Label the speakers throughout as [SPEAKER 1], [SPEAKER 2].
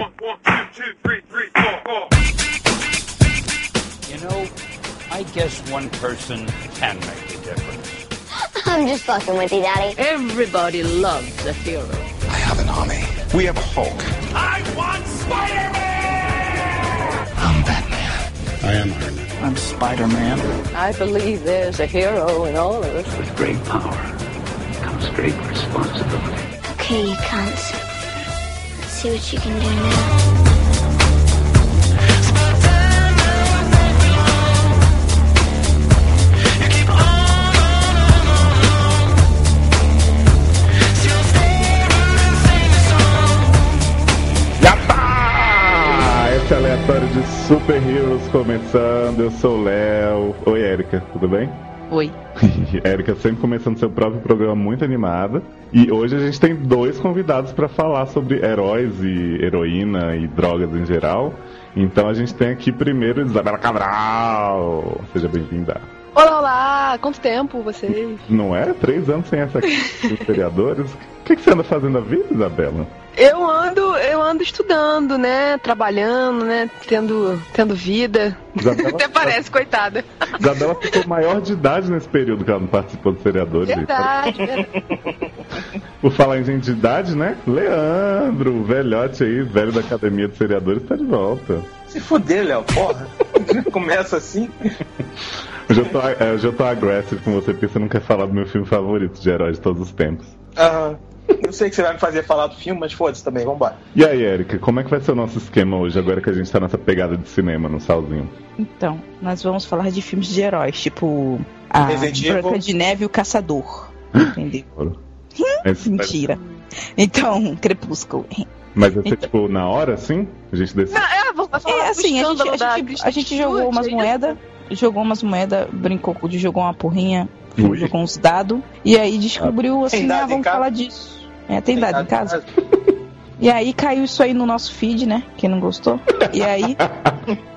[SPEAKER 1] You know, I guess one person can make a difference.
[SPEAKER 2] I'm just fucking with you, Daddy.
[SPEAKER 3] Everybody loves a hero.
[SPEAKER 4] I have an army. We have Hulk.
[SPEAKER 5] I want Spider-Man!
[SPEAKER 4] I'm Batman.
[SPEAKER 6] I am Iron Man.
[SPEAKER 7] I'm Spider-Man.
[SPEAKER 3] I believe there's a hero in all of us.
[SPEAKER 8] With great power comes great responsibility.
[SPEAKER 2] Okay, you cunts. See what you can do now.
[SPEAKER 9] Aleatório de Super Heroes começando. Eu sou o Léo. Oi, Érica, tudo bem?
[SPEAKER 10] Oi.
[SPEAKER 9] Érica sempre começando seu próprio programa muito animada. E hoje a gente tem dois convidados para falar sobre heróis e heroína e drogas em geral. Então a gente tem aqui primeiro Isabela Cabral. Seja bem-vinda.
[SPEAKER 10] Olá, olá! Quanto tempo vocês?
[SPEAKER 9] Não é? Três anos sem essa dos vereadores. O que, que você anda fazendo a vida, Isabela?
[SPEAKER 10] Eu ando, eu ando estudando, né? Trabalhando, né? Tendo, tendo vida.
[SPEAKER 9] Isabela,
[SPEAKER 10] Até parece, coitada.
[SPEAKER 9] Isabela ficou maior de idade nesse período que ela não participou dos vereadores.
[SPEAKER 10] Verdade, verdade.
[SPEAKER 9] Por falar em gente de idade, né? Leandro, o velhote aí, velho da Academia dos Vereadores, tá de volta.
[SPEAKER 11] Se fuder, Léo, porra. Começa assim.
[SPEAKER 9] Hoje eu, tô, é, eu tô aggressive com você porque você não quer falar do meu filme favorito de herói de todos os tempos.
[SPEAKER 11] Aham. Eu sei que você vai me fazer falar do filme, mas foda-se também, vambora.
[SPEAKER 9] E aí, Erika, como é que vai ser o nosso esquema hoje, agora que a gente tá nessa pegada de cinema no salzinho?
[SPEAKER 12] Então, nós vamos falar de filmes de heróis, tipo a. Branca de Neve e o Caçador. Entendeu?
[SPEAKER 9] Mas,
[SPEAKER 12] Mentira. Então, Crepúsculo.
[SPEAKER 9] Mas vai ser tipo na hora, assim? A gente decide.
[SPEAKER 10] Não, é, vou falar
[SPEAKER 12] É assim, a gente, a gente, a gente jogou umas
[SPEAKER 10] é
[SPEAKER 12] moedas, jogou umas moedas, brincou, com- jogou uma porrinha,
[SPEAKER 9] Ui.
[SPEAKER 12] jogou uns dados, e aí descobriu assim,
[SPEAKER 11] Tem em
[SPEAKER 12] vamos falar disso. É, tem, dado em casa? E aí caiu isso aí no nosso feed, né? Quem não gostou. E aí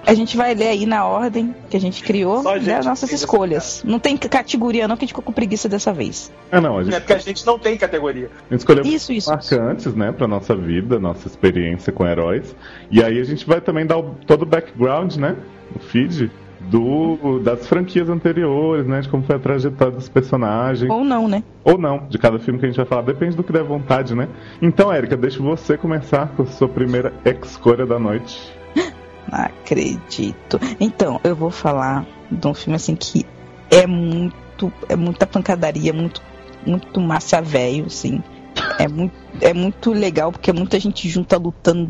[SPEAKER 12] a gente vai ler aí na ordem que a gente criou
[SPEAKER 11] Só a gente
[SPEAKER 12] das nossas escolhas. Não tem categoria não, que a gente ficou com preguiça dessa vez.
[SPEAKER 9] Ah, não, a gente,
[SPEAKER 11] É porque a gente não tem categoria.
[SPEAKER 9] a gente escolheu
[SPEAKER 12] Isso, isso.
[SPEAKER 9] marcantes, né, pra nossa vida, nossa experiência com heróis. E aí a gente vai também dar o- todo o background, né, o feed do, das franquias anteriores, né, de como foi a trajetória dos personagens.
[SPEAKER 12] Ou não, né?
[SPEAKER 9] Ou não, de cada filme que a gente vai falar, depende do que der vontade, né? Então, Érica, deixa você começar com a sua primeira escolha da noite.
[SPEAKER 12] Não acredito. Então, eu vou falar de um filme assim que é muito. É muita pancadaria, muito, muito massa velho, assim. É muito, é muito legal porque é muita gente junta lutando,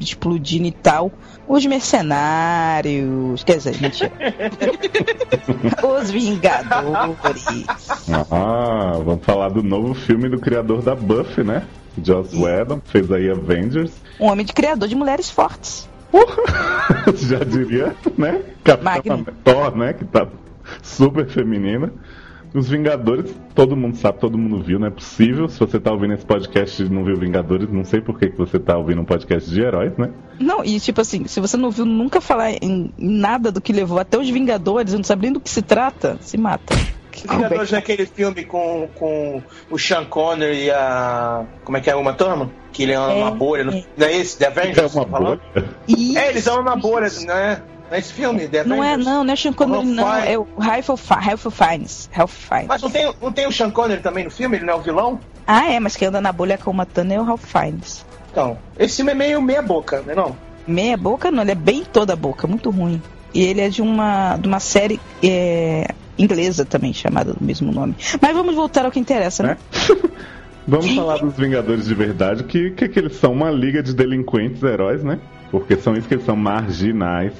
[SPEAKER 12] explodindo e tal. Os mercenários. Quer dizer, gente. Os Vingadores.
[SPEAKER 9] Ah, vamos falar do novo filme do criador da Buffy, né? Joss Whedon, fez aí Avengers.
[SPEAKER 12] Um homem de criador de mulheres fortes.
[SPEAKER 9] Já diria, né? Capitã
[SPEAKER 12] Magno.
[SPEAKER 9] Thor, né? Que tá super feminina. Os Vingadores, todo mundo sabe, todo mundo viu, não é possível. Se você tá ouvindo esse podcast e não viu Vingadores, não sei por que, que você tá ouvindo um podcast de heróis, né?
[SPEAKER 12] Não, e tipo assim, se você não viu nunca falar em nada do que levou até os Vingadores, não sabe nem do que se trata, se mata. Que
[SPEAKER 11] Vingadores
[SPEAKER 12] conversa.
[SPEAKER 11] naquele filme com, com o Sean Connery e a. Como é que é? Uma Thurman? Que ele anda
[SPEAKER 12] É,
[SPEAKER 11] bolha. No...
[SPEAKER 12] é.
[SPEAKER 11] Não é esse? The Avengers?
[SPEAKER 9] É uma
[SPEAKER 11] tá
[SPEAKER 9] bolha.
[SPEAKER 12] Isso.
[SPEAKER 11] É, eles andam na bolha, não é? Não é esse filme? The
[SPEAKER 12] Não é,
[SPEAKER 11] Avengers?
[SPEAKER 12] não, não é Sean Connery, não.
[SPEAKER 11] Fiennes.
[SPEAKER 12] É o Ralph Fi- Ralph Fiennes. Ralph Fiennes.
[SPEAKER 11] Mas não tem, não tem o Sean Connery também no filme? Ele não é o vilão?
[SPEAKER 12] Ah, é, mas quem anda na bolha com o Matana é o Ralph Fiennes.
[SPEAKER 11] Então, esse filme é meio meia boca, né não?
[SPEAKER 12] Meia boca não, ele é bem toda boca, muito ruim. E ele é de uma, de uma série é, inglesa também, chamada do mesmo nome. Mas vamos voltar ao que interessa, né?
[SPEAKER 9] Vamos falar dos Vingadores de verdade, que, que, que eles são uma liga de delinquentes heróis, né? Porque são isso que eles são marginais.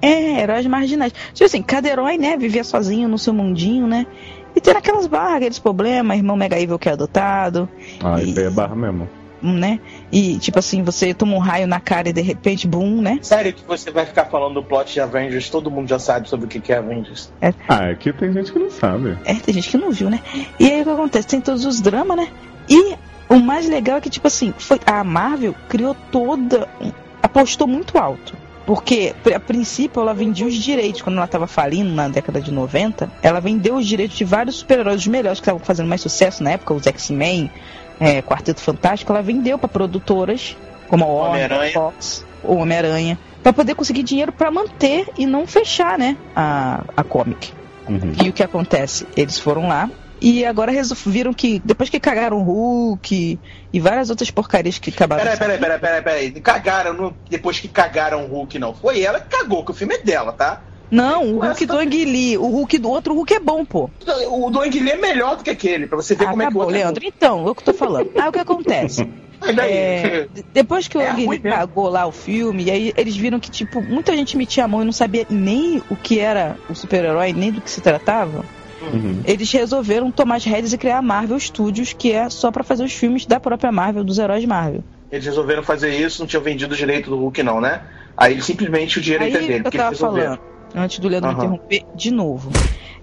[SPEAKER 12] É, heróis marginais. Tipo assim, cada herói, né, vivia sozinho no seu mundinho, né? E tem aquelas barras, aqueles problemas, irmão mega evil que é adotado,
[SPEAKER 9] Ah,
[SPEAKER 12] E-
[SPEAKER 9] é barra mesmo.
[SPEAKER 12] né? E tipo assim, você toma um raio na cara e de repente, boom, né?
[SPEAKER 11] Sério que você vai ficar falando do plot de Avengers, todo mundo já sabe sobre o que que é Avengers.
[SPEAKER 9] Ah, aqui tem gente que não sabe.
[SPEAKER 12] É, tem gente que não viu, né? E aí o que acontece? Tem todos os dramas, né? E o mais legal é que, tipo assim, foi, a Marvel criou toda. um- apostou muito alto. Porque, a princípio, ela vendia os direitos. Quando ela tava falindo na década de 90, ela vendeu os direitos de vários super-heróis, os melhores que estavam fazendo mais sucesso na época, os X-Men, é, Quarteto Fantástico. Ela vendeu para produtoras como a Warner. Fox, o Homem-Aranha, pra poder conseguir dinheiro pra manter e não fechar, né, a, a comic.
[SPEAKER 9] Uhum.
[SPEAKER 12] E o que acontece? Eles foram lá e agora viram que depois que cagaram o Hulk e várias outras porcarias que acabaram.
[SPEAKER 11] Peraí, peraí, peraí, peraí, peraí. Cagaram no- depois que cagaram o Hulk, não. Foi ela que cagou, que o filme é dela, tá?
[SPEAKER 12] Não, o
[SPEAKER 11] Essa
[SPEAKER 12] Hulk do Ang Lee, o Hulk do outro Hulk é bom, pô.
[SPEAKER 11] O do Ang Lee é melhor do que aquele, pra você ver
[SPEAKER 12] Ah,
[SPEAKER 11] como
[SPEAKER 12] tá
[SPEAKER 11] é que o é
[SPEAKER 12] Leandro. Então, é o que eu tô falando. Ah, o que acontece? É, de- depois que o
[SPEAKER 11] É
[SPEAKER 12] Ang
[SPEAKER 11] ruim
[SPEAKER 12] Lee
[SPEAKER 11] mesmo.
[SPEAKER 12] pagou lá o filme, e aí eles viram que, tipo, muita gente metia a mão e não sabia nem o que era o super-herói, nem do que se tratava.
[SPEAKER 9] Uhum.
[SPEAKER 12] Eles resolveram tomar as rédeas e criar a Marvel Studios, que é só pra fazer os filmes da própria Marvel, dos heróis Marvel.
[SPEAKER 11] eles resolveram fazer isso, não tinham vendido o direito do Hulk, não, né? Aí simplesmente o direito
[SPEAKER 12] Aí
[SPEAKER 11] é dele.
[SPEAKER 12] eu tava falando, antes do Leandro me
[SPEAKER 11] Aham.
[SPEAKER 12] interromper, de novo.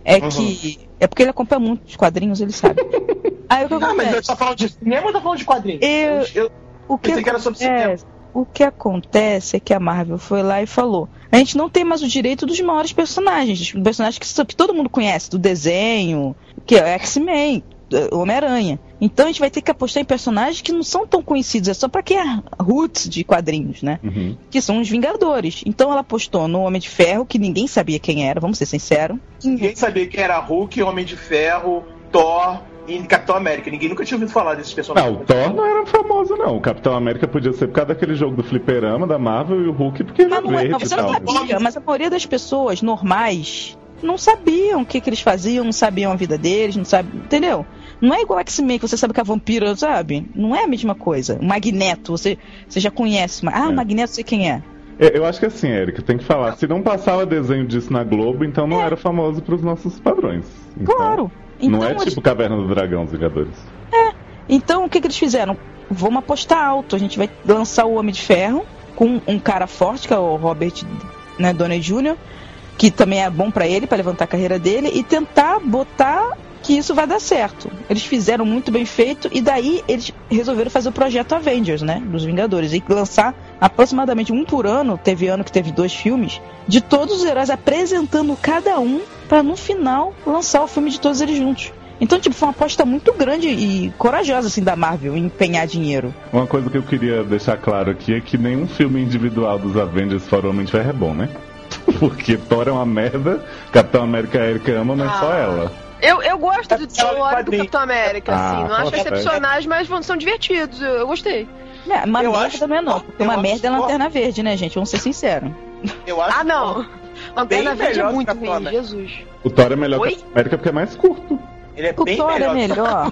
[SPEAKER 12] É
[SPEAKER 11] Uhum.
[SPEAKER 12] que. É porque ele acompanha muito os quadrinhos, ele sabe. Aí o que
[SPEAKER 11] Ah, mas
[SPEAKER 12] acontece?
[SPEAKER 11] eu só falando de cinema ou tá falando de quadrinhos?
[SPEAKER 12] Eu-
[SPEAKER 11] eu
[SPEAKER 12] O que
[SPEAKER 11] pensei que
[SPEAKER 12] acontece? O que acontece é que a Marvel foi lá e falou: a gente não tem mais o direito dos maiores personagens, dos personagens que, que todo mundo conhece, do desenho, que é o X-Men, o Homem-Aranha. Então a gente vai ter que apostar em personagens que não são tão conhecidos, é só pra quem é roots de quadrinhos, né?
[SPEAKER 9] Uhum.
[SPEAKER 12] Que são os Vingadores. Então ela apostou no Homem de Ferro, que ninguém sabia quem era, vamos ser sinceros.
[SPEAKER 11] Ninguém sabia que era Hulk, Homem de Ferro, Thor e Capitão América. Ninguém nunca tinha ouvido falar desses
[SPEAKER 9] Não,
[SPEAKER 11] personagens.
[SPEAKER 9] o Thor não era famoso, não. O Capitão América podia ser por causa daquele jogo do fliperama da Marvel e o Hulk porque ele é
[SPEAKER 12] não é,
[SPEAKER 9] verde e
[SPEAKER 12] você não sabia, mas a maioria das pessoas normais não sabiam o que, que eles faziam, não sabiam a vida deles, não sabe, entendeu? Não é igual X-Men que você sabe que a vampira, sabe? Não é a mesma coisa. O Magneto, você, você já conhece. mas- Ah,
[SPEAKER 9] É.
[SPEAKER 12] o Magneto, sei quem é.
[SPEAKER 9] É, Eu acho que assim, Érica, tem que falar. Se não passava desenho disso na Globo, então não era famoso pros nossos padrões. Então,
[SPEAKER 12] É. Claro. Então,
[SPEAKER 9] não é
[SPEAKER 12] eles-
[SPEAKER 9] tipo Caverna do Dragão, Vingadores.
[SPEAKER 12] então o que, que eles fizeram? Vamos apostar alto. A gente vai lançar o Homem de Ferro com um cara forte, que é o Robert né, Downey Jr., que também é bom pra ele, pra levantar a carreira dele, e tentar botar que isso vai dar certo. Eles fizeram muito bem feito e daí eles resolveram fazer o projeto Avengers, né, dos Vingadores, e lançar aproximadamente um por ano, teve ano que teve dois filmes, de todos os heróis apresentando cada um pra no final lançar o filme de todos eles juntos. Então, tipo, foi uma aposta muito grande e corajosa, assim, da Marvel em empenhar dinheiro.
[SPEAKER 9] Uma coisa que eu queria deixar claro aqui é que nenhum filme individual dos Avengers fora o Homem de Ferro é bom, né? Porque Thor é uma merda, Capitão América a Erika ama, mas só
[SPEAKER 10] Ah.
[SPEAKER 9] ela.
[SPEAKER 10] Eu, eu gosto do
[SPEAKER 11] Ela é
[SPEAKER 10] Thor e do. Capitão América,
[SPEAKER 9] Ah,
[SPEAKER 10] assim. Não acho
[SPEAKER 9] ser.
[SPEAKER 10] excepcionais, mas vão- são divertidos. Eu, eu gostei.
[SPEAKER 12] É, uma
[SPEAKER 11] Eu
[SPEAKER 12] merda
[SPEAKER 11] acho-
[SPEAKER 12] não é não, porque
[SPEAKER 11] eu
[SPEAKER 12] uma
[SPEAKER 11] acho
[SPEAKER 12] merda é lanterna verde, né, gente? Vamos ser sinceros.
[SPEAKER 11] Eu acho
[SPEAKER 10] Ah, não. Lanterna Verde é muito ruim,
[SPEAKER 11] América.
[SPEAKER 10] Jesus.
[SPEAKER 9] O Thor é melhor
[SPEAKER 10] Oi?
[SPEAKER 9] que a América porque é mais curto.
[SPEAKER 11] ele é
[SPEAKER 12] O
[SPEAKER 11] bem
[SPEAKER 12] Thor
[SPEAKER 11] melhor.
[SPEAKER 12] é melhor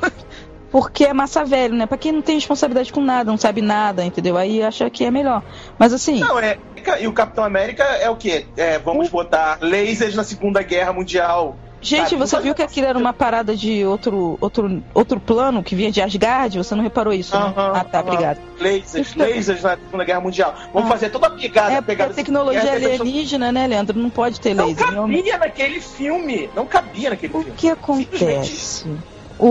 [SPEAKER 12] porque é massa velho, né? Pra quem não tem responsabilidade com nada, não sabe nada, entendeu? Aí acha que é melhor. Mas assim,
[SPEAKER 11] Não, é. E o Capitão América é o quê? É, vamos botar lasers na Segunda Guerra Mundial.
[SPEAKER 12] Gente,
[SPEAKER 11] sabe,
[SPEAKER 12] você
[SPEAKER 11] não
[SPEAKER 12] viu que aquilo era uma parada de outro, outro, outro plano que vinha de Asgard? Você não reparou isso, né? Ah, tá,
[SPEAKER 11] aham.
[SPEAKER 12] obrigado.
[SPEAKER 11] Lasers, lasers na Segunda Guerra Mundial. Vamos
[SPEAKER 12] Ah.
[SPEAKER 11] fazer toda a pegada.
[SPEAKER 12] É porque
[SPEAKER 11] pegada
[SPEAKER 12] a tecnologia
[SPEAKER 11] Guerra,
[SPEAKER 12] alienígena, né, Leandro? Não pode ter
[SPEAKER 11] Não
[SPEAKER 12] laser. realmente.
[SPEAKER 11] cabia naquele filme. Não cabia naquele
[SPEAKER 12] O
[SPEAKER 11] filme.
[SPEAKER 12] que acontece? O,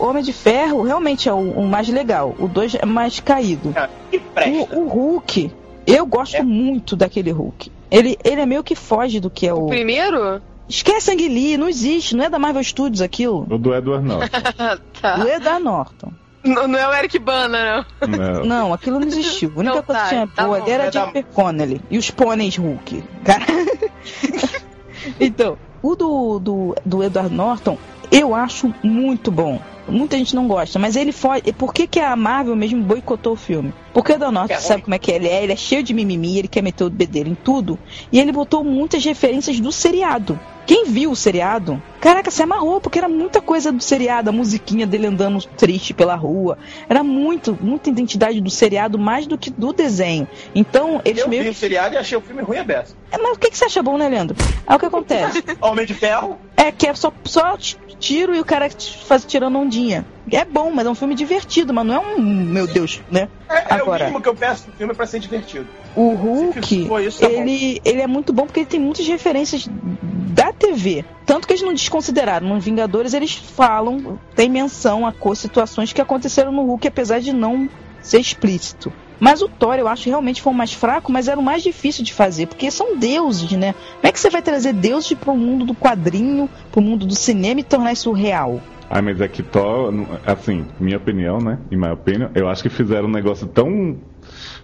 [SPEAKER 12] o Homem de Ferro realmente é o, o mais legal. O 2 é mais caído.
[SPEAKER 11] Presta.
[SPEAKER 12] O, o Hulk, eu gosto
[SPEAKER 11] É.
[SPEAKER 12] muito daquele Hulk. Ele, ele é meio que foge do que é o.
[SPEAKER 10] Primeiro?
[SPEAKER 12] Esquece Ang Lee, não existe, não é da Marvel Studios aquilo.
[SPEAKER 9] O do Edward Norton.
[SPEAKER 10] tá.
[SPEAKER 12] O é da Norton.
[SPEAKER 10] Não, não é o Eric Bana, não.
[SPEAKER 9] Não.
[SPEAKER 12] Não, aquilo não existiu. A única
[SPEAKER 10] Então
[SPEAKER 12] coisa
[SPEAKER 10] tá,
[SPEAKER 12] que tinha
[SPEAKER 10] tá
[SPEAKER 12] boa
[SPEAKER 10] bom,
[SPEAKER 12] ali era
[SPEAKER 11] é da-
[SPEAKER 12] Jennifer Connelly. E os pôneis Hulk. Cara. então, o do, do, do Edward Norton, eu acho muito bom. Muita gente não gosta, mas ele foi. Por que, que a Marvel mesmo boicotou o filme? Porque o Edward Norton,
[SPEAKER 11] É
[SPEAKER 12] sabe como é que ele é? Ele é cheio de mimimi, ele quer meter o bedelho em tudo. E ele botou muitas referências do seriado. Quem viu o seriado, caraca, se amarrou, porque era muita coisa do seriado, a musiquinha dele andando triste pela rua. Era muito, muita identidade do seriado, mais do que do desenho. Então, eles
[SPEAKER 11] Eu
[SPEAKER 12] meio
[SPEAKER 11] vi o
[SPEAKER 12] que.
[SPEAKER 11] seriado e achei o filme ruim a beça.
[SPEAKER 12] É, Mas o que, que você acha bom, né, Leandro? Aí o que acontece?
[SPEAKER 11] Homem de Ferro.
[SPEAKER 12] É que é só, só tiro e o cara faz tirando ondinha. É bom, mas é um filme divertido, mas não é um, meu Deus, né?
[SPEAKER 11] É, é o
[SPEAKER 12] Agora.
[SPEAKER 11] mínimo que eu peço no filme pra ser divertido.
[SPEAKER 12] O Hulk,
[SPEAKER 11] isso, tá bom.
[SPEAKER 12] ele, ele é muito bom porque ele tem muitas referências da TV. Tanto que eles não desconsideraram. Nos Vingadores eles falam, tem menção a situações que aconteceram no Hulk, apesar de não ser explícito. Mas o Thor, eu acho, realmente foi o mais fraco, mas era o mais difícil de fazer, porque são deuses, né? Como é que você vai trazer deuses pro mundo do quadrinho, pro mundo do cinema e tornar isso real?
[SPEAKER 9] Ah, mas é que Thor, assim, minha opinião, né? Em minha opinião, eu acho que fizeram um negócio tão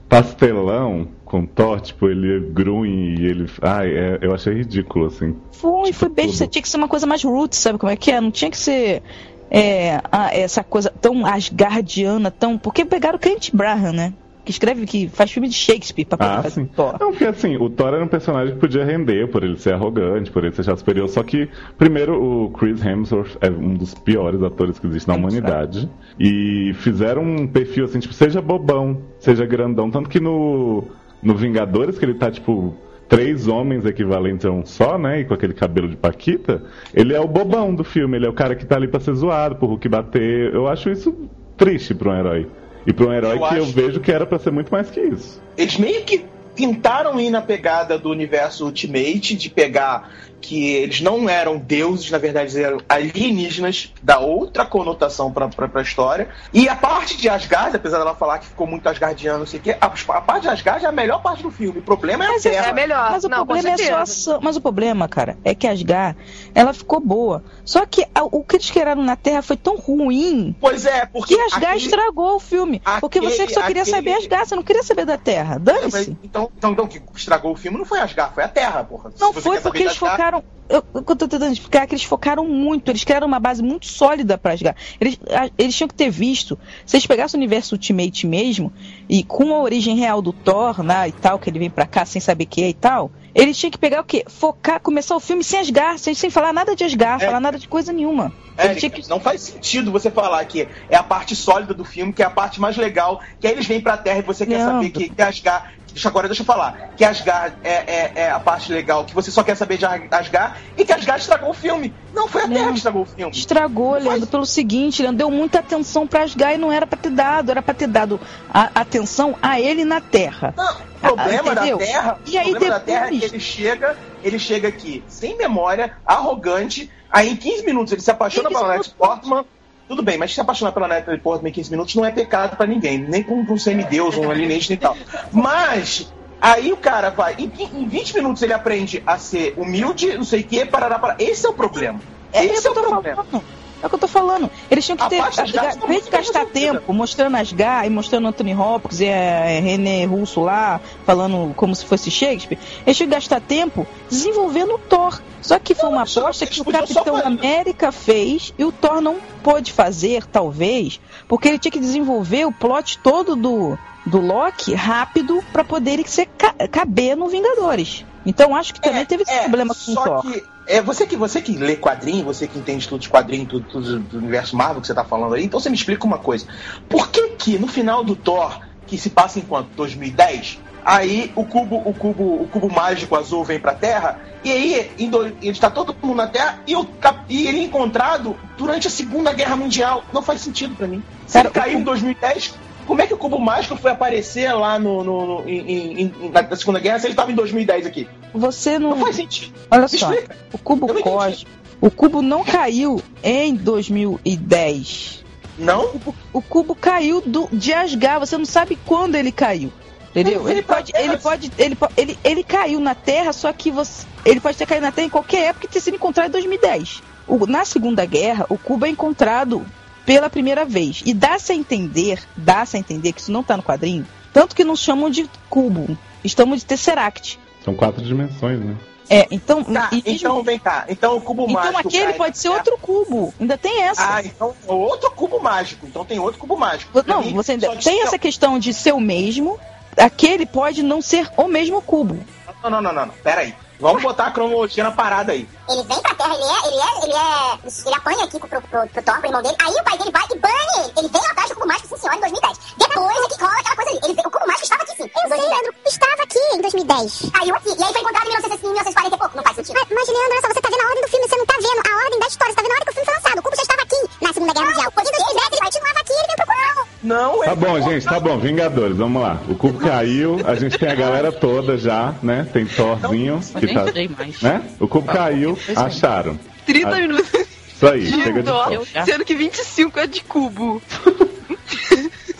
[SPEAKER 9] pastelão com Thor, tipo, ele grunhe e ele. Ai, é, eu achei ridículo, assim.
[SPEAKER 12] Foi,
[SPEAKER 9] Tipo,
[SPEAKER 12] foi besta.
[SPEAKER 9] tudo.
[SPEAKER 12] Tinha que ser uma coisa mais roots, sabe como é que é? Não tinha que ser é, essa coisa tão asgardiana, tão. Porque pegaram o Kent Braham, né? Que escreve, que faz filme de Shakespeare pra poder
[SPEAKER 9] Ah,
[SPEAKER 12] fazer
[SPEAKER 9] sim.
[SPEAKER 12] Thor.
[SPEAKER 9] Não, porque assim, o Thor era um personagem que podia render por ele ser arrogante, por ele ser chato superior. Só que, primeiro, o Chris Hemsworth é um dos piores atores que existe na
[SPEAKER 12] Hemsworth.
[SPEAKER 9] humanidade. E fizeram um perfil assim, tipo, seja bobão, seja grandão. Tanto que no, no Vingadores, que ele tá, tipo, três homens equivalentes a um só, né? E com aquele cabelo de Paquita, ele é o bobão do filme, ele é o cara que tá ali pra ser zoado, pro Hulk bater. Eu acho isso triste pra um herói. E pra um herói
[SPEAKER 11] Eu
[SPEAKER 9] que eu vejo que era pra ser muito mais que isso.
[SPEAKER 11] Eles meio que tentaram ir na pegada do universo Ultimate, de pegar que eles não eram deuses, na verdade eles eram alienígenas, dá outra conotação pra, pra, pra história. E a parte de Asgard, apesar dela falar que ficou muito asgardiano, não sei o quê, a, a parte de Asgard é a melhor parte do filme. O problema é a
[SPEAKER 12] Mas
[SPEAKER 11] Terra.
[SPEAKER 10] É a melhor.
[SPEAKER 12] Mas o
[SPEAKER 10] não,
[SPEAKER 12] problema é só a ação. Mas o problema, cara, é que Asgard, ela ficou boa. Só que a- o que eles criaram na Terra foi tão ruim
[SPEAKER 11] Pois é, porque
[SPEAKER 12] que Asgard
[SPEAKER 11] aquele-
[SPEAKER 12] estragou o filme. porque você que só queria
[SPEAKER 11] aquele-
[SPEAKER 12] saber Asgard, você não queria saber da Terra.
[SPEAKER 11] Mas,
[SPEAKER 12] Dane-se.
[SPEAKER 11] Então, então, então, o que estragou o filme não foi Asgard, foi a Terra, porra.
[SPEAKER 12] Não foi porque eles
[SPEAKER 11] Asgard,
[SPEAKER 12] focaram. Eu, eu tô tentando explicar que eles focaram muito, eles criaram uma base muito sólida pra Asgard. Eles, a- eles tinham que ter visto, se eles pegassem o universo Ultimate mesmo, e com a origem real do Thor, né, e tal, que ele vem pra cá sem saber que é e tal, eles tinham que pegar o quê? Focar, começar o filme sem Asgard, sem, sem falar nada de Asgard,
[SPEAKER 11] É.
[SPEAKER 12] falar nada de coisa nenhuma. Tinham que-
[SPEAKER 11] não faz sentido você falar que é a parte sólida do filme, que é a parte mais legal, que aí eles vêm pra Terra e você quer saber que, que Asgard. Deixa, agora deixa eu falar. Que Asgard é, é, é a parte legal, que você só quer saber de Asgard, e que Asgard estragou o filme. Não foi a Terra
[SPEAKER 12] Não.
[SPEAKER 11] que estragou o filme.
[SPEAKER 12] Estragou, Leandro, pelo seguinte, Leandro, deu muita atenção pra Asgard e não era pra ter dado, era pra ter dado a- atenção a ele na Terra.
[SPEAKER 11] Não, o problema
[SPEAKER 12] Ah,
[SPEAKER 11] da
[SPEAKER 12] entendeu?
[SPEAKER 11] Terra,
[SPEAKER 12] E aí
[SPEAKER 11] problema da Terra é que
[SPEAKER 12] depois-
[SPEAKER 11] ele chega, ele chega aqui sem memória, arrogante, aí em 15 minutos ele se apaixona
[SPEAKER 12] 15
[SPEAKER 11] pela
[SPEAKER 12] minutos.
[SPEAKER 11] Portman. Tudo bem, mas se apaixonar pela Natalie Portman em 15 minutos não é pecado pra ninguém, nem pra um, semideus, um alienígena e tal. Mas aí o cara vai, em, em 20 minutos ele aprende a ser humilde, não sei o que, parará, parará. Esse é o problema.
[SPEAKER 12] É,
[SPEAKER 11] Esse é o problema.
[SPEAKER 12] falando. É o que eu tô falando. Eles tinham que ter, em vez de gastar tempo mostrando Asgard e mostrando Anthony Hopkins e a René Russo lá, falando como se fosse Shakespeare, eles tinham que gastar tempo desenvolvendo o Thor. Só que foi uma aposta que o Capitão América fez e o Thor não pôde fazer, talvez, porque ele tinha que desenvolver o plot todo do, do Loki rápido pra poder ser, ca- caber no Vingadores. Então acho que também teve esse problema com o
[SPEAKER 11] só
[SPEAKER 12] Thor.
[SPEAKER 11] que é você que você que lê quadrinho, você que entende tudo de quadrinho, tudo, tudo do universo Marvel que você tá falando aí, então você me explica uma coisa. Por que que no final do Thor, que se passa em quanto? 2010? Aí o cubo, o cubo, o cubo mágico azul vem pra Terra, e aí ele está todo mundo na Terra e, o, e ele é encontrado durante a Segunda Guerra Mundial. Não faz sentido pra mim. Se
[SPEAKER 12] Cara,
[SPEAKER 11] ele caiu em 2010, como é que o cubo mágico foi aparecer lá no, no- no- em- em- na, Segunda Guerra se ele estava em 2010 aqui?
[SPEAKER 12] Você não.
[SPEAKER 11] Não faz sentido.
[SPEAKER 12] Olha
[SPEAKER 11] Me
[SPEAKER 12] só,
[SPEAKER 11] explica.
[SPEAKER 12] o cubo cósmico. O cubo não caiu em 2010.
[SPEAKER 11] Não?
[SPEAKER 12] O cubo caiu do, de Asgard. Você não sabe quando ele caiu. Entendeu?
[SPEAKER 11] Ele pra
[SPEAKER 12] pode, ele pode, ele, po- ele, ele caiu na Terra, só que você, ele pode ter caído na Terra em qualquer época e ter sido encontrado em 2010. O- na Segunda Guerra, o cubo é encontrado pela primeira vez e dá-se a entender, dá-se a entender que isso não tá no quadrinho, tanto que não chamam de cubo, estamos de Tesseract.
[SPEAKER 9] São quatro dimensões, né?
[SPEAKER 12] É, então,
[SPEAKER 11] Tá,
[SPEAKER 12] e-
[SPEAKER 11] então vem cá. Então o cubo
[SPEAKER 12] então
[SPEAKER 11] mágico.
[SPEAKER 12] aquele
[SPEAKER 11] cai
[SPEAKER 12] pode ser
[SPEAKER 11] Terra.
[SPEAKER 12] outro cubo. Ainda tem essa.
[SPEAKER 11] Ah, então é outro cubo mágico. Então tem outro cubo mágico. Pra
[SPEAKER 12] Não,
[SPEAKER 11] mim,
[SPEAKER 12] você ainda tem essa questão de ser o mesmo. Aquele pode não ser o mesmo cubo.
[SPEAKER 11] Não, não, não, não, não. Pera aí. Vamos botar a cronologia na parada aí.
[SPEAKER 5] Ele vem pra Terra, ele é, ele é, ele é. Ele apanha aqui pro, pro, pro, pro Thor, pro irmão dele. Aí o pai dele vai e bane ele. Ele vem atrás do cubo mágico, sim senhora, em 2010. Depois é que rola aquela coisa ali. Ele, vem- o cubo mágico estava aqui sim. Eu sei, Leandro. Estava aqui em 2010. Caiu aqui. E aí foi encontrado em 1960, 1940 e pouco. Não faz sentido. Mas, mas, Leandro, olha só, você tá vendo a ordem do filme, você não tá vendo a ordem da história. Você tá vendo a hora que o filme foi lançado. O cubo já estava aqui na Segunda Guerra Mundial. Em 2010 ele continuava aqui, ele veio procurar.
[SPEAKER 11] Não,
[SPEAKER 9] Tá bom,
[SPEAKER 11] foi
[SPEAKER 9] gente, tá bom. Vingadores, vamos lá. O cubo caiu, a gente tem a galera toda já, né? Tem Thorzinho, que tá. Né? O cubo caiu, acharam.
[SPEAKER 10] 30
[SPEAKER 9] Ah,
[SPEAKER 10] minutos
[SPEAKER 9] Isso aí,
[SPEAKER 10] de
[SPEAKER 9] chega de
[SPEAKER 10] dó,
[SPEAKER 9] Thor.
[SPEAKER 10] sendo que 25 é de cubo.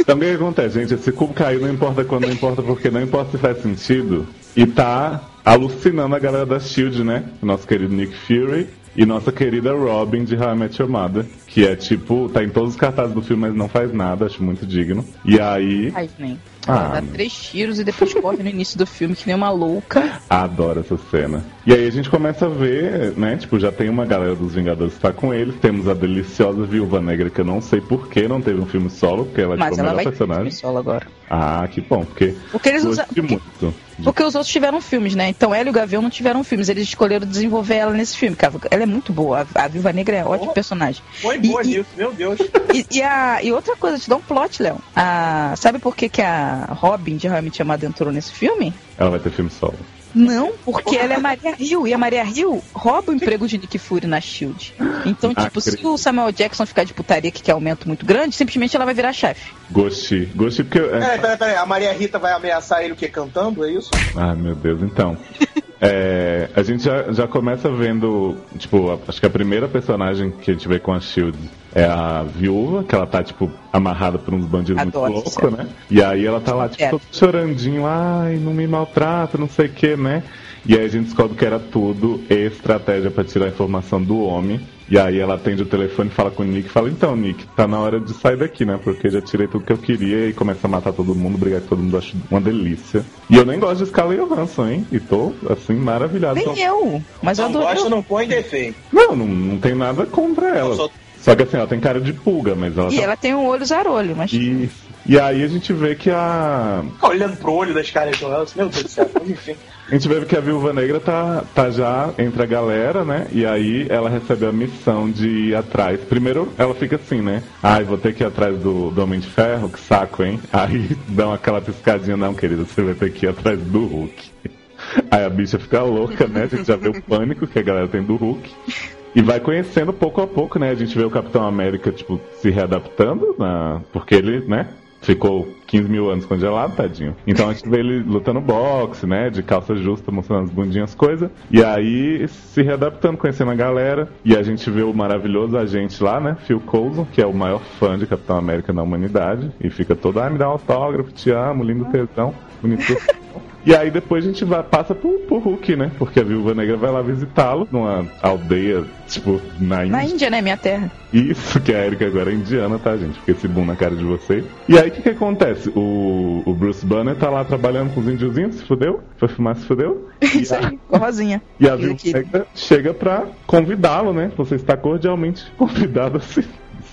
[SPEAKER 9] Então o que que acontece, gente? Esse cubo caiu, não importa quando, não importa porque, não importa se faz sentido. E tá alucinando a galera da Shield, né? O nosso querido Nick Fury e nossa querida Robin de How I Met Your Mother. Que é tipo, tá em todos os cartazes do filme, mas não faz nada, acho muito digno. E aí.
[SPEAKER 12] Ai, nem.
[SPEAKER 9] Ah.
[SPEAKER 12] dá três tiros e depois corre no início do filme que nem uma louca.
[SPEAKER 9] Adoro essa cena. E aí a gente começa a ver, né? Tipo, já tem uma galera dos Vingadores que tá com eles. Temos a deliciosa Viúva Negra, que eu não sei por que não teve um filme solo, porque ela é
[SPEAKER 12] Mas
[SPEAKER 9] tipo, a
[SPEAKER 12] ela
[SPEAKER 9] melhor
[SPEAKER 12] vai ter
[SPEAKER 9] personagem.
[SPEAKER 12] filme solo agora.
[SPEAKER 9] Ah, que bom, porque
[SPEAKER 12] Porque eles usam.
[SPEAKER 9] gostei muito.
[SPEAKER 12] Porque os outros tiveram filmes, né? Então ela e o Gavião não tiveram filmes. Eles escolheram desenvolver ela nesse filme. cara. Ela é muito boa. A a Viúva Negra é ótimo personagem.
[SPEAKER 11] Foi boa
[SPEAKER 12] e-
[SPEAKER 11] nisso, meu Deus.
[SPEAKER 12] E, e a, e outra coisa, te dá um plot, Léo. A- Sabe por que, que a Robin de Realmente Amada entrou nesse filme?
[SPEAKER 9] Ela vai ter filme solo.
[SPEAKER 12] Não, porque ela é Maria Hill. E a Maria Hill rouba o emprego de Nick Fury na Shield. Então,
[SPEAKER 9] Ah,
[SPEAKER 12] tipo, se o Samuel Jackson ficar de putaria que quer aumento muito grande, simplesmente ela vai virar chefe.
[SPEAKER 9] Gostei. Gostei porque. é-
[SPEAKER 11] Peraí, peraí, peraí. A Maria Rita vai ameaçar ele o quê? Cantando, é isso?
[SPEAKER 9] Ah, meu Deus, então. É, a gente já, já começa vendo, tipo, a- acho que a primeira personagem que a gente vê com a Shield é a viúva, que ela tá, tipo, amarrada por uns bandidos
[SPEAKER 12] Adoro
[SPEAKER 9] muito loucos, né? E aí ela tá lá, tipo,
[SPEAKER 12] É.
[SPEAKER 9] toda chorandinho, ai, não me maltrata, não sei o que, né? E aí a gente descobre que era tudo estratégia pra tirar a informação do homem. E aí ela atende o telefone e fala com o Nick, fala, então, Nick, tá na hora de sair daqui, né? Porque já tirei tudo que eu queria e começa a matar todo mundo, brigar com todo mundo, acho uma delícia. E eu nem gosto de Scarlett Johansson, hein? E tô, assim, maravilhado.
[SPEAKER 12] Nem
[SPEAKER 9] com-
[SPEAKER 12] eu. Mas eu
[SPEAKER 11] Não
[SPEAKER 12] adoro.
[SPEAKER 11] gosta, não põe defeito.
[SPEAKER 9] Não, não, não tem nada contra ela.
[SPEAKER 11] só-
[SPEAKER 9] Só que assim, ela tem cara de pulga, mas ela
[SPEAKER 12] E
[SPEAKER 9] tá...
[SPEAKER 12] ela tem um olho zarolho, mas.
[SPEAKER 9] Isso. E aí a gente vê que a.
[SPEAKER 11] Olhando pro olho das caras de Johansson. Meu Deus do céu. Enfim.
[SPEAKER 9] A gente vê que a Viúva Negra tá, tá já entre a galera, né? E aí ela recebe a missão de ir atrás. Primeiro ela fica assim, né? Ai, vou ter que ir atrás do, do Homem de Ferro, que saco, hein? Aí dá aquela piscadinha, não, querida, você vai ter que ir atrás do Hulk. Aí a bicha fica louca, né? A gente já vê o pânico que a galera tem do Hulk. E vai conhecendo pouco a pouco, né? A gente vê o Capitão América, tipo, se readaptando, na... porque ele, né? Ficou 15 mil anos congelado, tadinho. Então a gente vê ele lutando boxe, né? De calça justa, mostrando as bundinhas, coisa. E aí se readaptando, conhecendo a galera. E a gente vê o maravilhoso agente lá, né? Phil Coulson, que é o maior fã de Capitão América na humanidade. E fica todo, ah, me dá um autógrafo, te amo, lindo tesão, bonito. E aí depois a gente vai, passa pro, pro Hulk, né? Porque a Viúva Negra vai lá visitá-lo numa aldeia, tipo, na Índia.
[SPEAKER 12] Na Índia, né? Minha terra.
[SPEAKER 9] Isso, que a Erika agora é indiana, tá, gente? Fica esse boom na cara de vocês. E aí, o que que acontece? O, o Bruce Banner tá lá trabalhando com os índiozinhos, se fudeu? Foi fumar, se fudeu?
[SPEAKER 12] Isso aí, com a rosinha.
[SPEAKER 9] E a Viúva Negra chega pra convidá-lo, né? Você está cordialmente convidado a se,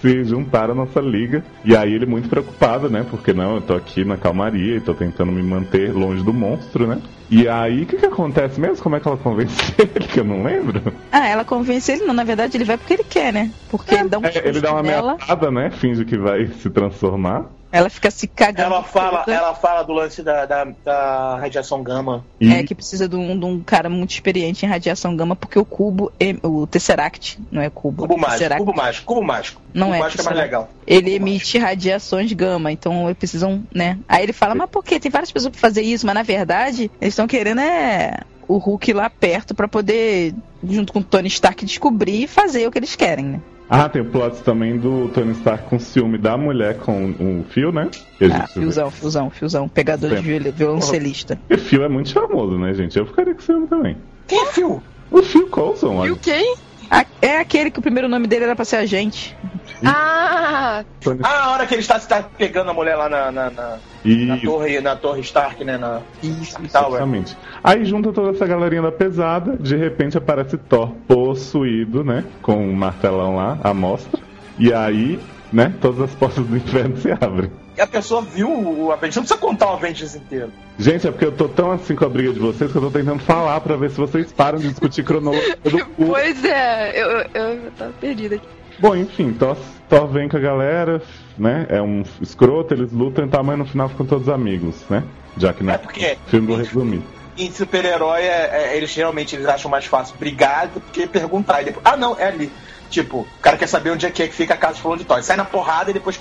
[SPEAKER 9] se juntar à nossa liga. E aí ele muito preocupado, né? Porque não, eu tô aqui na calmaria e tô tentando me manter longe do monstro, né? E aí, o que que acontece mesmo? Como é que ela convence ele? Que eu não lembro.
[SPEAKER 12] Ah, ela convence ele, não. Na verdade, ele vai porque ele quer, né? Porque ele dá um
[SPEAKER 9] É, ele dá uma ameaçada, né? Finge que vai se transformar.
[SPEAKER 12] Ela fica se cagando.
[SPEAKER 11] Ela fala,
[SPEAKER 12] toda.
[SPEAKER 11] ela fala do lance da, da, da radiação gama.
[SPEAKER 9] E
[SPEAKER 12] É que precisa de um, de um cara muito experiente em radiação gama, porque o cubo, em- o Tesseract, não é cubo,
[SPEAKER 11] Cubo mágico,
[SPEAKER 12] Tesseract,
[SPEAKER 11] cubo mágico, cubo mágico.
[SPEAKER 12] Não
[SPEAKER 11] cubo
[SPEAKER 12] é,
[SPEAKER 11] mágico é mais legal.
[SPEAKER 12] ele emite radiações gama, então eles precisam, né? Aí ele fala, mas por quê? Tem várias pessoas pra fazer isso, mas na verdade, eles estão querendo é o Hulk lá perto pra poder, junto com o Tony Stark, descobrir e fazer o que eles querem, né?
[SPEAKER 9] Ah, tem o plot também do Tony Stark com ciúme da mulher com o Phil, né? E
[SPEAKER 12] Ah, fiozão, fiozão, fiozão, pegador de
[SPEAKER 9] Sempre.
[SPEAKER 12] viol- violoncelista.
[SPEAKER 9] E o Phil é muito charmoso, né, gente? Eu ficaria com ciúme também.
[SPEAKER 11] Quem é Phil?
[SPEAKER 9] O Phil Coulson,
[SPEAKER 10] E
[SPEAKER 9] olha.
[SPEAKER 10] o quem?
[SPEAKER 12] A- É aquele que o primeiro nome dele era pra ser agente.
[SPEAKER 10] Ah,
[SPEAKER 9] Tony...
[SPEAKER 11] Ah, a hora que ele está, está pegando a mulher lá na, na, na, na torre, na torre Stark, né? Na
[SPEAKER 9] isso,
[SPEAKER 11] Tower.
[SPEAKER 9] exatamente. Aí junta toda essa galerinha da pesada, de repente aparece Thor possuído, né? Com um martelão lá, à mostra. E aí, né, todas as portas do inferno se abrem.
[SPEAKER 11] E a pessoa viu o Avengers. Não precisa contar o Avengers inteiro.
[SPEAKER 9] Gente, é porque eu tô tão assim com a briga de vocês que eu tô tentando falar pra ver se vocês param de discutir cronologia do cu.
[SPEAKER 10] pois é, eu, eu, tava perdida aqui.
[SPEAKER 9] Bom, enfim, Thor, Thor vem com a galera, né? É um escroto, eles lutam e tal, mas no final ficam todos amigos, né? Já que não
[SPEAKER 11] É porque-
[SPEAKER 9] filme do resumir.
[SPEAKER 11] Em super-herói, é, é, eles geralmente eles acham mais fácil brigar do que perguntar. E depois, ah, não, é ali. Tipo, o cara quer saber onde é que, é que fica a casa de fulano de Thor. Sai na porrada e depois,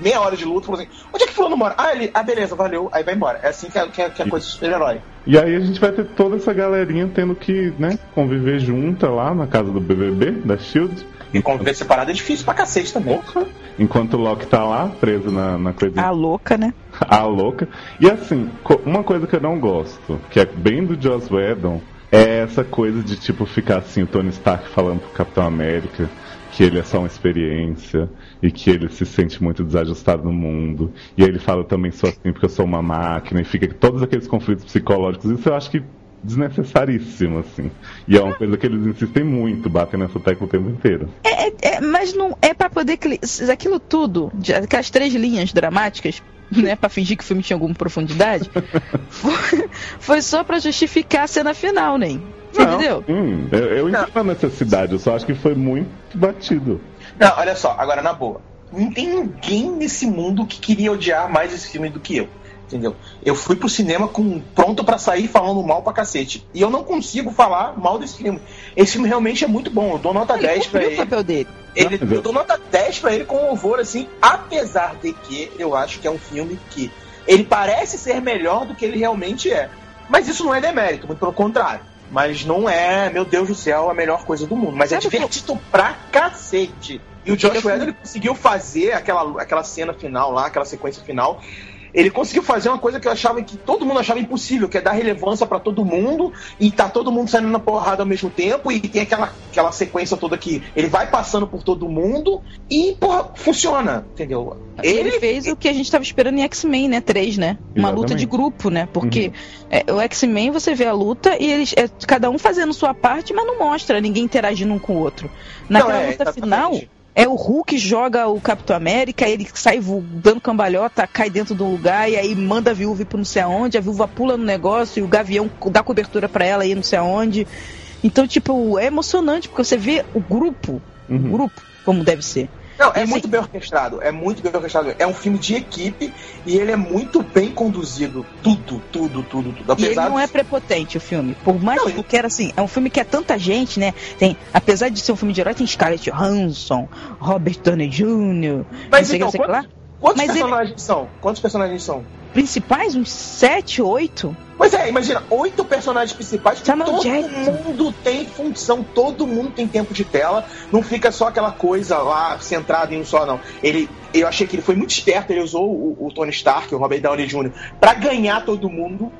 [SPEAKER 11] meia hora de luta, fala assim, onde é que fulano mora? Ah, ali. Ah, beleza, valeu. Aí vai embora. É assim que é, que é, que é coisa de super-herói.
[SPEAKER 9] E aí a gente vai ter toda essa galerinha tendo que, né, conviver junta lá na casa do BBB, da SHIELD.
[SPEAKER 11] E conviver separado é difícil pra cacete também.
[SPEAKER 9] Porra! Enquanto o Loki tá lá, preso na, na coisa
[SPEAKER 12] A louca, né?
[SPEAKER 9] a louca. E assim, uma coisa que eu não gosto, que é bem do Joss Whedon, é essa coisa de tipo ficar assim, o Tony Stark falando pro Capitão América, que ele é só uma experiência e que ele se sente muito desajustado no mundo. E aí ele fala também sou assim porque eu sou uma máquina e fica todos aqueles conflitos psicológicos. Isso eu acho que desnecessaríssimo, assim. E é uma coisa que eles insistem muito, batem nessa tecla o tempo inteiro.
[SPEAKER 12] É, é- é- mas não é pra poder. Aquilo tudo, aquelas três linhas dramáticas, né, pra fingir que o filme tinha alguma profundidade, foi, foi só pra justificar a cena final, nem.
[SPEAKER 9] Não,
[SPEAKER 12] entendeu?
[SPEAKER 9] Hum, eu, eu entendo a necessidade, eu só acho que foi muito batido.
[SPEAKER 11] Não, olha só, agora na boa. Não tem ninguém nesse mundo que queria odiar mais esse filme do que eu. Entendeu? Eu fui pro cinema com pronto pra sair falando mal pra cacete. E eu não consigo falar mal desse filme. Esse filme realmente é muito bom. Eu dou nota 10 pra
[SPEAKER 12] cumpriu o
[SPEAKER 11] ele.
[SPEAKER 12] papel dele.
[SPEAKER 11] ele eu dou nota 10 pra ele com louvor, assim, apesar de que eu acho que é um filme que ele parece ser melhor do que ele realmente é. Mas isso não é demérito, muito pelo contrário. Mas não é, meu Deus do céu, a melhor coisa do mundo. Mas é
[SPEAKER 12] Sabe
[SPEAKER 11] divertido pra cacete. E o Josh
[SPEAKER 12] Ele é
[SPEAKER 11] Whedon ele conseguiu fazer aquela, aquela cena final lá, aquela sequência final. Ele conseguiu fazer uma coisa que eu achava que todo mundo achava impossível, que é dar relevância pra todo mundo e tá todo mundo saindo na porrada ao mesmo tempo e tem aquela, aquela sequência toda que ele vai passando por todo mundo e, porra, funciona, entendeu?
[SPEAKER 12] Ele, fez o que a gente tava esperando em X-Men, né? 3, né? Uma luta de
[SPEAKER 9] Exatamente.
[SPEAKER 12] grupo, né? Porque é, o X-Men você vê a luta e eles é, cada um fazendo sua parte, mas não mostra ninguém interagindo um com o outro. Naquela
[SPEAKER 11] Não, é,
[SPEAKER 12] luta
[SPEAKER 11] exatamente.
[SPEAKER 12] final, é o Hulk joga o Capitão América, ele sai dando cambalhota, cai dentro de um lugar e aí manda a viúva pro não sei aonde, a viúva pula no negócio e o gavião dá cobertura pra ela ir não sei aonde. Então, tipo, é emocionante porque você vê o grupo, o grupo, como deve ser.
[SPEAKER 11] Não, é
[SPEAKER 12] E assim-
[SPEAKER 11] muito bem orquestrado, é muito bem orquestrado. É um filme de equipe e ele é muito bem conduzido. Tudo, tudo, tudo, tudo.
[SPEAKER 12] E ele
[SPEAKER 11] Apesar
[SPEAKER 12] não é
[SPEAKER 11] de-
[SPEAKER 12] prepotente, o filme. Por mais que queira, assim, é um filme que é tanta gente, né? Tem, apesar de ser um filme de herói, tem Scarlett Johansson, Robert Downey Jr.,
[SPEAKER 11] Mas
[SPEAKER 12] não sei que,
[SPEAKER 11] então,
[SPEAKER 12] não sei que lá.
[SPEAKER 11] quantos, quantos
[SPEAKER 12] Mas ele-
[SPEAKER 11] personagens são? Quantos personagens são?
[SPEAKER 12] Principais, uns 7, 8.
[SPEAKER 11] Pois é, imagina, oito personagens principais,
[SPEAKER 12] Samuel
[SPEAKER 11] todo
[SPEAKER 12] Jackson.
[SPEAKER 11] mundo tem função, todo mundo tem tempo de tela, não fica só aquela coisa lá centrada em um só, não. Ele, eu achei que ele foi muito esperto, ele usou o, o Tony Stark, o Robert Downey Jr., pra ganhar todo mundo,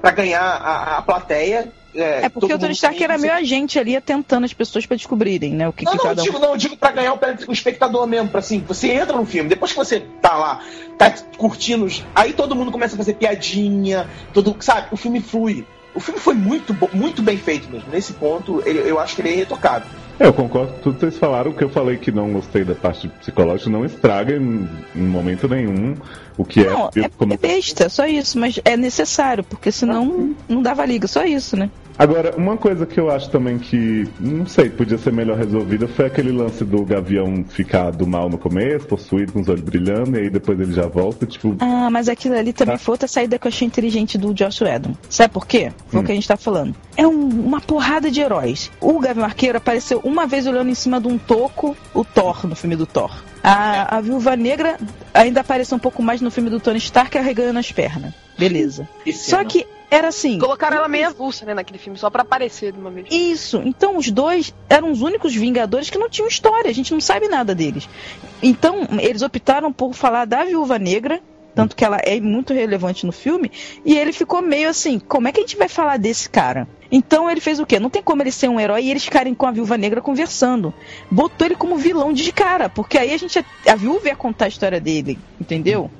[SPEAKER 11] pra ganhar a, a plateia.
[SPEAKER 12] É porque
[SPEAKER 11] todo
[SPEAKER 12] o Tony Stark era meio agente ali, tentando as pessoas pra descobrirem, né? O que,
[SPEAKER 11] Não,
[SPEAKER 12] que
[SPEAKER 11] não, eu
[SPEAKER 12] cada um.
[SPEAKER 11] digo, não, eu digo pra ganhar o, o espectador mesmo, pra assim, você entra no filme, depois que você tá lá, tá curtindo, os- aí todo mundo começa a fazer piadinha, todo, sabe, o filme flui. O filme foi muito, muito bem feito mesmo. Nesse ponto, ele- eu acho que ele é irretocável.
[SPEAKER 9] É, Eu concordo com tudo que vocês falaram. O que eu falei que não gostei da parte psicológica não estraga em, em momento nenhum o que
[SPEAKER 12] Não,
[SPEAKER 9] é.
[SPEAKER 12] é, é besta, só isso, mas é necessário, porque senão não dava liga, só isso, né?
[SPEAKER 9] Agora, uma coisa que eu acho também que, não sei, podia ser melhor resolvida foi aquele lance do Gavião ficar do mal no começo, possuído com os olhos brilhando, e aí depois ele já volta, tipo.
[SPEAKER 12] Ah, mas aquilo ali também foi outra saída que eu achei inteligente do Joss Whedon. Sabe por quê? Foi
[SPEAKER 9] Hum.
[SPEAKER 12] o que a gente tá falando. É um- uma porrada de heróis. O Gavião Arqueiro apareceu uma vez olhando em cima de um toco, o Thor, no filme do Thor. A, a Viúva Negra ainda apareceu um pouco mais no filme do Tony Stark, arregando as pernas. Beleza. Só que era assim.
[SPEAKER 10] Colocaram ela meio avulsa, né, naquele filme, só pra aparecer de uma vez.
[SPEAKER 12] Isso. Então os dois eram os únicos Vingadores que não tinham história. A gente não sabe nada deles. Então eles optaram por falar da Viúva Negra. Tanto que ela é muito relevante no filme. E ele ficou meio assim: como é que a gente vai falar desse cara? Então ele fez o quê? Não tem como ele ser um herói e eles ficarem com a viúva negra conversando. Botou ele como vilão de cara, porque aí a gente. A viúva ia contar a história dele, entendeu?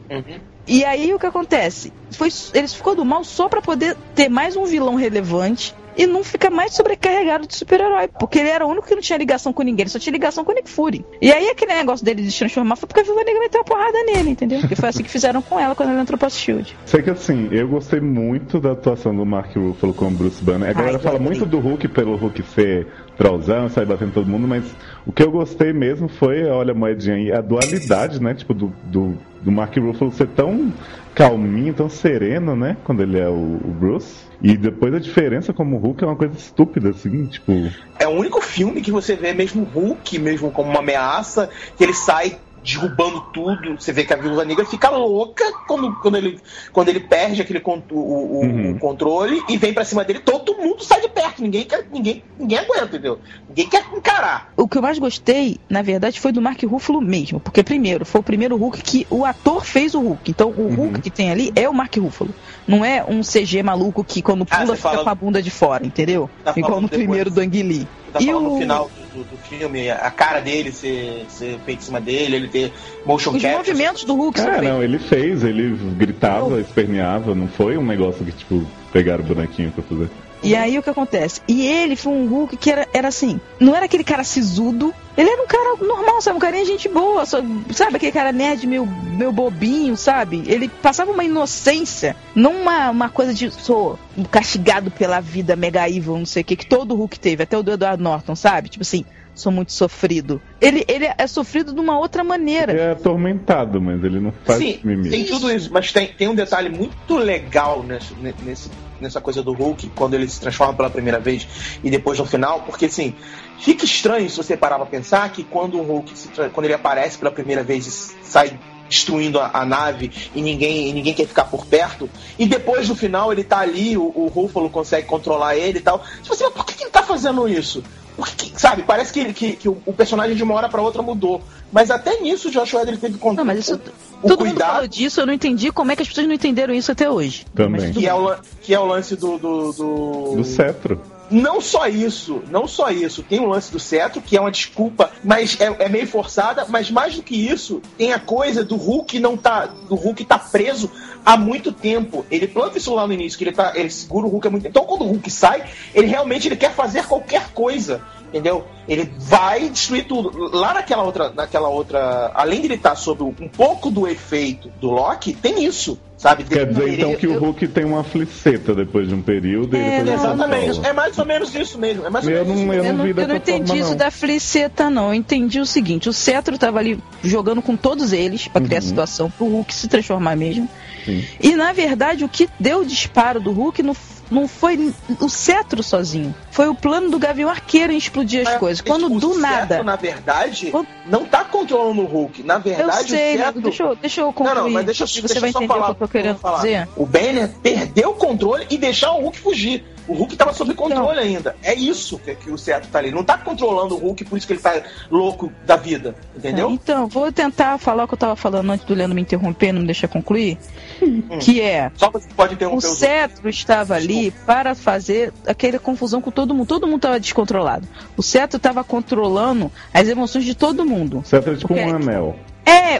[SPEAKER 12] E aí o que acontece? Foi, ele ficou do mal só pra poder ter mais um vilão relevante e não ficar mais sobrecarregado de super-herói. Porque ele era o único que não tinha ligação com ninguém, ele só tinha ligação com o Nick Fury. E aí aquele negócio dele de se transformar foi porque a Viúva Negra meteu a porrada nele, entendeu? Porque foi assim que fizeram com ela quando ela entrou pro Shield.
[SPEAKER 9] Sei que assim, eu gostei muito da atuação do Mark Ruffalo como Bruce Banner. A galera
[SPEAKER 12] Ai,
[SPEAKER 9] fala muito do Hulk pelo Hulk ser trollzão, sair batendo todo mundo, mas o que eu gostei mesmo foi, olha a moedinha aí, a dualidade, né? Tipo, do, do, do Mark Ruffalo ser tão calminho, tão sereno, né? Quando ele é o, o Bruce. E depois a diferença como Hulk é uma coisa estúpida, assim, tipo.
[SPEAKER 11] É o único filme que você vê mesmo Hulk, mesmo como uma ameaça, que ele sai derrubando tudo. Você vê que a Viúva Negra fica louca quando, quando, ele, quando ele perde aquele con- o, o-
[SPEAKER 9] Uhum.
[SPEAKER 11] o controle e vem pra cima dele. Todo mundo sai de perto. Ninguém, quer, ninguém, ninguém aguenta, entendeu? Ninguém quer encarar.
[SPEAKER 12] O que eu mais gostei, na verdade, foi do Mark Ruffalo mesmo. Porque, primeiro, foi o primeiro Hulk que o ator fez o Hulk. Então, o
[SPEAKER 11] Uhum.
[SPEAKER 12] Hulk que tem ali é o Mark Ruffalo. Não é um CG maluco que quando
[SPEAKER 11] Ah,
[SPEAKER 12] pula
[SPEAKER 11] você
[SPEAKER 12] fica
[SPEAKER 11] fala-
[SPEAKER 12] com a bunda de fora, entendeu?
[SPEAKER 11] Tá
[SPEAKER 12] Igual no
[SPEAKER 11] depois.
[SPEAKER 12] primeiro do Ang Lee.
[SPEAKER 11] Tá
[SPEAKER 12] E
[SPEAKER 11] falando
[SPEAKER 12] o-
[SPEAKER 11] no final do, do- filme, a cara dele ser, ser feita em cima dele, ele ter motion
[SPEAKER 12] Os
[SPEAKER 11] capture.
[SPEAKER 12] movimentos do Hulk
[SPEAKER 9] É,
[SPEAKER 12] feitos.
[SPEAKER 9] não, ele fez, ele gritava, esperneava, não foi um negócio que, tipo, pegaram o bonequinho pra fazer.
[SPEAKER 12] E aí o que acontece? E ele foi um Hulk que era, era assim, não era aquele cara sisudo, ele era um cara normal, sabe? Um carinha gente boa, só- sabe? Aquele cara nerd, meio, meio bobinho, sabe? Ele passava uma inocência, não uma, uma coisa de sou castigado pela vida mega evil, não sei o que, que todo Hulk teve, até o do Edward Norton, sabe? Tipo assim, sou muito sofrido. Ele, ele é sofrido de uma outra maneira.
[SPEAKER 9] Ele é atormentado, mas ele não faz
[SPEAKER 11] Sim,
[SPEAKER 9] mimimi.
[SPEAKER 11] tem tudo isso, mas tem, tem um detalhe muito legal nesse, nesse- nessa coisa do Hulk, quando ele se transforma pela primeira vez e depois no final, porque assim, fica estranho se você parar pra pensar que quando o Hulk, se quando ele aparece pela primeira vez e sai destruindo a, a nave e ninguém, e ninguém quer ficar por perto, e depois no final ele tá ali, o, o Ruffalo consegue controlar ele e tal. Tipo assim, mas por que, que ele tá fazendo isso? Porque, sabe, parece que, que, que o, personagem de uma hora pra outra mudou. Mas até nisso o Josh Whedon teve controle.
[SPEAKER 12] Não, mas isso.
[SPEAKER 11] O
[SPEAKER 12] Todo mundo
[SPEAKER 11] cuidado-
[SPEAKER 12] falou disso, eu não entendi como é que as pessoas não entenderam isso até hoje.
[SPEAKER 9] Também.
[SPEAKER 11] Que é, o, que é o lance do, do, do-
[SPEAKER 9] Do cetro.
[SPEAKER 11] Não só isso, não só isso. Tem o lance do cetro, que é uma desculpa, mas é, é meio forçada. Mas mais do que isso, tem a coisa do Hulk não tá. Do Hulk tá preso há muito tempo. Ele planta isso lá no início, que ele tá. Ele segura o Hulk há muito tempo. Então quando o Hulk sai, ele realmente ele quer fazer qualquer coisa. Entendeu? Ele vai destruir tudo. Lá naquela outra. Naquela outra. Além de ele estar sob um pouco do efeito do Loki, tem isso. Sabe?
[SPEAKER 9] Quer dizer
[SPEAKER 11] Ele-
[SPEAKER 9] então que o Hulk tem uma fliceta depois de um período e
[SPEAKER 12] É,
[SPEAKER 11] Exatamente. É mais ou menos isso mesmo. É mais ou
[SPEAKER 9] Eu
[SPEAKER 11] menos
[SPEAKER 9] não-
[SPEAKER 11] isso
[SPEAKER 9] eu
[SPEAKER 11] mesmo.
[SPEAKER 12] Eu não,
[SPEAKER 9] vi
[SPEAKER 12] eu não entendi
[SPEAKER 9] forma,
[SPEAKER 12] isso
[SPEAKER 9] não.
[SPEAKER 12] da fliceta, não. Eu entendi o seguinte: o Cetro tava ali jogando com todos eles pra criar a situação pro Hulk se transformar mesmo.
[SPEAKER 9] Sim.
[SPEAKER 12] E na verdade, o que deu o disparo do Hulk não, não foi o Cetro sozinho. Foi o plano do Gavião Arqueiro em explodir as
[SPEAKER 11] Mas
[SPEAKER 12] coisas. Quando
[SPEAKER 11] o
[SPEAKER 12] do
[SPEAKER 11] Cetro,
[SPEAKER 12] nada.
[SPEAKER 11] na verdade,
[SPEAKER 12] Quando-
[SPEAKER 11] não tá controlando o Hulk. Na
[SPEAKER 12] Eu
[SPEAKER 11] verdade,
[SPEAKER 12] sei,
[SPEAKER 11] o Cetro...
[SPEAKER 12] deixa, eu- deixa eu concluir.
[SPEAKER 11] Não, não, mas deixa,
[SPEAKER 12] você
[SPEAKER 11] deixa
[SPEAKER 12] vai
[SPEAKER 11] eu só
[SPEAKER 12] entender
[SPEAKER 11] falar,
[SPEAKER 12] o que eu tô querendo
[SPEAKER 11] falar.
[SPEAKER 12] dizer.
[SPEAKER 11] O Banner perdeu o controle e deixar o Hulk fugir. O Hulk tava sob
[SPEAKER 12] Então.
[SPEAKER 11] controle ainda. É isso que, que o Cetro tá ali. Ele não tá controlando o Hulk, por isso que ele tá louco da vida. Entendeu?
[SPEAKER 12] Então, vou tentar falar o que eu tava falando antes do Leandro me interromper, não me deixar concluir.
[SPEAKER 11] Hum.
[SPEAKER 12] Que é.
[SPEAKER 11] Só você pode
[SPEAKER 12] O
[SPEAKER 11] interromper os
[SPEAKER 12] cetro estava ali para fazer aquela confusão com todo mundo. Todo mundo estava descontrolado. O cetro estava controlando as emoções de todo mundo.
[SPEAKER 9] O cetro é tipo um anel.
[SPEAKER 12] É,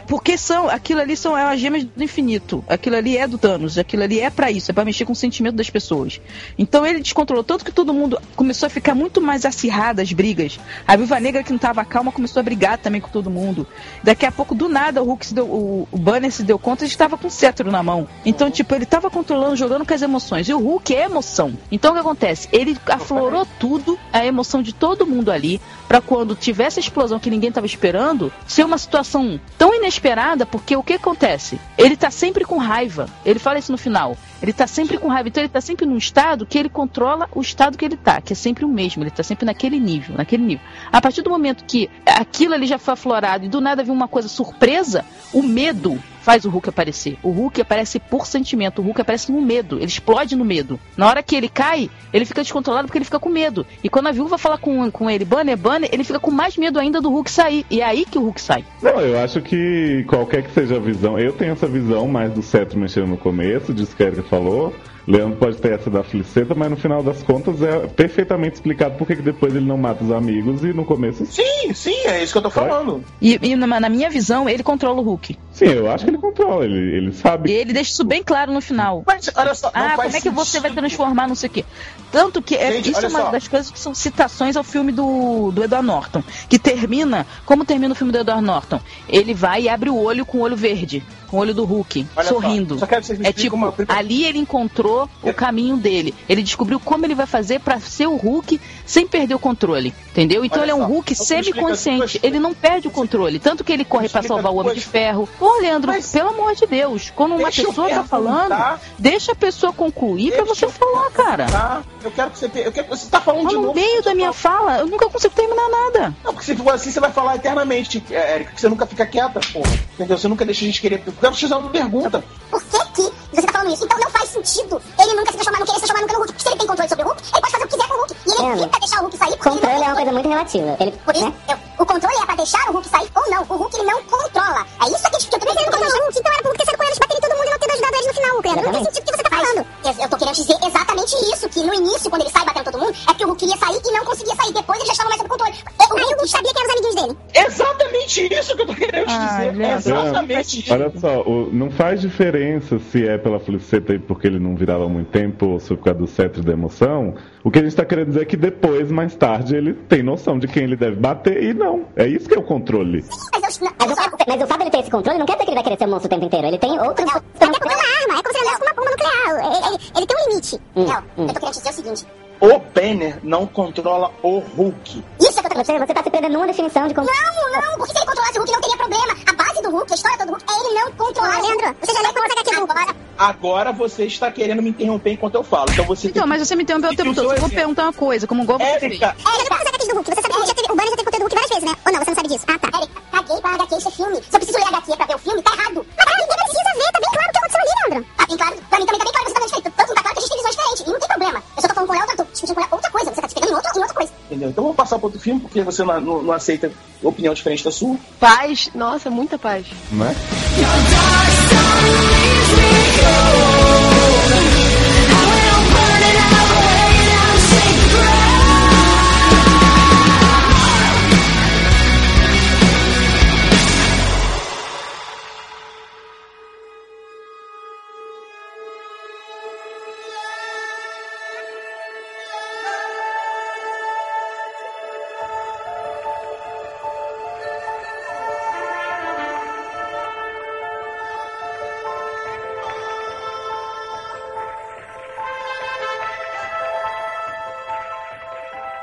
[SPEAKER 12] porque são, aquilo ali são é as gemas do infinito. Aquilo ali é do Thanos, aquilo ali é pra isso, é pra mexer com o sentimento das pessoas. Então ele descontrolou tanto que todo mundo começou a ficar muito mais acirrada as brigas. A Viúva Negra que não tava calma começou a brigar também com todo mundo. Daqui a pouco do nada o Hulk se deu, o, o Banner se deu conta de estava com o cetro na mão. Então, tipo, ele tava controlando, jogando com as emoções. E o Hulk é emoção. Então o que acontece? Ele aflorou tudo, a emoção de todo mundo ali, pra quando tivesse a explosão que ninguém tava esperando, ser uma situação tão inesperada, porque o que acontece? Ele tá sempre com raiva. Ele fala isso no final. Ele tá sempre com raiva. Então ele tá sempre num estado que ele controla o estado que ele tá, que é sempre o mesmo. Ele tá sempre naquele nível, naquele nível. A partir do momento que aquilo ali já foi aflorado e do nada viu uma coisa surpresa, o medo faz o Hulk aparecer. O Hulk aparece por sentimento, o Hulk aparece no medo, ele explode no medo. Na hora que ele cai, ele fica descontrolado porque ele fica com medo. E quando a viúva fala com, com ele, Banner, Banner, ele fica com mais medo ainda do Hulk sair. E é aí que o Hulk sai.
[SPEAKER 9] Não, eu acho que qualquer que seja a visão, eu tenho essa visão mais do cetro mexendo no começo, disso que a Erika falou. Leandro pode ter essa da fliceta, mas no final das contas é perfeitamente explicado por que depois ele não mata os amigos e no começo.
[SPEAKER 11] Sim, sim, é isso que eu tô falando.
[SPEAKER 12] E, e na, na minha visão, ele controla o Hulk.
[SPEAKER 9] Sim, eu acho que ele controla, ele, ele
[SPEAKER 12] E
[SPEAKER 9] sabe.
[SPEAKER 12] ele deixa isso bem claro no final.
[SPEAKER 11] Mas olha só, não
[SPEAKER 12] Ah,
[SPEAKER 11] faz
[SPEAKER 12] como é que você vai
[SPEAKER 11] sentido.
[SPEAKER 12] transformar, não sei o quê. Tanto que é,
[SPEAKER 11] Gente,
[SPEAKER 12] isso é uma
[SPEAKER 11] só.
[SPEAKER 12] das coisas que são citações ao filme do, do Edward Norton. Que termina. Como termina o filme do Edward Norton? Ele vai e abre o olho com o olho verde. Com o olho do Hulk,
[SPEAKER 11] Olha só,
[SPEAKER 12] sorrindo.
[SPEAKER 11] só quero que vocês me
[SPEAKER 12] é tipo,
[SPEAKER 11] uma
[SPEAKER 12] ali ele encontrou o caminho dele. Ele descobriu como ele vai fazer pra ser o Hulk sem perder o controle. Entendeu? Então
[SPEAKER 11] Olha
[SPEAKER 12] ele é um
[SPEAKER 11] só,
[SPEAKER 12] Hulk semi-consciente. Ele não perde o controle. Tanto que ele corre pra
[SPEAKER 11] explica
[SPEAKER 12] salvar o Homem de Ferro. Ô, Leandro,
[SPEAKER 11] Mas-
[SPEAKER 12] pelo amor de Deus, quando uma pessoa tá falando, deixa a pessoa concluir pra
[SPEAKER 11] Deixa
[SPEAKER 12] você falar, cara.
[SPEAKER 11] Tá? Eu quero que você. Eu quero, você tá falando
[SPEAKER 12] Mas
[SPEAKER 11] de
[SPEAKER 12] no
[SPEAKER 11] novo.
[SPEAKER 12] meio da minha fala, eu nunca consigo terminar nada.
[SPEAKER 11] Não, porque se for assim, você vai falar eternamente, é, Érica, que você nunca fica quieta, porra. Entendeu? Você nunca deixa a gente querer. Eu quero te fazer uma pergunta.
[SPEAKER 5] Por que que você tá falando isso? Então não faz sentido ele nunca se transformar, não querer se transformar nunca no Hulk. Se ele tem controle sobre o Hulk, ele pode fazer o que quiser com o Hulk. E ele
[SPEAKER 2] É,
[SPEAKER 5] tenta deixar o Hulk sair porque ele não
[SPEAKER 2] Controle é uma coisa muito relativa. Ele,
[SPEAKER 5] Por isso,
[SPEAKER 2] né?
[SPEAKER 5] eu- o controle é pra deixar o Hulk sair ou não. O Hulk ele não controla. É isso aqui que eu tô Mas ele não controla o Hulk, então era pro Hulk ter saído com eles, bater em todo mundo e não ter ajudado eles no final, Pedro. Não tem sentido o que você tá falando. Eu, eu tô querendo dizer exatamente isso, que no início, quando ele sai batendo todo mundo, é porque o Hulk queria sair e não conseguia sair. Depois ele já estava mais sob controle. O Hulk sabia que eram os amiguinhos dele.
[SPEAKER 11] Exatamente isso que eu tô querendo te
[SPEAKER 12] Ah,
[SPEAKER 11] dizer.
[SPEAKER 12] só.
[SPEAKER 11] Exatamente isso.
[SPEAKER 9] Olha só, o- não faz diferença se é pela Feliceta e porque ele não virava há muito tempo ou se por causa do cetro da emoção. O que a gente tá querendo dizer é que depois, mais tarde, ele tem noção de quem ele deve bater e não. É isso que é o controle.
[SPEAKER 5] Mas, eu,
[SPEAKER 6] Mas o, fato, mas o fato de ele ter esse controle não quer dizer que ele vai querer ser um monstro o tempo inteiro. Ele tem outros.
[SPEAKER 5] Não, até porque é uma arma, é como se ele andasse com uma bomba nuclear. Ele, ele- ele tem um limite.
[SPEAKER 6] Hum,
[SPEAKER 5] não,
[SPEAKER 6] hum.
[SPEAKER 5] eu tô querendo te dizer o seguinte.
[SPEAKER 11] O Banner não controla o Hulk.
[SPEAKER 5] Isso é que eu tô querendo
[SPEAKER 6] Você, você tá se prendendo numa definição de como.
[SPEAKER 5] Não, não, porque se ele controlasse o Hulk não teria problema. Do Hulk, a história toda do Hulk, é ele não controlar. Leandro, você já leu as HQ do Hulk. Agora,
[SPEAKER 11] Agora você está querendo me interromper enquanto eu falo. Então você
[SPEAKER 7] Então,
[SPEAKER 11] tem
[SPEAKER 7] mas você me interrompeu o tempo todo. Eu vou
[SPEAKER 11] esse-
[SPEAKER 7] perguntar uma coisa, como você fez.
[SPEAKER 11] Érica,
[SPEAKER 5] é, todas as HQs do Hulk. Você sabe que já teve, o Banner já teve conteúdo do Hulk várias vezes, né? Ou não, você não sabe disso? Ah, tá. Eric, caguei pra HQ, é filme. Se eu preciso ler HQ pra ver o filme, tá errado. Mas ninguém precisa ver, tá bem claro o que aconteceu ali, Leandro. Tá bem claro. Pra mim também tá bem claro que você tá vendo diferente. Tanto não tá claro que a gente tem visões diferentes. E não tem problema. Eu só tô falando com ela, eu tô discutindo com ela outra coisa. Você tá discutindo em outra, em outra coisa.
[SPEAKER 11] entendeu? Então vamos passar para outro filme, porque você não, não- não aceita opinião diferente da sua.
[SPEAKER 10] Paz, nossa, muita paz.
[SPEAKER 9] Né?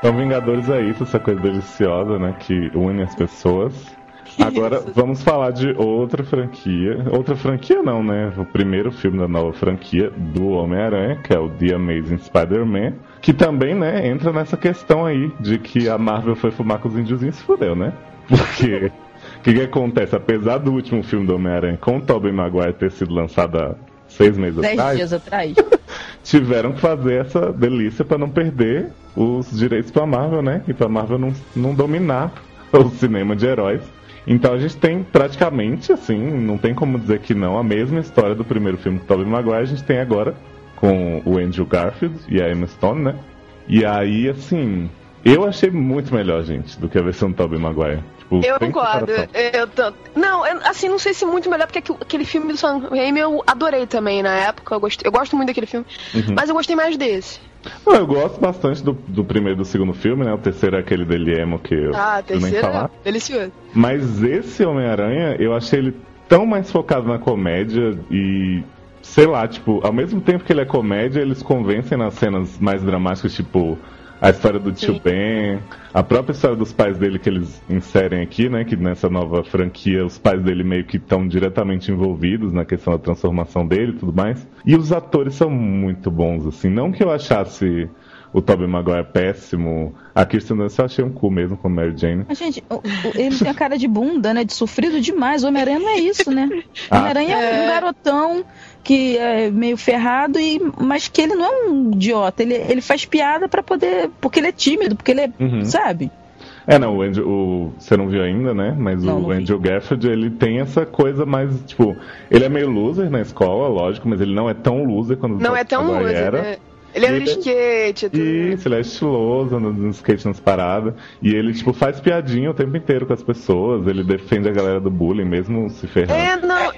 [SPEAKER 9] Então, Vingadores é isso, essa coisa deliciosa, né? Que une as pessoas. Agora vamos falar de outra franquia. Outra franquia não, né? O primeiro filme da nova franquia do Homem-Aranha, que é o The Amazing Spider-Man, que também, né, entra nessa questão aí de que a Marvel foi fumar com os índiozinhos e se fudeu, né? Porque o que, que acontece? Apesar do último filme do Homem-Aranha com o Tobey Maguire ter sido lançado há seis meses
[SPEAKER 12] Dez
[SPEAKER 9] atrás,
[SPEAKER 12] dias atrás.
[SPEAKER 9] tiveram que fazer essa delícia pra não perder os direitos pra Marvel, né? E pra Marvel não, não dominar o cinema de heróis. Então a gente tem praticamente, assim, não tem como dizer que não, a mesma história do primeiro filme com Tobey Maguire a gente tem agora com o Andrew Garfield e a Emma Stone, né? E aí, assim, eu achei muito melhor, gente, do que a versão do Tobey Maguire. Tipo,
[SPEAKER 10] Eu concordo. Eu tô- Não, eu- assim, não sei se muito melhor, porque aqu- aquele filme do Sam Raimi eu adorei também na época. Eu, gostei, eu gosto muito daquele filme.
[SPEAKER 9] Uhum.
[SPEAKER 10] Mas eu gostei mais desse.
[SPEAKER 9] Não, eu gosto bastante do, do primeiro e do segundo filme, né? O terceiro é aquele dele emo que eu
[SPEAKER 10] Ah,
[SPEAKER 9] eu nem
[SPEAKER 10] terceiro
[SPEAKER 9] falar.
[SPEAKER 10] é delicioso.
[SPEAKER 9] Mas esse Homem-Aranha, eu achei ele tão mais focado na comédia e. Sei lá, tipo, ao mesmo tempo que ele é comédia, eles convencem nas cenas mais dramáticas, tipo, a história do tio
[SPEAKER 10] Sim.
[SPEAKER 9] Ben, a própria história dos pais dele que eles inserem aqui, né? Que nessa nova franquia os pais dele meio que estão diretamente envolvidos na questão da transformação dele e tudo mais. E os atores são muito bons, assim. Não que eu achasse o Tobey Maguire péssimo, a Kirsten Dunst eu achei um cu mesmo com Mary Jane.
[SPEAKER 12] Mas, gente, o- o- ele tem a cara de bunda, né? De sofrido demais. O Homem-Aranha não é isso, né? O
[SPEAKER 9] Ah.
[SPEAKER 12] Homem-Aranha é um garotão que é meio ferrado, e, mas que ele não é um idiota. Ele, ele faz piada pra poder. Porque ele é tímido, porque ele é.
[SPEAKER 9] Uhum.
[SPEAKER 12] Sabe?
[SPEAKER 9] É, não, o, Andrew, o você não viu ainda, né? Mas
[SPEAKER 12] Não,
[SPEAKER 9] o
[SPEAKER 12] não vi.
[SPEAKER 9] Andrew Garfield, ele tem essa coisa mais, tipo, ele é meio loser na escola, lógico, mas ele não é tão loser quando
[SPEAKER 10] Não é tão loser,
[SPEAKER 9] era.
[SPEAKER 10] né? Ele é no skate, é tudo.
[SPEAKER 9] Isso, ele é estiloso no, no skate nas paradas. E ele, tipo, faz piadinha o tempo inteiro com as pessoas. Ele defende a galera do bullying, mesmo se ferrando.
[SPEAKER 10] É, não,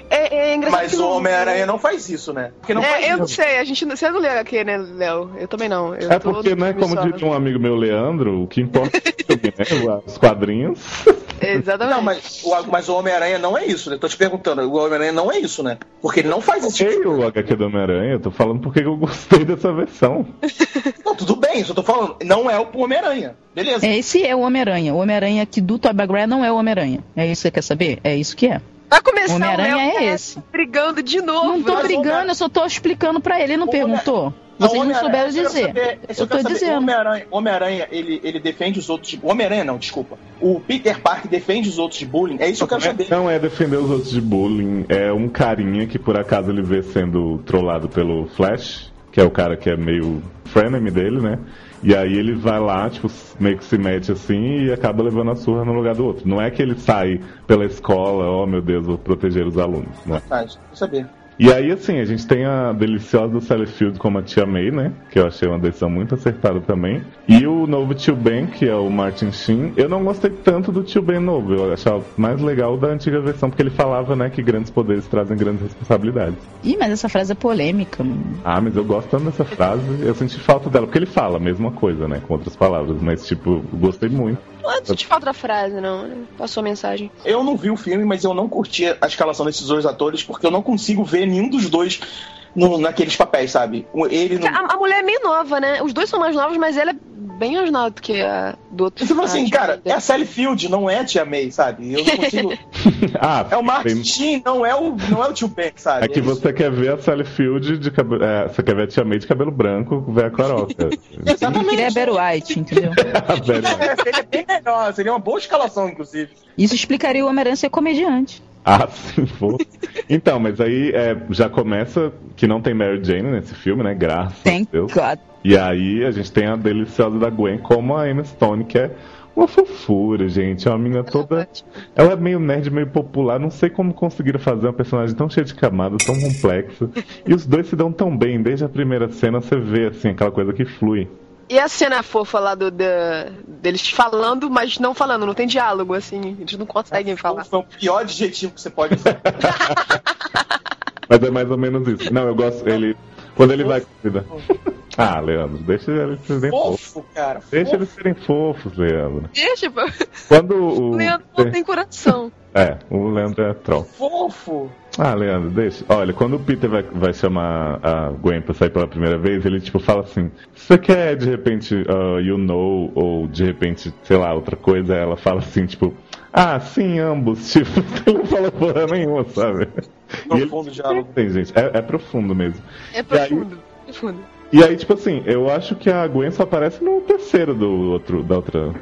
[SPEAKER 10] engraçado.
[SPEAKER 11] Mas
[SPEAKER 10] que
[SPEAKER 11] o
[SPEAKER 10] não-
[SPEAKER 11] Homem-Aranha não faz isso, né? Porque não faz
[SPEAKER 10] É, eu não
[SPEAKER 11] isso.
[SPEAKER 10] sei, a gente não, você não lê aqui, né, Léo? Eu também não. Eu
[SPEAKER 9] É porque, né, como
[SPEAKER 10] só.
[SPEAKER 9] diz um amigo meu, Leandro, o que importa é né? Os quadrinhos.
[SPEAKER 10] Exatamente.
[SPEAKER 11] Não, mas o, mas o Homem-Aranha não é isso, né? Tô te perguntando, o Homem-Aranha não é isso, né? Porque ele não faz esse tipo
[SPEAKER 9] Ok,
[SPEAKER 11] de
[SPEAKER 9] o HQ do Homem-Aranha, eu tô falando porque eu gostei dessa versão.
[SPEAKER 11] Não, tudo bem, só tô falando. Não é o Homem-Aranha. Beleza.
[SPEAKER 12] Esse é o Homem-Aranha. O Homem-Aranha aqui do Tobey Maguire não é o Homem-Aranha. É isso que você quer saber? É isso que é.
[SPEAKER 10] Vai começar
[SPEAKER 12] O Homem-Aranha
[SPEAKER 10] o Léo
[SPEAKER 12] é
[SPEAKER 10] tá
[SPEAKER 12] esse.
[SPEAKER 10] brigando de novo.
[SPEAKER 12] Não tô brigando,
[SPEAKER 11] Homem-
[SPEAKER 12] eu só tô explicando pra ele. Ele não
[SPEAKER 11] Homem-
[SPEAKER 12] perguntou. Vocês não souberam dizer.
[SPEAKER 11] saber,
[SPEAKER 12] Eu tô
[SPEAKER 11] saber.
[SPEAKER 12] Dizendo.
[SPEAKER 11] Homem-Aranha, o Homem-Aranha, ele, ele defende os outros de. Homem-Aranha não, desculpa. O Peter Parker defende os outros de bullying. É isso que eu quero saber.
[SPEAKER 9] Não é defender os outros de bullying, é um carinha que por acaso ele vê sendo trollado pelo Flash, que é o cara que é meio frenemy dele, né? E aí ele vai lá, tipo, meio que se mete assim e acaba levando a surra no lugar do outro. Não é que ele sai pela escola, oh meu Deus, vou proteger os alunos. Não é.
[SPEAKER 11] Mas, quero saber.
[SPEAKER 9] E aí, assim, a gente tem a deliciosa Sally Field como a Tia May, né? Que eu achei uma decisão muito acertada também. E o novo Tio Ben, que é o Martin Sheen. Eu não gostei tanto do Tio Ben novo. Eu achava mais legal da antiga versão, porque ele falava, né, que grandes poderes trazem grandes responsabilidades.
[SPEAKER 12] Ih, mas essa frase é polêmica. mano.
[SPEAKER 9] Ah, mas eu gosto tanto dessa frase. Eu senti falta dela, porque ele fala a mesma coisa, né? Com outras palavras. Mas, tipo, gostei muito.
[SPEAKER 10] Não de falta da frase, não. Passou a mensagem.
[SPEAKER 11] Eu não vi o filme, mas eu não curti a escalação desses dois atores, porque eu não consigo ver nenhum dos dois no- naqueles papéis, sabe? Ele no...
[SPEAKER 10] A, a mulher é meio nova, né? Os dois são mais novos, mas ela é bem mais nova do que a do outro.
[SPEAKER 11] Tipo assim,
[SPEAKER 10] Ah,
[SPEAKER 11] cara, é a Sally Field, não é a Tia May, sabe? Eu não consigo.
[SPEAKER 9] ah,
[SPEAKER 11] É o Martin Sheen, não é o, não é o tio Ben, sabe?
[SPEAKER 9] É que você quer ver a Sally Field de cabelo. É, você quer ver a Tia May de cabelo branco, ver a Coroca.
[SPEAKER 12] Eu queria Barry White, entendeu?
[SPEAKER 9] Velha.
[SPEAKER 11] É, seria bem melhor, seria uma boa escalação, inclusive.
[SPEAKER 12] Isso explicaria o Homem-Aranha ser comediante.
[SPEAKER 9] Ah, sim, pô. Então, mas aí é, já começa que não tem Mary Jane nesse filme, né? Graças a
[SPEAKER 12] Thank
[SPEAKER 9] Deus.
[SPEAKER 12] God.
[SPEAKER 9] E aí a gente tem a deliciosa da Gwen como a Emma Stone, que é uma fofura, gente. É uma menina toda. Ela é meio nerd, meio popular. Não sei como conseguiram fazer uma personagem tão cheia de camadas, tão complexa. E os dois se dão tão bem. Desde a primeira cena você vê, assim, aquela coisa que flui.
[SPEAKER 10] E a cena fofa lá do, da- deles falando, mas não falando, não tem diálogo, assim, eles não conseguem falar.
[SPEAKER 11] Foi o pior adjetivo que você pode usar.
[SPEAKER 9] Mas é mais ou menos isso. Não, eu gosto. Ele. Quando ele vai. Ah, Leandro, deixa eles serem fofos.
[SPEAKER 11] Fofo, cara.
[SPEAKER 9] Deixa
[SPEAKER 11] fofo.
[SPEAKER 9] eles serem fofos, Leandro.
[SPEAKER 10] Deixa.
[SPEAKER 9] Quando o.
[SPEAKER 10] O Leandro não tem coração.
[SPEAKER 9] É, o Leandro é troll.
[SPEAKER 11] Fofo.
[SPEAKER 9] Ah, Leandro, deixa. Olha, quando o Peter vai, vai chamar a Gwen pra sair pela primeira vez, ele tipo fala assim: Você quer de repente uh, you know, ou de repente, sei lá, outra coisa? Ela fala assim, tipo, ah, sim, ambos. Tipo, ele não fala porra nenhuma, sabe?
[SPEAKER 11] Profundo diálogo.
[SPEAKER 9] Tem, gente, é, é profundo mesmo.
[SPEAKER 10] É profundo, profundo.
[SPEAKER 9] E aí, tipo assim, eu acho que a Gwen só aparece no terceiro do outro, da outra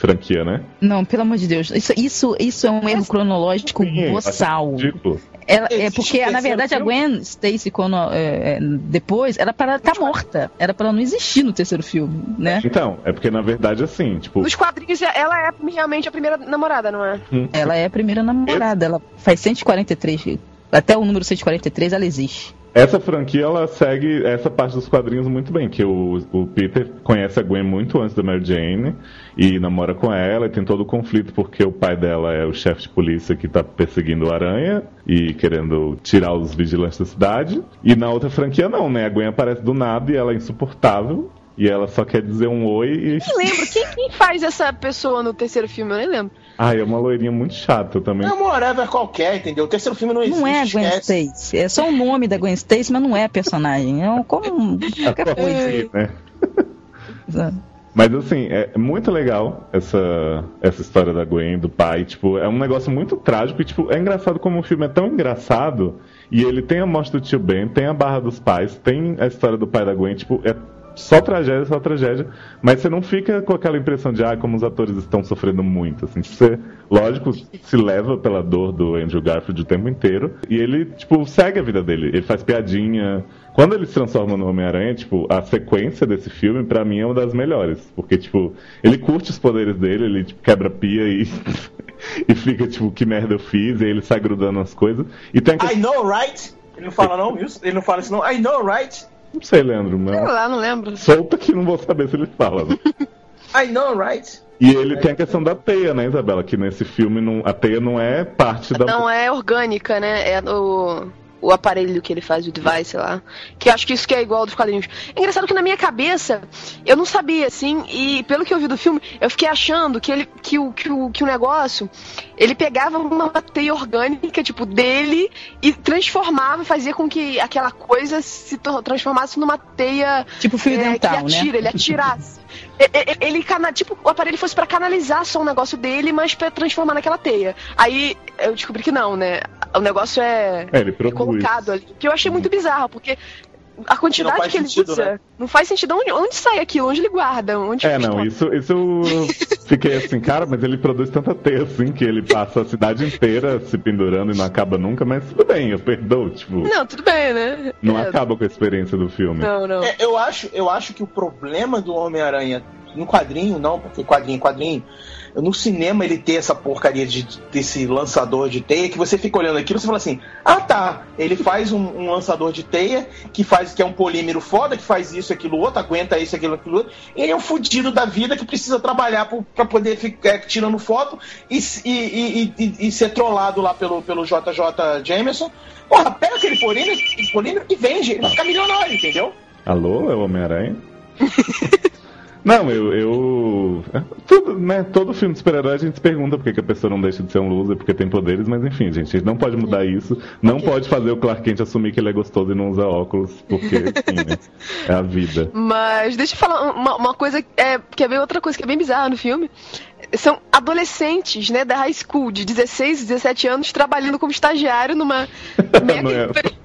[SPEAKER 9] franquia, né?
[SPEAKER 12] Não, pelo amor de Deus. Isso, isso, isso é um erro cronológico
[SPEAKER 9] Sim,
[SPEAKER 12] boçal.
[SPEAKER 9] acho ridículo.
[SPEAKER 12] Ela, é
[SPEAKER 11] Existe
[SPEAKER 12] porque, na verdade, a
[SPEAKER 11] filme?
[SPEAKER 12] Gwen Stacy, quando, é, é, depois, era para estar morta. Era para ela não existir no terceiro filme, né?
[SPEAKER 9] Então, é porque na verdade, assim, tipo,
[SPEAKER 10] Nos quadrinhos, ela é realmente a primeira namorada, não é?
[SPEAKER 12] Ela é a primeira namorada. Ela faz 143. Até o número 143 ela existe.
[SPEAKER 9] Essa franquia ela segue essa parte dos quadrinhos muito bem, que o, o Peter conhece a Gwen muito antes da Mary Jane e namora com ela e tem todo o conflito porque o pai dela é o chefe de polícia que tá perseguindo o Aranha e querendo tirar os vigilantes da cidade. E na outra franquia não, né? A Gwen aparece do nada e ela é insuportável e ela só quer dizer um oi e...
[SPEAKER 10] Nem lembro. Quem, quem faz essa pessoa no terceiro filme? Eu nem lembro.
[SPEAKER 9] Ai, é uma loirinha muito chata também.
[SPEAKER 11] É uma whatever qualquer, entendeu? O terceiro filme não existe.
[SPEAKER 12] Não é a Gwen
[SPEAKER 11] esquece.
[SPEAKER 12] Stacy. É só o nome da Gwen Stacy, mas não é a personagem. É um- como qualquer coisa.
[SPEAKER 9] né? Mas assim, é muito legal essa, essa história da Gwen, do pai. Tipo, é um negócio muito trágico e, tipo, é engraçado como o filme é tão engraçado. E ele tem a morte do tio Ben, tem a barra dos pais, tem a história do pai da Gwen, tipo, é só tragédia, só tragédia. Mas você não fica com aquela impressão de, ah, como os atores estão sofrendo muito. Assim, tipo, você, lógico, se leva pela dor do Andrew Garfield o tempo inteiro. E ele, tipo, segue a vida dele. Ele faz piadinha. Quando ele se transforma no Homem-Aranha, tipo, a sequência desse filme, pra mim, é uma das melhores. Porque, tipo, ele curte os poderes dele, ele tipo, quebra pia e, e fica, tipo, que merda eu fiz, e aí ele sai grudando nas coisas. E tem a
[SPEAKER 11] I know, right? Ele não fala não? Ele não fala isso não. I know, right?
[SPEAKER 9] Não sei, Leandro,
[SPEAKER 10] Sei
[SPEAKER 9] mas...
[SPEAKER 10] lá, não lembro.
[SPEAKER 9] Solta que não vou saber se ele fala. né?
[SPEAKER 11] I know, right?
[SPEAKER 9] E ele tem a questão da teia, né, Isabela? Que nesse filme não, a teia não é parte da.
[SPEAKER 10] Não é orgânica, né? É o, o aparelho que ele faz, o device lá. Que acho que isso que é igual dos quadrinhos. É engraçado que na minha cabeça, eu não sabia, assim, e pelo que eu vi do filme, eu fiquei achando que, ele, que, o, que, o, que o negócio, ele pegava uma teia orgânica, tipo, dele, e transformava, fazia com que aquela coisa se transformasse numa teia
[SPEAKER 12] Tipo fio
[SPEAKER 10] é,
[SPEAKER 12] dental,
[SPEAKER 10] que atira,
[SPEAKER 12] né?
[SPEAKER 10] ele atirasse. E- e- Ele, cana- tipo, o aparelho fosse pra canalizar só o negócio dele, mas pra transformar naquela teia. Aí eu descobri que não, né? O negócio é,
[SPEAKER 9] É, ele produz.
[SPEAKER 10] colocado ali. Que eu achei muito bizarro, porque a quantidade que ele
[SPEAKER 11] sentido,
[SPEAKER 10] usa
[SPEAKER 11] né?
[SPEAKER 10] não faz sentido. Onde, onde sai aquilo? Onde ele guarda? Onde
[SPEAKER 9] É, não, isso, isso eu fiquei assim, cara, mas ele produz tanta teia assim que ele passa a cidade inteira se pendurando e não acaba nunca, mas tudo bem, eu perdoo, tipo,
[SPEAKER 10] Não, tudo bem, né?
[SPEAKER 9] não
[SPEAKER 10] É,
[SPEAKER 9] acaba com a experiência do filme.
[SPEAKER 10] Não, não.
[SPEAKER 11] É, eu, acho, eu acho que o problema do Homem-Aranha no quadrinho não, porque quadrinho quadrinho. No cinema ele tem essa porcaria de, desse lançador de teia que você fica olhando aquilo e você fala assim: ah tá, ele faz um, um, lançador de teia que faz que é um polímero foda, que faz isso, aquilo outro, aguenta isso, aquilo, aquilo outro. Ele é um fudido da vida que precisa trabalhar para poder ficar tirando foto e, e, e, e, ser trollado lá pelo, pelo JJ Jameson. Porra, pega aquele polímero, polímero e vende, ele vai ficar milionário, entendeu?
[SPEAKER 9] Alô, é o Homem-Aranha? Não, eu. eu tudo, né, todo filme de super-herói a gente se pergunta por que, a pessoa não deixa de ser um loser, porque tem poderes, mas enfim, gente, a gente não pode mudar isso. Não pode fazer o Clark Kent assumir que ele é gostoso e não usa óculos, porque, enfim, né, é a vida.
[SPEAKER 10] Mas deixa eu falar uma, uma coisa é, que é bem outra coisa que é bem bizarra no filme. São adolescentes, né, da high school, de 16, 17 anos, trabalhando como estagiário numa mega
[SPEAKER 9] é. empresa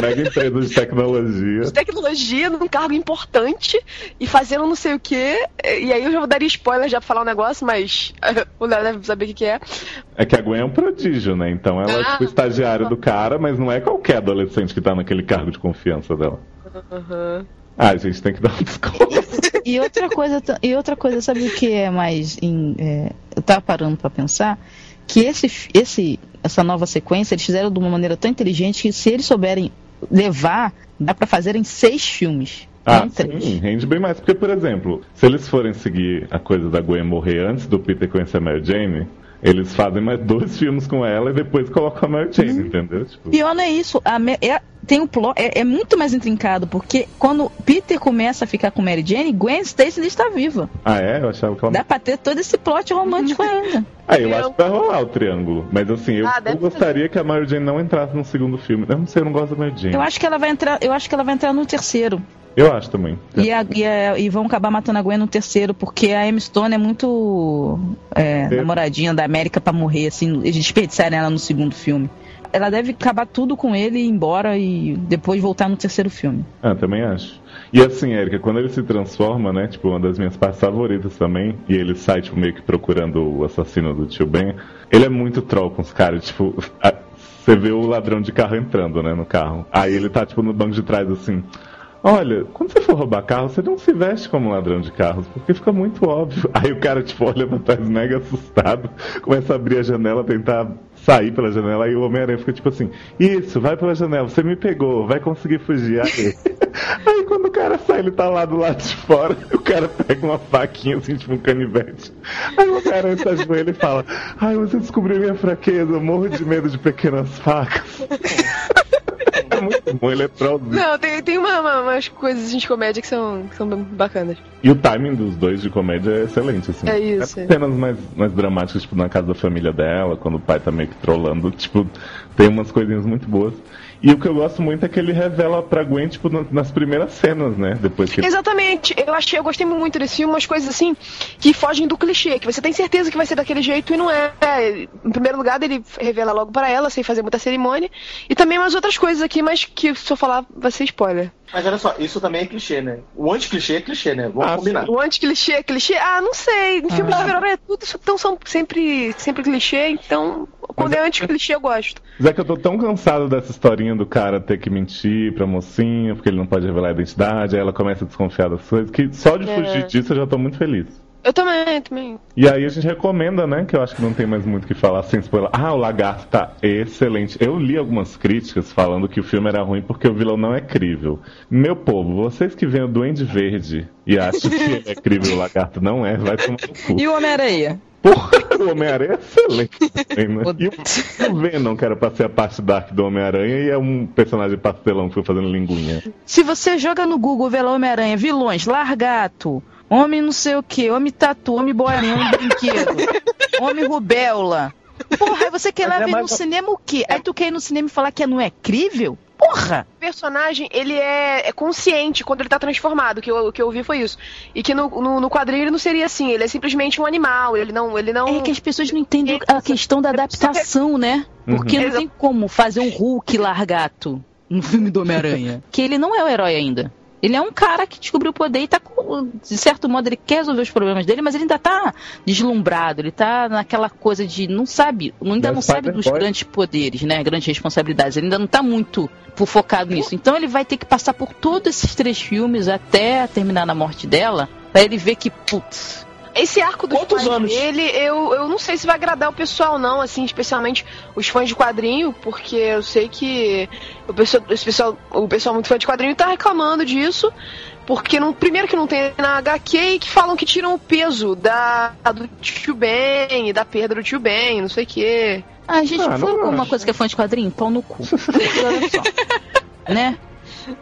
[SPEAKER 9] Mega empresa de tecnologia.
[SPEAKER 10] De tecnologia, num cargo importante e fazendo não sei o quê. E aí eu já daria spoiler já pra falar um negócio, mas o Léo deve saber o que, que, é.
[SPEAKER 9] É que a Gwen é um prodígio, né? Então ela ah, é tipo estagiária do cara, mas não é qualquer adolescente que tá naquele cargo de confiança dela. Uhum. Ah, a gente tem que dar um desconto.
[SPEAKER 12] e outra coisa, e outra coisa, sabe o que é mais. Em, é, eu tava parando para pensar que esse, esse, essa nova sequência eles fizeram de uma maneira tão inteligente que se eles souberem levar, dá para fazer em seis filmes.
[SPEAKER 9] Ah, sim, rende bem mais. Porque, por exemplo, se eles forem seguir a coisa da Gwen morrer antes do Peter conhecer a Mary Jane, eles fazem mais dois filmes com ela e depois colocam a Mary Jane, hum. entendeu?
[SPEAKER 12] Tipo... Pior não é isso. A, é, tem um plot, é, é, muito mais intrincado, porque quando Peter começa a ficar com Mary Jane, Gwen Stacy está viva.
[SPEAKER 9] Ah, é? Eu achava que ela...
[SPEAKER 12] Dá pra ter todo esse plot romântico ainda.
[SPEAKER 9] Ah, eu, eu acho que vai rolar o triângulo. Mas assim, eu, ah, eu gostaria que a Mary Jane não entrasse no segundo filme. Eu não sei, eu não gosto da Mary Jane.
[SPEAKER 12] Eu acho que ela vai entrar, eu acho que ela vai entrar no terceiro.
[SPEAKER 9] Eu acho também.
[SPEAKER 12] E, a, e, a, e, vão acabar matando a Gwen no terceiro, porque a Emma Stone é muito é, namoradinha da América para morrer, assim, eles desperdiçarem ela no segundo filme. Ela deve acabar tudo com ele e ir embora e depois voltar no terceiro filme.
[SPEAKER 9] Ah, também acho. E assim, Erika, quando ele se transforma, né, tipo, uma das minhas partes favoritas também, e ele sai, tipo, meio que procurando o assassino do tio Ben, ele é muito troll com os caras, tipo, a, você vê o ladrão de carro entrando, né, no carro. Aí ele tá, tipo, no banco de trás, assim, Olha, quando você for roubar carro, você não se veste como ladrão de carros, porque fica muito óbvio. Aí o cara, tipo, olha pra trás mega assustado, começa a abrir a janela, tentar sair pela janela, aí o Homem-Aranha fica tipo assim, isso, vai pela janela, você me pegou, vai conseguir fugir. Aí, aí quando o cara sai, ele tá lá do lado de fora, o cara pega uma faquinha, assim, tipo um canivete. Aí o Homem-Aranha tá de ele e fala, ai, você descobriu minha fraqueza, eu morro de medo de pequenas facas. é muito bom, ele é trollzinho.
[SPEAKER 10] Não, tem, tem uma, uma, umas coisas de comédia que são, que são bacanas.
[SPEAKER 9] E o timing dos dois de comédia é excelente, assim.
[SPEAKER 10] É isso.
[SPEAKER 9] É cenas mais, mais dramáticas, tipo, na casa da família dela, quando o pai tá meio que trollando, tipo, tem umas coisinhas muito boas. E o que eu gosto muito é que ele revela pra Gwen, tipo, nas primeiras cenas, né? Depois que...
[SPEAKER 10] Exatamente. Eu achei, eu gostei muito desse filme, umas coisas assim que fogem do clichê, que você tem certeza que vai ser daquele jeito e não é. Em primeiro lugar, ele revela logo para ela, sem fazer muita cerimônia. E também umas outras coisas aqui, mas que se eu falar vai ser spoiler.
[SPEAKER 11] Mas olha só, isso também é clichê, né? O anti-clichê é clichê, né? Vamos ah, combinar.
[SPEAKER 10] O anti-clichê é clichê? Ah, não sei. Em filmes ah. de super é tudo, então são sempre, sempre clichê, então quando Mas é, é anti-clichê eu gosto.
[SPEAKER 9] Mas é que eu tô tão cansado dessa historinha do cara ter que mentir pra mocinha, porque ele não pode revelar a identidade, aí ela começa a desconfiar das coisas, que só de é. fugir disso eu já tô muito feliz.
[SPEAKER 10] Eu também, também.
[SPEAKER 9] E aí a gente recomenda, né? Que eu acho que não tem mais muito o que falar sem spoiler. Ah, o Lagarto tá excelente. Eu li algumas críticas falando que o filme era ruim porque o vilão não é crível. Meu povo, vocês que veem o Duende Verde e acham que é crível o Lagarto não é, vai tomar no
[SPEAKER 12] cu. E o Homem-Aranha?
[SPEAKER 9] Porra, o Homem-Aranha é excelente também, né? E o Venom, que era pra ser a parte dark do Homem-Aranha, e é um personagem pastelão que foi fazendo linguinha.
[SPEAKER 12] Se você joga no Google vê lá Homem-Aranha, vilões, Largato, Homem não sei o que, homem tatu, homem boarinha, homem brinquedo, homem rubéola. Porra, aí você quer lá é ver no cinema o quê? Aí tu quer ir no cinema e falar que não é crível? Porra!
[SPEAKER 10] O personagem, ele é, é, consciente quando ele tá transformado, que eu, que eu vi foi isso. E que no, no, no, quadrinho ele não seria assim, ele é simplesmente um animal, ele não... Ele não...
[SPEAKER 12] É que as pessoas não entendem a questão da adaptação, né? Porque uhum. não tem como fazer um Hulk largato no filme do Homem-Aranha. que ele não é o herói ainda. Ele é um cara que descobriu o poder e tá com, de certo modo, ele quer resolver os problemas dele, mas ele ainda tá deslumbrado, ele tá naquela coisa de não sabe, ainda não sabe dos grandes poderes, né? Grandes responsabilidades. Ele ainda não tá muito focado nisso. Então ele vai ter que passar por todos esses três filmes até terminar na morte dela Pra ele ver que, putz,
[SPEAKER 10] Esse arco dos
[SPEAKER 11] Quantos
[SPEAKER 10] pais
[SPEAKER 11] anos?
[SPEAKER 10] dele, eu, eu não sei se vai agradar o pessoal, não, assim, especialmente os fãs de quadrinho, porque eu sei que o pessoal, esse pessoal, o pessoal muito fã de quadrinho tá reclamando disso. Porque não, primeiro que não tem na HQ e que falam que tiram o peso da do tio Ben e da perda do tio Ben, não sei o quê.
[SPEAKER 12] Ah, gente,
[SPEAKER 9] Ah, não
[SPEAKER 12] foi alguma
[SPEAKER 9] acho.
[SPEAKER 12] coisa que é fã de quadrinho? Pau no cu. Porque olha só. né?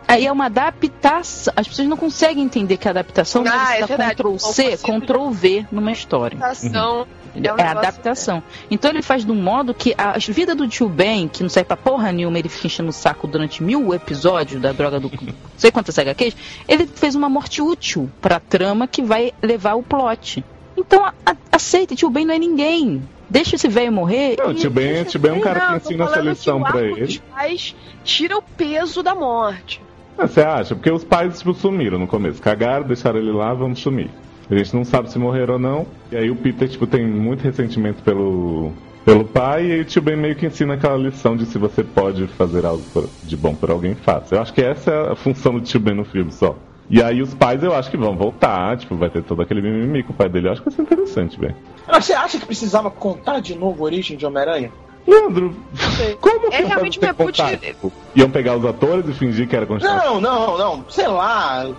[SPEAKER 12] Aí é uma adaptação. As pessoas não conseguem entender que a adaptação
[SPEAKER 10] Ah,
[SPEAKER 12] deve
[SPEAKER 10] é
[SPEAKER 12] ser
[SPEAKER 10] verdade.
[SPEAKER 12] Ctrl C. Ctrl V numa história.
[SPEAKER 10] Ação.
[SPEAKER 12] Entendeu?
[SPEAKER 10] É um
[SPEAKER 12] É, adaptação. Então ele faz de um modo que a vida do tio Ben, que não serve pra porra nenhuma, ele fica enchendo o saco durante mil episódios da droga do. não sei quantas HQs, ele fez uma morte útil pra trama que vai levar o plot. Então a- a- aceita, tio Ben não é ninguém. Deixa esse velho morrer.
[SPEAKER 9] Não, tio Ben, tio Ben é um cara que ensina essa
[SPEAKER 10] falando
[SPEAKER 9] lição
[SPEAKER 10] que o
[SPEAKER 9] pra
[SPEAKER 10] arco dos
[SPEAKER 9] ele.
[SPEAKER 10] tira o peso da morte.
[SPEAKER 9] Ah, Você acha? Porque os pais tipo, sumiram no começo. Cagaram, deixaram ele lá, vamos sumir. A gente não sabe se morreram ou não. E aí o Peter, tipo, tem muito ressentimento pelo, pelo pai. E aí o tio Ben meio que ensina aquela lição de se você pode fazer algo de bom por alguém, faça. Eu acho que essa é a função do tio Ben no filme só. E aí os pais eu acho que vão voltar, tipo, vai ter todo aquele mimimi com o pai dele. Eu acho que vai ser interessante, velho.
[SPEAKER 11] Mas você acha que precisava contar de novo a origem de Homem-Aranha?
[SPEAKER 9] Leandro, como que
[SPEAKER 10] É
[SPEAKER 9] ia
[SPEAKER 10] realmente reboot-
[SPEAKER 9] contato? Tipo, Iam pegar os atores e fingir que era continuação?
[SPEAKER 11] Não, não, não. Sei lá.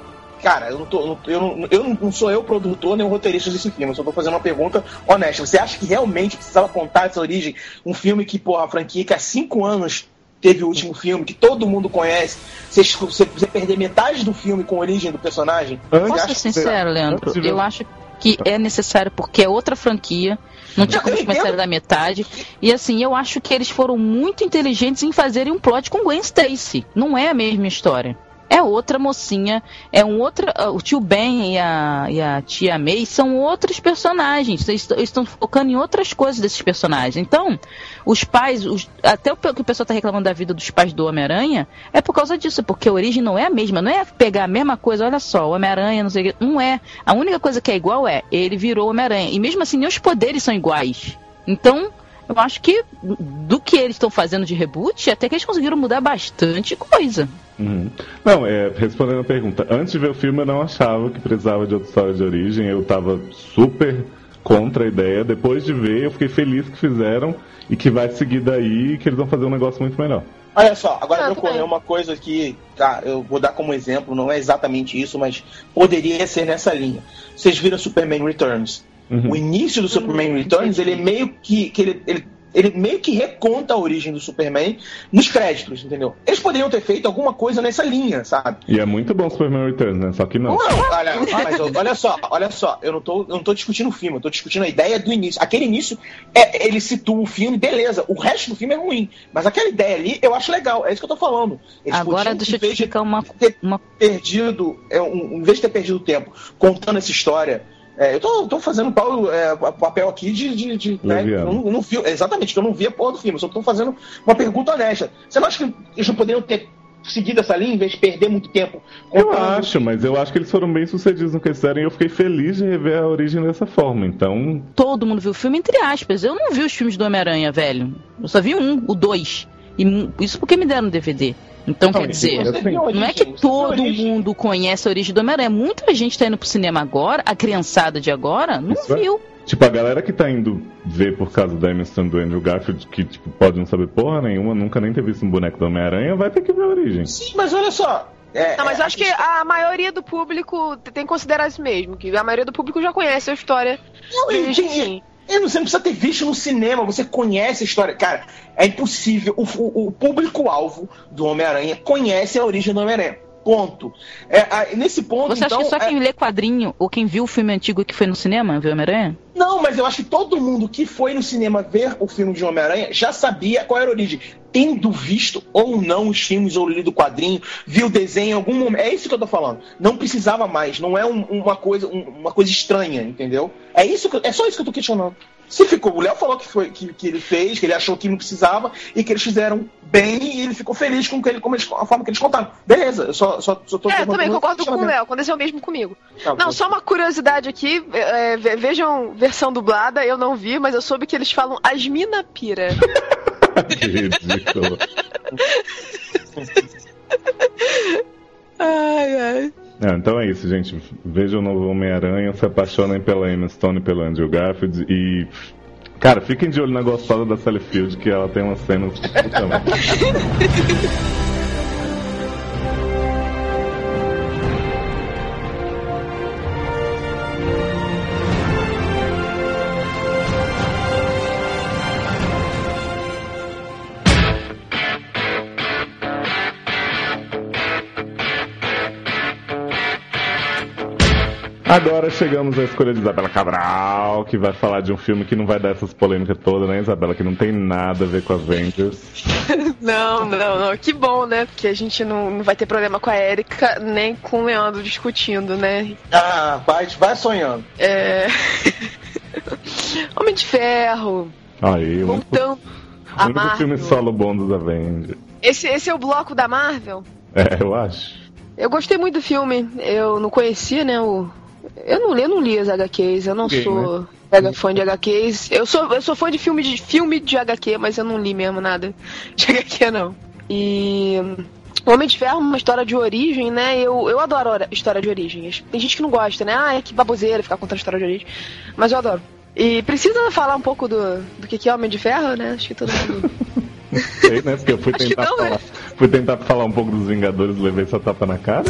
[SPEAKER 11] Cara, eu não, tô, eu, não, eu não- não sou eu produtor nem o roteirista desse filme. Eu só tô fazendo uma pergunta honesta. Você acha que realmente precisava contar essa origem? Um filme que, porra, a franquia que há cinco anos teve o último filme, que todo mundo conhece. Você, você, você perder metade do filme com a origem do personagem?
[SPEAKER 9] Antes-
[SPEAKER 12] Posso ser
[SPEAKER 11] que-
[SPEAKER 12] sincero, Leandro?
[SPEAKER 9] antes
[SPEAKER 12] Eu acho que é necessário porque é outra franquia. Não tinha como começar da metade. E assim, eu acho que eles foram muito inteligentes em fazerem um plot com Gwen Stacy. Não é a mesma história. É outra mocinha, é um outro. ah, O tio Ben e a, e a tia May são outros personagens. Eles, est- eles estão focando em outras coisas desses personagens. Então, os pais, os- até o que o pessoal está reclamando da vida dos pais do Homem-Aranha, é por causa disso, porque a origem não é a mesma, não é pegar a mesma coisa, olha só, o Homem-Aranha, não sei o que. Não é. A única coisa que é igual é ele virou Homem-Aranha. E mesmo assim, nem os poderes são iguais. Então, eu acho que do que eles estão fazendo de reboot, até que eles conseguiram mudar bastante coisa.
[SPEAKER 9] Uhum. Não, é, respondendo a pergunta, antes de ver o filme eu não achava que precisava de outra história de origem, eu tava super contra a ideia. Depois de ver, eu fiquei feliz que fizeram e que vai seguir daí e que eles vão fazer um negócio muito melhor.
[SPEAKER 11] Olha só, agora
[SPEAKER 10] Ah,
[SPEAKER 11] eu
[SPEAKER 10] tudo bem.
[SPEAKER 11] é uma coisa que, tá, eu vou dar como exemplo, não é exatamente isso, mas poderia ser nessa linha. Vocês viram Superman Returns?
[SPEAKER 9] Uhum.
[SPEAKER 11] O início do Superman Returns, ele é meio que, que ele, ele, ele meio que reconta a origem do Superman nos créditos, entendeu? Eles poderiam ter feito alguma coisa nessa linha, sabe?
[SPEAKER 9] E é muito bom Superman Returns, né? Só que não.
[SPEAKER 11] Não, olha, mas eu- olha só, olha só, eu não, tô, eu não tô discutindo o filme, eu tô discutindo a ideia do início. Aquele início, é, ele situa o filme, beleza. O resto do filme é ruim. Mas aquela ideia ali, eu acho legal. É isso que eu tô falando. Eles
[SPEAKER 12] Agora, deixa eu te explicar uma,
[SPEAKER 11] ter
[SPEAKER 12] uma
[SPEAKER 11] perdido, é, um, em vez de ter perdido tempo contando essa história. É, eu tô, tô fazendo Paulo, é, papel aqui de. de, de né, não, não vi, exatamente, que eu não vi a porra do filme, eu só tô fazendo uma pergunta honesta. Você não acha que eles não poderiam ter seguido essa linha em vez de perder muito tempo
[SPEAKER 9] Eu acho, mas eu acho que eles foram bem sucedidos no que eles fizeram e eu fiquei feliz de rever a origem dessa forma. Então,
[SPEAKER 12] todo mundo viu o filme, entre aspas. Eu não vi os filmes do Homem-Aranha, velho. Eu só vi um, o dois. E isso porque me deram DVD. Então,
[SPEAKER 9] Não,
[SPEAKER 12] quer dizer,
[SPEAKER 9] tenho.
[SPEAKER 12] não é que todo mundo conhece a origem do Homem-Aranha. Muita gente tá indo pro cinema agora, a criançada de agora, não
[SPEAKER 9] Isso é.
[SPEAKER 12] viu.
[SPEAKER 9] tipo, a galera que tá indo ver por causa da emissão do Andrew Garfield, que tipo, pode não saber porra nenhuma, nunca nem ter visto um boneco do Homem-Aranha, vai ter que ver a origem.
[SPEAKER 11] Sim, mas olha só. é,
[SPEAKER 10] Não, mas
[SPEAKER 11] é,
[SPEAKER 10] acho que a maioria do público tem que considerar isso mesmo, que a maioria do público já conhece a história.
[SPEAKER 11] Não, e tem-. E você não precisa ter visto no cinema, você conhece a história. Cara, é impossível. O, o- o público-alvo do Homem-Aranha conhece a origem do Homem-Aranha. Ponto. É, nesse ponto,
[SPEAKER 12] Você
[SPEAKER 11] então.
[SPEAKER 12] acha que só
[SPEAKER 11] é-
[SPEAKER 12] quem lê quadrinho ou quem viu o filme antigo que foi no cinema viu Homem-Aranha?
[SPEAKER 11] Não, mas eu acho que todo mundo que foi no cinema ver o filme de Homem-Aranha já sabia qual era a origem. Tendo visto ou não os filmes ou lido o quadrinho, viu o desenho em algum momento. É isso que eu tô falando. Não precisava mais. Não é um- uma, coisa, um- uma coisa estranha, entendeu? É, isso que, é só isso que eu tô questionando. Se ficou, o Léo falou que, foi, que, que ele fez, que ele achou que não precisava e que eles fizeram bem e ele ficou feliz com, que ele, eles, a forma que eles contaram. Beleza, eu só, só, só tô
[SPEAKER 10] É,
[SPEAKER 11] levantando
[SPEAKER 10] também concordo com o. Léo, aconteceu o mesmo comigo.
[SPEAKER 11] Tá
[SPEAKER 10] Não, só uma curiosidade aqui, é, ve- vejam versão dublada, eu não vi, mas eu soube que eles falam Asmina Pira.
[SPEAKER 9] que ridículo.
[SPEAKER 10] ai, ai.
[SPEAKER 9] É, então é isso, gente. Vejam o novo Homem-Aranha, se apaixonem pela Emma Stone e pelo Andrew Garfield e. Cara, fiquem de olho na gostosa da Sally Field, que ela tem umas cenas. Agora chegamos à escolha de Isabela Cabral, que vai falar de um filme que não vai dar essas polêmicas todas, né, Isabela? Que não tem nada a ver com Avengers.
[SPEAKER 10] não, não, não. Que bom, né? Porque a gente não, não vai ter problema com a Erika, nem com o Leandro discutindo, né?
[SPEAKER 11] Ah, vai, vai sonhando.
[SPEAKER 10] É. Homem de Ferro.
[SPEAKER 9] Aí, o único,
[SPEAKER 10] Voltando.
[SPEAKER 9] o único filme solo bom dos Avengers.
[SPEAKER 10] Esse, esse é o bloco da Marvel?
[SPEAKER 9] É, eu acho.
[SPEAKER 10] Eu gostei muito do filme. Eu não conhecia, né, o, eu não, eu não li as HQs, eu não
[SPEAKER 9] Ninguém,
[SPEAKER 10] sou
[SPEAKER 9] né?
[SPEAKER 10] mega fã de HQs. Eu sou, eu sou fã de filme de filme de HQ, mas eu não li mesmo nada de HQ não. E o Homem de Ferro é uma história de origem, né? Eu, eu adoro a história de origem. Tem gente que não gosta, né? Ah, é que baboseira ficar contando história de origem. Mas eu adoro. E precisa falar um pouco do, do que é Homem de Ferro, né? Acho que todo mundo.
[SPEAKER 9] Sei, né? Porque eu fui
[SPEAKER 10] que
[SPEAKER 9] tentar,
[SPEAKER 10] não, né?
[SPEAKER 9] falar, fui tentar falar um pouco dos Vingadores e levei essa tapa na cara.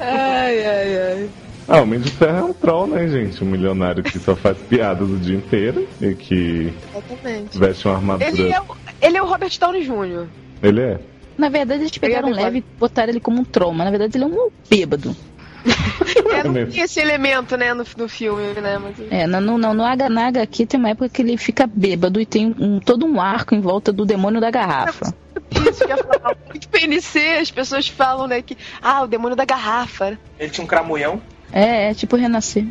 [SPEAKER 10] Ai, ai, ai.
[SPEAKER 9] Ah, o Homem de Ferro é um troll, né, gente? Um milionário que só faz piadas o dia inteiro e que
[SPEAKER 10] Exatamente.
[SPEAKER 9] veste uma armadura.
[SPEAKER 10] Ele é, o- ele é o Robert Downey Jr.
[SPEAKER 9] Ele é?
[SPEAKER 12] Na verdade, eles pegaram
[SPEAKER 10] Ele é
[SPEAKER 12] leve e botaram ele como um troll, mas na verdade ele é um bêbado.
[SPEAKER 10] É, não tinha esse elemento, né, no, no filme, né? Mas...
[SPEAKER 12] É, no, no, no, no H- na HQ tem uma época que ele fica bêbado e tem um, todo um arco em volta do demônio da garrafa.
[SPEAKER 10] Isso que eu ia falar. Muito PNC, as pessoas falam, né, que. Ah, o demônio da garrafa.
[SPEAKER 11] Ele tinha um cramunhão.
[SPEAKER 12] É, é tipo renascer.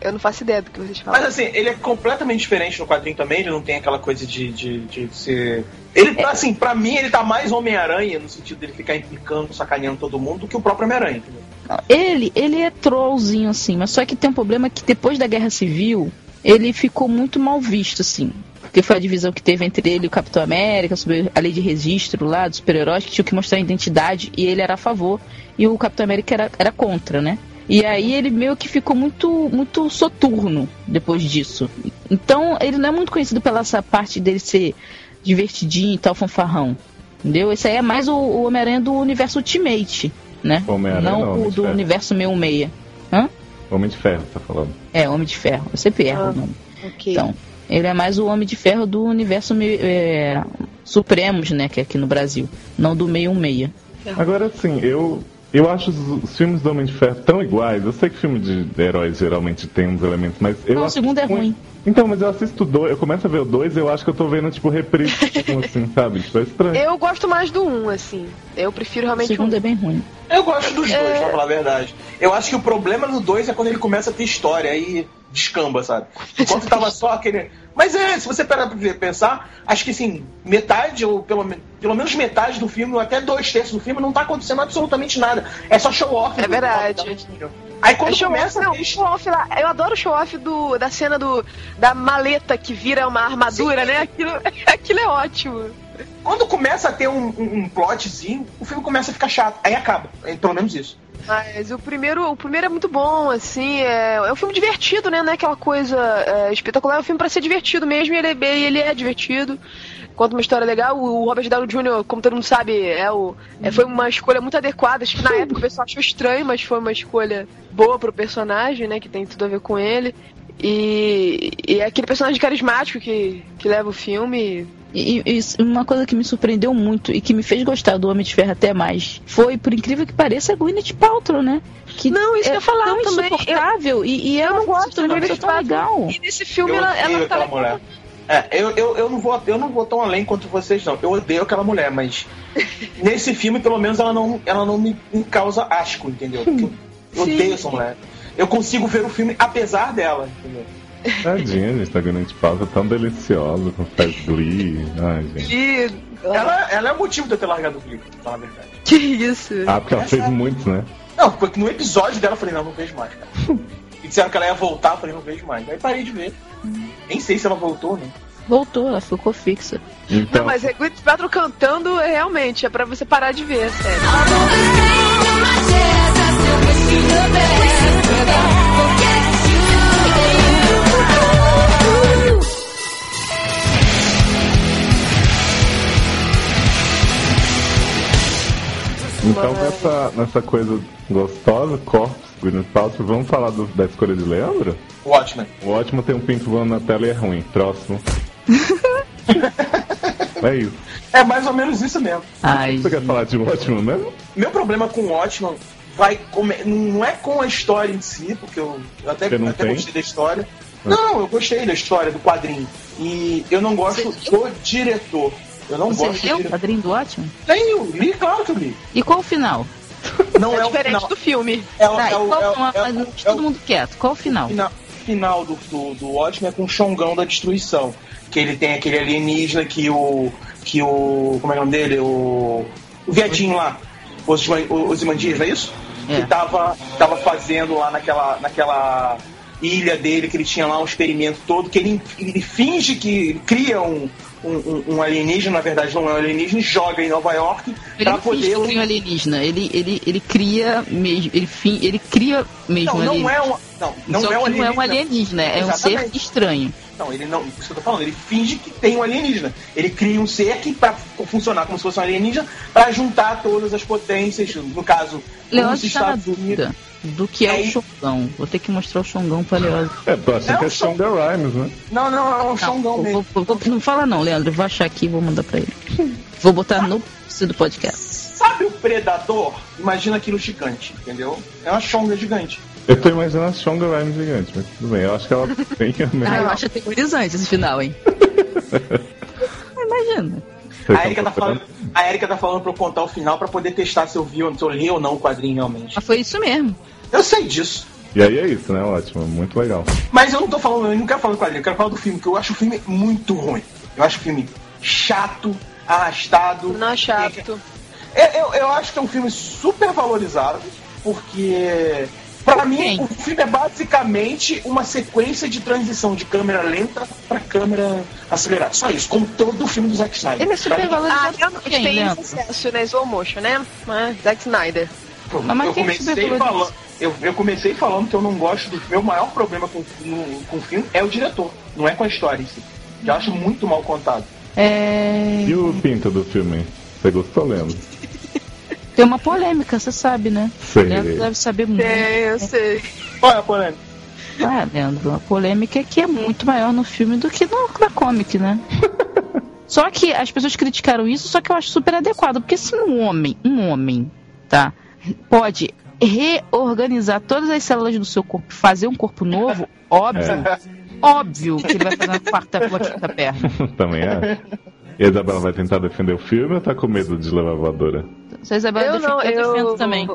[SPEAKER 10] Eu não faço ideia do que vocês falam.
[SPEAKER 11] Mas assim, ele é completamente diferente no quadrinho também, ele não tem aquela coisa de, de, de ser. Ele tá assim, pra mim, ele tá mais Homem-Aranha, no sentido dele ficar implicando, sacaneando todo mundo, do que o próprio Homem-Aranha, entendeu?
[SPEAKER 12] Ele, ele é trollzinho, assim, mas só que tem um problema que depois da Guerra Civil, ele ficou muito mal visto, assim. Porque foi a divisão que teve entre ele e o Capitão América, sobre a lei de registro lá, dos super-heróis, que tinha que mostrar a identidade, e ele era a favor, e o Capitão América era, era contra, né? E aí ele meio que ficou muito, muito soturno depois disso. Então, ele não é muito conhecido pela essa parte dele ser divertidinho e tal, fanfarrão. Entendeu? Esse aí é mais o, o Homem-Aranha do universo Ultimate, né?
[SPEAKER 9] Homem-Aranha
[SPEAKER 12] não
[SPEAKER 9] não,
[SPEAKER 12] o do universo 616. Hã?
[SPEAKER 9] Homem de Ferro, tá falando.
[SPEAKER 12] É, Homem de Ferro. Eu sempre erro
[SPEAKER 10] Ah,
[SPEAKER 12] o nome.
[SPEAKER 10] Ok.
[SPEAKER 12] Então, ele é mais o Homem de Ferro do universo me- é, Supremos, né? Que é aqui no Brasil. Não do 616.
[SPEAKER 9] Agora, assim, eu, eu acho os, os filmes do Homem de Ferro tão iguais. Eu sei que filme de heróis geralmente tem uns elementos, mas eu
[SPEAKER 12] Não, o
[SPEAKER 9] acho
[SPEAKER 12] segundo é ruim.
[SPEAKER 9] Então, mas eu assisto dois, eu começo a ver o dois eu acho que eu tô vendo, tipo, reprise, um, assim, sabe? Tipo, é estranho.
[SPEAKER 10] Eu gosto mais do 1, assim. Eu prefiro
[SPEAKER 12] O
[SPEAKER 10] realmente
[SPEAKER 12] segundo
[SPEAKER 10] o
[SPEAKER 12] é bem ruim.
[SPEAKER 11] Eu gosto dos dois,
[SPEAKER 10] É.
[SPEAKER 11] pra falar a verdade. Eu acho que o problema no dois é quando ele começa a ter história, aí descamba, sabe? Enquanto tava só aquele. Mas é, se você parar pra pensar, acho que assim, metade, ou pelo, me- pelo menos metade do filme, ou até dois terços do filme, não tá acontecendo absolutamente nada. É só show off.
[SPEAKER 10] É verdade.
[SPEAKER 11] Aí quando
[SPEAKER 10] É
[SPEAKER 11] começa
[SPEAKER 10] off, não,
[SPEAKER 11] ter
[SPEAKER 10] show off lá. Eu adoro o show off do, da cena do, da maleta que vira uma armadura,
[SPEAKER 11] Sim.
[SPEAKER 10] né? Aquilo, aquilo é ótimo.
[SPEAKER 11] Quando começa a ter um, um, plotzinho, o filme começa a ficar chato. Aí acaba. É pelo menos isso.
[SPEAKER 10] Mas o primeiro, o primeiro é muito bom, assim, é, é um filme divertido, né? Não é aquela coisa é, espetacular, é um filme pra ser divertido mesmo, e ele é, ele é divertido. Conta uma história legal. O Robert Downey Jr., como todo mundo sabe, é o, é, foi uma escolha muito adequada. Acho que na época o pessoal achou estranho, mas foi uma escolha boa pro personagem, né? Que tem tudo a ver com ele. E, e é aquele personagem carismático que, que leva o filme.
[SPEAKER 12] E, e uma coisa que me surpreendeu muito e que me fez gostar do Homem de Ferro até mais foi, por incrível que pareça, a Gwyneth Paltrow, né? Que
[SPEAKER 10] Não, isso
[SPEAKER 12] é
[SPEAKER 10] que eu falar
[SPEAKER 12] tão
[SPEAKER 10] também.
[SPEAKER 12] insuportável e, e
[SPEAKER 10] Eu não gosto
[SPEAKER 12] é uma pessoa
[SPEAKER 10] Gwyneth
[SPEAKER 12] tão
[SPEAKER 10] Paltrow.
[SPEAKER 12] legal.
[SPEAKER 10] E nesse filme
[SPEAKER 11] Eu
[SPEAKER 10] ela, ela tá
[SPEAKER 11] aquela
[SPEAKER 10] legal.
[SPEAKER 11] mulher. É, eu, eu, eu, não vou, eu não vou tão além quanto vocês, não. Eu odeio aquela mulher, mas nesse filme, pelo menos, ela não, ela não me, me causa asco, entendeu? Porque eu, eu odeio essa mulher. Eu consigo ver o filme apesar dela, entendeu?
[SPEAKER 9] Tadinha, gente, tá vendo de pausa tão deliciosa, com faz Glee. Ai, gente.
[SPEAKER 10] E...
[SPEAKER 11] Ela, ela é o motivo de eu ter largado o clipe, pra falar a verdade.
[SPEAKER 10] Que isso?
[SPEAKER 9] Ah, porque ela fez muitos, né?
[SPEAKER 11] Não, porque no episódio dela eu falei, não, não vejo mais, cara. E disseram que ela ia voltar, eu falei, não vejo mais. Aí parei de ver. Nem sei se ela voltou, né?
[SPEAKER 12] Voltou, ela ficou fixa.
[SPEAKER 9] Então,
[SPEAKER 10] Não, mas é Gwyneth Paltrow cantando é realmente, é pra você parar de ver, sério.
[SPEAKER 5] Chest
[SPEAKER 9] nessa, nessa coisa gostosa, corpos, Gwyneth Paltrow, vamos falar do- da escolha de Leandro?
[SPEAKER 11] O Watchmen.
[SPEAKER 9] O ótimo tem um pinto voando na tela e é ruim. Próximo. é isso.
[SPEAKER 11] É mais ou menos isso mesmo.
[SPEAKER 12] Ai,
[SPEAKER 9] Você quer falar de um ótimo mesmo?
[SPEAKER 11] Meu problema com o Watchmen vai come- não é com a história em si, porque eu, até, até gostei da história. Não, eu gostei da história do quadrinho. E eu não gosto do diretor. Eu não
[SPEAKER 12] você
[SPEAKER 11] gosto
[SPEAKER 12] leu o quadrinho do ótimo?
[SPEAKER 11] Tenho, li, claro que eu li.
[SPEAKER 12] E qual o final?
[SPEAKER 11] Não é,
[SPEAKER 10] É
[SPEAKER 11] o
[SPEAKER 10] diferente do filme.
[SPEAKER 11] É, o-
[SPEAKER 12] Tá,
[SPEAKER 11] é o,
[SPEAKER 12] qual,
[SPEAKER 11] é o-
[SPEAKER 12] não,
[SPEAKER 11] é o-
[SPEAKER 12] mas
[SPEAKER 11] é
[SPEAKER 12] todo
[SPEAKER 11] o
[SPEAKER 12] mundo quieto. Qual o final?
[SPEAKER 11] final, final do, do, do Watchmen é com o Xongão da destruição. Que ele tem aquele alienígena que o. que o. como é o nome dele? O. O Vietinho lá. Os, os Imandias, não é isso?
[SPEAKER 12] É.
[SPEAKER 11] Que tava, tava fazendo lá naquela, naquela ilha dele, que ele tinha lá um experimento todo, que ele, ele finge que ele cria um, um, um- um alienígena, na verdade não é um alienígena, joga em Nova York
[SPEAKER 12] Ele finge
[SPEAKER 11] poder.
[SPEAKER 12] que cria um alienígena. Ele, ele, ele cria mesmo. Ele, fin, ele cria mesmo
[SPEAKER 11] Não, não
[SPEAKER 12] alienígena.
[SPEAKER 11] é um. Não, não
[SPEAKER 12] Só
[SPEAKER 11] é um
[SPEAKER 12] que não é um
[SPEAKER 11] alienígena.
[SPEAKER 12] alienígena, é um ser
[SPEAKER 11] Exatamente.
[SPEAKER 12] estranho.
[SPEAKER 11] Não, ele não. Isso que eu tô falando, ele finge que tem um alienígena. Ele cria um ser que, pra funcionar como se fosse um alienígena, pra juntar todas as potências, no caso, os
[SPEAKER 12] está na dúvida do que é,
[SPEAKER 11] É
[SPEAKER 12] o. Xongão. Vou ter que mostrar o Xongão pra Leandro.
[SPEAKER 9] É, achando
[SPEAKER 11] É
[SPEAKER 9] que é Shonda Rhimes, né?
[SPEAKER 11] Não, não, é um Xongão mesmo.
[SPEAKER 12] vou- vou- não fala não, Leandro. Eu vou achar aqui e vou mandar pra ele. Vou botar no do podcast.
[SPEAKER 11] Sabe o predador? Imagina aquilo gigante, entendeu? É uma chonga gigante.
[SPEAKER 9] Eu tô imaginando a Shonda Rhimes gigante, mas tudo bem. Eu acho que ela tem a
[SPEAKER 12] Ah,
[SPEAKER 9] mesma.
[SPEAKER 12] eu acho aterrorizante esse final, hein? Imagina.
[SPEAKER 11] A Erika, tá falando, a Erika tá falando pra eu contar o final pra poder testar se eu vi, se eu li ou não o quadrinho realmente.
[SPEAKER 12] Mas foi isso mesmo.
[SPEAKER 11] Eu sei disso.
[SPEAKER 9] E aí é isso, né? Ótimo, muito legal.
[SPEAKER 11] Mas eu não tô falando, eu não quero falar do quadrinho, eu quero falar do filme, que eu acho o filme muito ruim. Eu acho o filme chato, arrastado.
[SPEAKER 10] Não é chato.
[SPEAKER 11] Eu, eu, eu acho que é um filme super valorizado, porque pra mim o filme é basicamente uma sequência de transição de câmera lenta pra câmera acelerada. Só isso, como todo filme do Zack Snyder.
[SPEAKER 12] Ele é super
[SPEAKER 10] Ah,
[SPEAKER 12] valorizado
[SPEAKER 10] eu
[SPEAKER 12] por
[SPEAKER 10] não
[SPEAKER 12] quem,
[SPEAKER 10] tem
[SPEAKER 12] Leandro?
[SPEAKER 10] sucesso, né? Slow motion, né? Mas Zack Snyder.
[SPEAKER 11] eu,
[SPEAKER 12] Mas
[SPEAKER 11] eu
[SPEAKER 12] quem
[SPEAKER 11] comecei falando. Eu, eu comecei falando que eu não gosto do. Meu maior problema com, no- com o filme é o diretor, não é com a história em si. Que eu acho muito mal contado.
[SPEAKER 12] É...
[SPEAKER 9] E o pinto do filme? Você gostou, Leandro?
[SPEAKER 12] Tem uma polêmica, você sabe, né?
[SPEAKER 9] Sei.
[SPEAKER 12] Leandro deve saber muito.
[SPEAKER 10] É, eu sei.
[SPEAKER 11] Qual é a polêmica?
[SPEAKER 12] Ah, Leandro, a polêmica é que é muito maior no filme do que no, na comic, né? só que as pessoas criticaram isso, só que eu acho super adequado. Porque se um homem, um homem, tá, pode reorganizar todas as células do seu corpo, fazer um corpo novo, óbvio, óbvio que ele vai fazer uma quarta uma quinta perna.
[SPEAKER 9] Também é. E a Isabela vai tentar defender o filme ou tá com medo de levar a voadora?
[SPEAKER 12] Se a Isabela
[SPEAKER 10] Eu
[SPEAKER 12] defender,
[SPEAKER 10] não,
[SPEAKER 12] eu,
[SPEAKER 10] eu-
[SPEAKER 12] defendo também.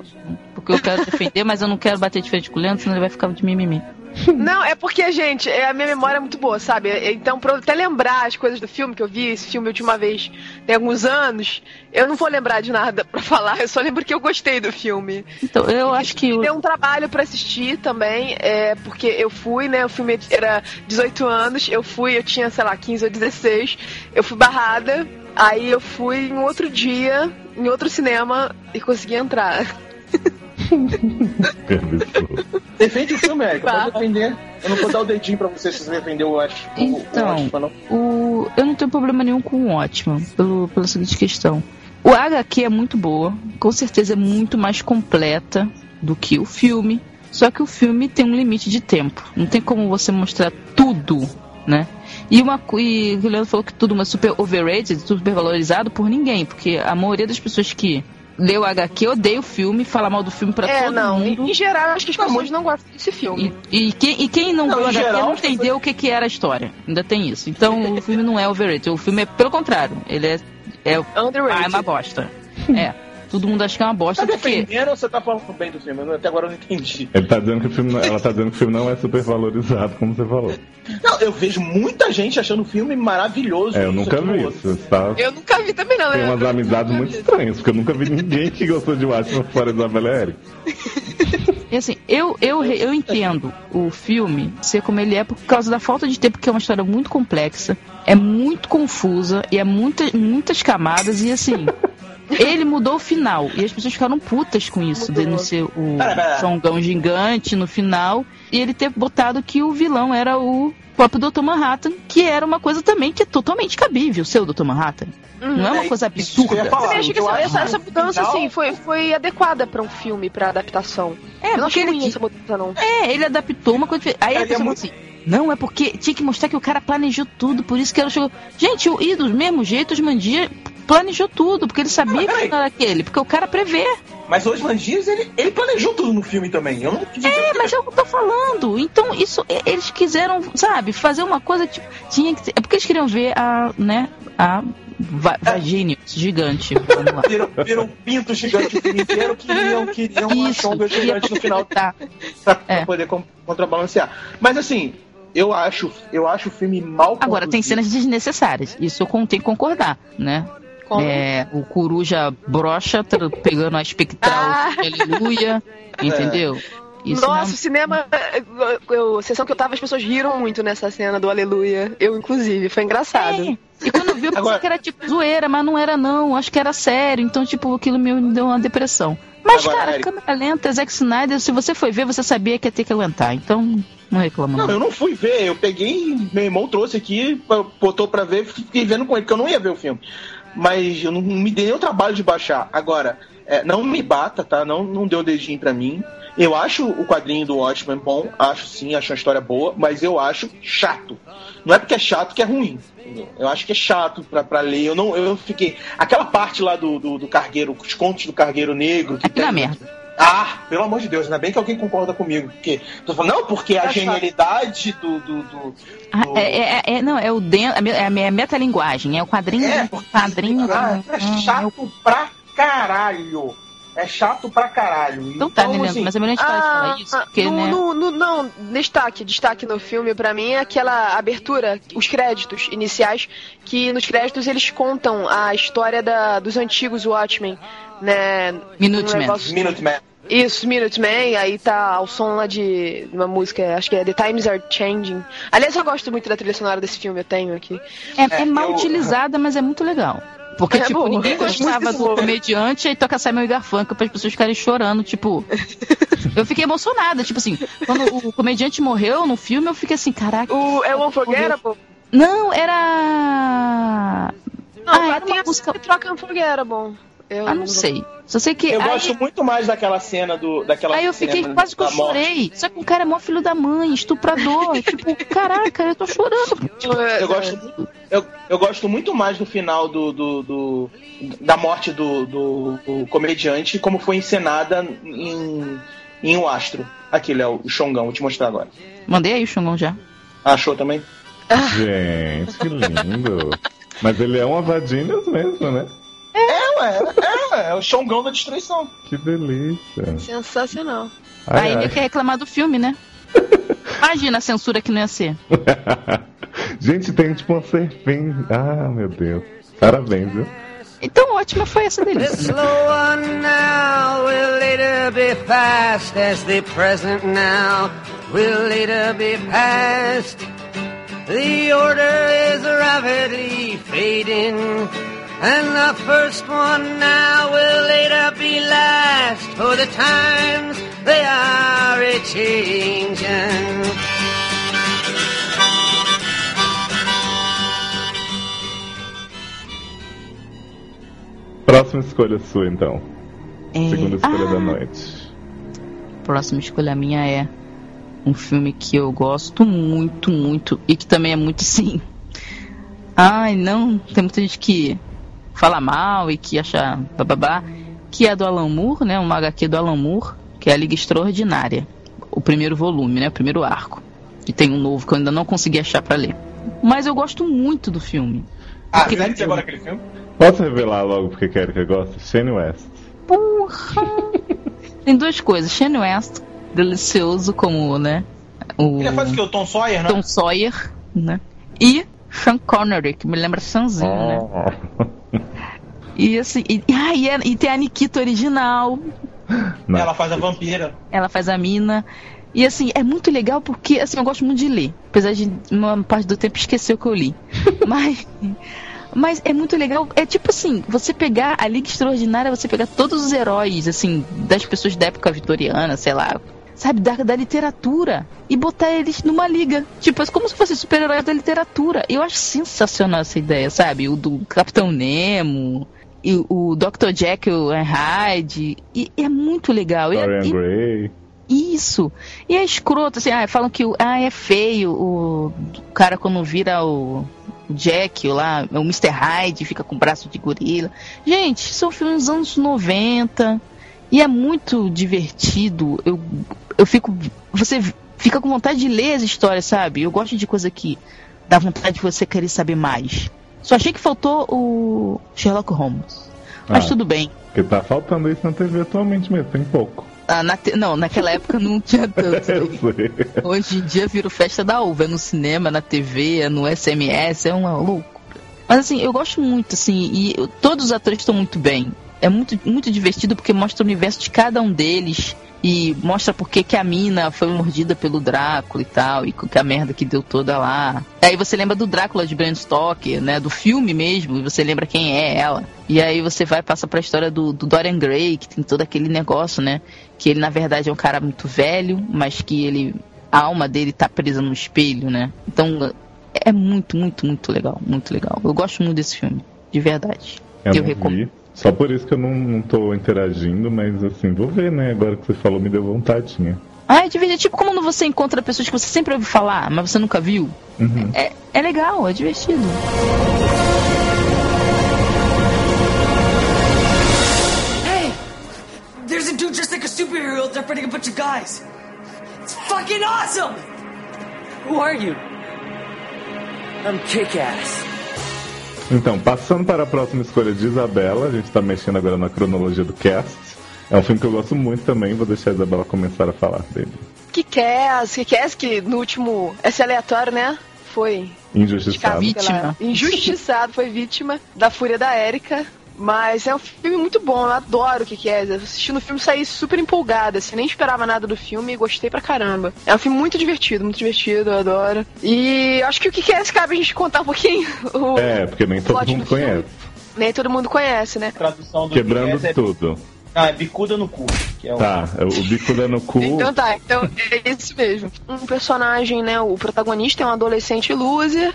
[SPEAKER 12] Porque eu quero defender, mas eu não quero bater de frente com o Leandro, senão ele vai ficar de mimimi.
[SPEAKER 10] Não, é porque, gente, é, a minha memória é muito boa, sabe? Então, pra eu até lembrar as coisas do filme que eu vi, esse filme a última vez tem alguns anos, eu não vou lembrar de nada pra falar, eu só lembro que eu gostei do filme.
[SPEAKER 12] Então, eu acho que.
[SPEAKER 10] Me
[SPEAKER 12] o-
[SPEAKER 10] deu um trabalho pra assistir também, é, porque eu fui, né? O filme era 18 anos, eu fui, eu tinha, sei lá, 15 ou 16, eu fui barrada, aí eu fui em outro dia, em outro cinema, e consegui entrar.
[SPEAKER 11] Defende o filme, Erika.
[SPEAKER 10] Tá.
[SPEAKER 11] Pode defender. Eu não vou dar o dedinho pra você se você defender o Ash.
[SPEAKER 12] Então,
[SPEAKER 11] o, o, não.
[SPEAKER 12] O, eu não tenho problema nenhum com o ótimo, pelo, pela seguinte questão. O HQ é muito boa, com certeza é muito mais completa do que o filme. Só que o filme tem um limite de tempo. Não tem como você mostrar tudo, né? E uma e o Leandro falou que tudo é super overrated, super valorizado por ninguém, porque a maioria das pessoas que lê o HQ odeia o filme, fala mal do filme pra
[SPEAKER 10] é,
[SPEAKER 12] todo
[SPEAKER 10] não,
[SPEAKER 12] mundo.
[SPEAKER 10] em geral, acho que as pessoas não gostam desse filme.
[SPEAKER 12] E, e quem, e quem não
[SPEAKER 11] Não,
[SPEAKER 12] viu HQ
[SPEAKER 11] geral,
[SPEAKER 12] não entendeu o que, que era a história. Ainda tem isso. Então o filme não é overrated. O filme é pelo contrário. Ele é. é
[SPEAKER 10] Underrated.
[SPEAKER 12] ah, é uma bosta. É. Todo mundo acha que é uma
[SPEAKER 11] Tá
[SPEAKER 12] bosta porque.
[SPEAKER 11] defendendo ou você tá falando bem do filme? Eu- Até agora eu não entendi.
[SPEAKER 9] Ele tá dizendo que o filme, não- ela tá dizendo que o filme não é super valorizado, como você falou.
[SPEAKER 11] Não, eu vejo muita gente achando o filme maravilhoso.
[SPEAKER 9] É, eu nunca vi
[SPEAKER 11] outro.
[SPEAKER 9] isso. Tá...
[SPEAKER 10] Eu nunca vi também, não,
[SPEAKER 9] Tem umas amizades muito estranhas, porque eu nunca vi ninguém que gostou de Watchmen fora da Isabela Eric.
[SPEAKER 12] E assim, eu, eu, eu entendo o filme ser como ele é por causa da falta de tempo, porque é uma história muito complexa, é muito confusa e é muita, muitas camadas, e assim. Ele mudou o final e as pessoas ficaram putas com isso, de não ser o
[SPEAKER 11] Pera, pera.
[SPEAKER 12] Xongão gigante no final e ele ter botado que o vilão era o próprio Dr. Manhattan, que era uma coisa também que é totalmente cabível, ser o Dr. Manhattan. Não é uma
[SPEAKER 11] É,
[SPEAKER 12] coisa
[SPEAKER 11] eu
[SPEAKER 12] absurda.
[SPEAKER 10] Eu também acho que
[SPEAKER 11] Eu
[SPEAKER 10] essa, essa, essa mudança, assim, foi, foi adequada pra um filme, pra adaptação.
[SPEAKER 12] É,
[SPEAKER 10] eu não achei
[SPEAKER 12] ele
[SPEAKER 10] ruim essa mudança, não.
[SPEAKER 12] É, ele adaptou uma coisa. Aí a
[SPEAKER 11] Ele é
[SPEAKER 12] pessoa
[SPEAKER 11] muito-
[SPEAKER 12] falou assim. Não, é porque tinha que mostrar que o cara planejou tudo, por isso que ela chegou. Gente, e do mesmo jeito, os Mandia planejou tudo, porque ele sabia
[SPEAKER 11] Não,
[SPEAKER 12] que
[SPEAKER 11] peraí.
[SPEAKER 12] não era aquele, porque o cara prevê.
[SPEAKER 11] Mas hoje Mandias, ele, ele planejou tudo no filme também. Eu não.
[SPEAKER 12] É, mas é que eu tô falando. Então, isso, eles quiseram, sabe, fazer uma coisa tipo. Tinha que ser- É porque eles queriam ver a, né, a va vagínia gigante. Vamos lá.
[SPEAKER 11] Viram, viram um pinto gigante o filme inteiro, queriam, queriam uma
[SPEAKER 12] queria
[SPEAKER 11] gigante no final
[SPEAKER 12] Tá.
[SPEAKER 11] pra, pra
[SPEAKER 12] É.
[SPEAKER 11] poder con- contrabalancear. Mas assim, eu acho, eu acho o filme mal
[SPEAKER 12] Agora, tem cenas desnecessárias. Isso eu tenho que concordar, né?
[SPEAKER 10] Como?
[SPEAKER 12] É, o coruja brocha pegando a espectral
[SPEAKER 10] Ah.
[SPEAKER 12] de aleluia, entendeu? Isso
[SPEAKER 10] Nossa,
[SPEAKER 12] não-
[SPEAKER 10] o cinema. Eu, sessão que eu tava, as pessoas riram muito nessa cena do Aleluia. Eu, inclusive, foi engraçado.
[SPEAKER 12] É. E quando eu vi, eu pensei
[SPEAKER 11] Agora-
[SPEAKER 12] que era tipo zoeira, mas não era não. Acho que era sério. Então, tipo, aquilo me deu uma depressão. Mas,
[SPEAKER 11] Agora,
[SPEAKER 12] cara,
[SPEAKER 11] Eric-
[SPEAKER 12] câmera lenta, Zack Snyder, se você foi ver, você sabia que ia ter que aguentar. Então, não reclama
[SPEAKER 11] Não,
[SPEAKER 12] não.
[SPEAKER 11] eu não fui ver, eu peguei, meu irmão trouxe aqui, botou pra ver, fiquei vendo com ele, porque eu não ia ver o filme. Mas eu não me dei nem o trabalho de baixar. Agora, é, não me bata, tá? Não, não deu dedinho pra mim. Eu acho o quadrinho do Watchmen bom, acho sim, acho uma história boa, mas eu acho chato. Não é porque é chato que é ruim. entendeu? Eu acho que é chato pra, pra ler. Eu não, eu fiquei. Aquela parte lá do, do, do cargueiro, os contos do cargueiro negro. Que
[SPEAKER 12] é
[SPEAKER 11] tem-
[SPEAKER 12] merda.
[SPEAKER 11] Ah, pelo amor de Deus, ainda bem que alguém concorda comigo. Porque, tô falando, não, porque a genialidade do. do, do-
[SPEAKER 12] Ah,
[SPEAKER 11] do-
[SPEAKER 12] é, é- é- não, é o den, é a é é metalinguagem, é o quadrinho,
[SPEAKER 11] É,
[SPEAKER 12] do
[SPEAKER 11] porque-
[SPEAKER 12] quadrinho.
[SPEAKER 11] Ah,
[SPEAKER 12] do-
[SPEAKER 11] é chato pra caralho. É chato pra caralho.
[SPEAKER 12] Então tá, né, Leandro? Mas é melhor a gente parar de falar isso, porque,
[SPEAKER 10] Ah, no,
[SPEAKER 12] né?
[SPEAKER 10] no- no- não, destaque, destaque no filme pra mim é aquela abertura, os créditos iniciais, que nos créditos eles contam a história da, dos antigos Watchmen, né?
[SPEAKER 12] Minutemen.
[SPEAKER 10] Um negócio-
[SPEAKER 11] Minuteman.
[SPEAKER 10] Isso, Minuteman, aí tá o som lá de uma música, acho que é The Times Are Changing. Aliás, eu gosto muito da trilha sonora desse filme, eu tenho aqui.
[SPEAKER 12] É, é mal
[SPEAKER 11] eu-
[SPEAKER 12] utilizada, mas é muito legal. Porque,
[SPEAKER 10] É
[SPEAKER 12] tipo, ninguém
[SPEAKER 10] As
[SPEAKER 12] gostava do comediante e toca Simon e Garfunkel para as pessoas ficarem chorando, tipo... eu fiquei emocionada, tipo assim, quando o comediante morreu no filme, eu fiquei assim, caraca...
[SPEAKER 10] O É Unforgettable?
[SPEAKER 12] Não, era...
[SPEAKER 10] Não,
[SPEAKER 12] Ah, era
[SPEAKER 10] tem
[SPEAKER 12] uma música-
[SPEAKER 10] que troca Unforgettable. Eu
[SPEAKER 12] Ah, não sei. Só sei que...
[SPEAKER 11] Eu
[SPEAKER 12] aí,
[SPEAKER 11] gosto muito mais daquela cena do. Daquela
[SPEAKER 12] aí eu fiquei
[SPEAKER 11] cena
[SPEAKER 12] quase que eu chorei. Só que o cara é mó filho da mãe, estuprador. tipo, caraca, eu tô chorando.
[SPEAKER 11] Eu gosto, muito, eu, eu gosto muito mais do final do, do, do- da morte do, do, do comediante, como foi encenada em, em O Astro. Aquele é o Xongão, vou te mostrar agora.
[SPEAKER 12] Mandei aí o Xongão já.
[SPEAKER 11] Achou também?
[SPEAKER 9] Gente, que lindo. Mas ele é um Avadinhos mesmo, né?
[SPEAKER 11] É, ué, é, é o Xongão da destruição.
[SPEAKER 9] Que delícia.
[SPEAKER 10] Sensacional.
[SPEAKER 9] Ai,
[SPEAKER 12] aí
[SPEAKER 9] ai.
[SPEAKER 12] ele quer reclamar do filme, né? Imagina a censura que não ia ser.
[SPEAKER 9] Gente, tem tipo uma serpente. Ah, meu Deus. Parabéns, viu?
[SPEAKER 12] Então, ótima foi essa
[SPEAKER 7] The
[SPEAKER 12] delícia.
[SPEAKER 7] slow one now will later be fast as the present now will later be past. The order is rapidly fading, and the first one now will later be last. For the times they are a changing.
[SPEAKER 9] Próxima escolha sua, então.
[SPEAKER 12] É,
[SPEAKER 9] Segunda escolha
[SPEAKER 12] ah,
[SPEAKER 9] da noite.
[SPEAKER 12] Próxima escolha minha é um filme que eu gosto muito, muito e que também é muito sim. Ai, não, tem muita gente que fala mal e que acha bababá, que é do Alan Moore, né? Uma HQ do Alan Moore, que é a Liga Extraordinária. O primeiro volume, né? O primeiro arco. E tem um novo que eu ainda não consegui achar pra ler. Mas eu gosto muito do filme.
[SPEAKER 11] Ah, você gosta daquele filme?
[SPEAKER 9] Posso revelar logo porque quero que eu goste? Shane West.
[SPEAKER 12] Porra! Tem duas coisas. Shane West, delicioso como, né? O
[SPEAKER 11] Ele faz o que? O Tom Sawyer, né?
[SPEAKER 12] Tom Sawyer, né? E Sean Connery, que me lembra Sanzinho, né? E assim, e, ah, e, é- e tem a Nikita original,
[SPEAKER 9] Não.
[SPEAKER 11] Ela faz a vampira.
[SPEAKER 12] ela faz a mina. E assim, é muito legal porque assim, eu gosto muito de ler. Apesar de uma parte do tempo esquecer o que eu li. Mas. Mas é muito legal. É tipo assim, você pegar a Liga Extraordinária, você pegar todos os heróis, assim, das pessoas da época vitoriana, sei lá. sabe, da, da literatura e botar eles numa liga. Tipo, é como se fossem super-heróis da literatura. Eu acho sensacional essa ideia, sabe? O do Capitão Nemo, e o Dr. Jekyll and Hyde. E, é muito legal. E-
[SPEAKER 9] Dorian Gray.
[SPEAKER 12] isso. E é escroto, assim, ah, falam que ah, é feio o, cara quando vira o, o Jack lá, o Mr. Hyde, fica com o braço de gorila. Gente, são filmes dos anos 90 e é muito divertido. Eu, eu fico. Você fica com vontade de ler as histórias, sabe? Eu gosto de coisa que dá vontade de você querer saber mais. Só achei que faltou o Sherlock Holmes. Mas
[SPEAKER 9] Ah.
[SPEAKER 12] tudo bem.
[SPEAKER 9] Porque tá faltando isso na TV atualmente mesmo, tem pouco.
[SPEAKER 12] Ah, na te- Não, naquela época não tinha tanto. Hoje em dia vira festa da uva, é no cinema, na TV, é no SMS, é uma loucura. Mas assim, eu gosto muito, assim, e eu- todos os atores estão muito bem. É muito, muito divertido porque mostra o universo de cada um deles e mostra por que a mina foi mordida pelo Drácula e tal, e que a merda que deu toda lá. Aí você lembra do Drácula de Bram Stoker, né, do filme mesmo, e você lembra quem é ela. E aí você vai passar pra história do, do Dorian Gray, que tem todo aquele negócio, né, que ele na verdade é um cara muito velho, mas que ele a alma dele tá presa no espelho, né? Então é muito, muito, muito legal, muito legal. Eu gosto muito desse filme, de verdade.
[SPEAKER 9] Eu,
[SPEAKER 12] Eu recomendo.
[SPEAKER 9] Só por isso que eu não, não tô interagindo, mas assim, vou ver, né? Agora que você falou, me deu vontadinha.
[SPEAKER 12] Ah, é divertido. Tipo quando você encontra pessoas que você sempre ouviu falar, mas você nunca viu.
[SPEAKER 9] Uhum.
[SPEAKER 12] É, é legal, é divertido.
[SPEAKER 13] Hey! There's a dude just like a superhero out there fighting a bunch of guys. It's fucking awesome! Who are you? I'm kick-ass.
[SPEAKER 9] Então, passando para a próxima escolha de Isabela, a gente tá mexendo agora na cronologia do cast. É um filme que eu gosto muito também, vou deixar a Isabela começar a falar dele.
[SPEAKER 10] Que quer, que quer que no último. Esse aleatório, né? Foi
[SPEAKER 9] Injustiçado.
[SPEAKER 10] pela- injustiçado, foi vítima da fúria da Érica. Mas é um filme muito bom, eu adoro o que que é. Assistindo o filme saí super empolgada, assim, nem esperava nada do filme e gostei pra caramba. É um filme muito divertido, muito divertido, eu adoro. E acho que o que que é cabe a gente contar um pouquinho. O-
[SPEAKER 9] É, porque nem todo mundo conhece.
[SPEAKER 10] Nem todo mundo conhece, né?
[SPEAKER 11] Tradução do
[SPEAKER 9] Quebrando
[SPEAKER 11] inglês é-
[SPEAKER 9] tudo.
[SPEAKER 11] Ah, é bicuda no cu. Que é o...
[SPEAKER 9] Tá, o bico dando cu.
[SPEAKER 10] Então tá, então é isso mesmo. Um personagem, né? O protagonista é um adolescente loser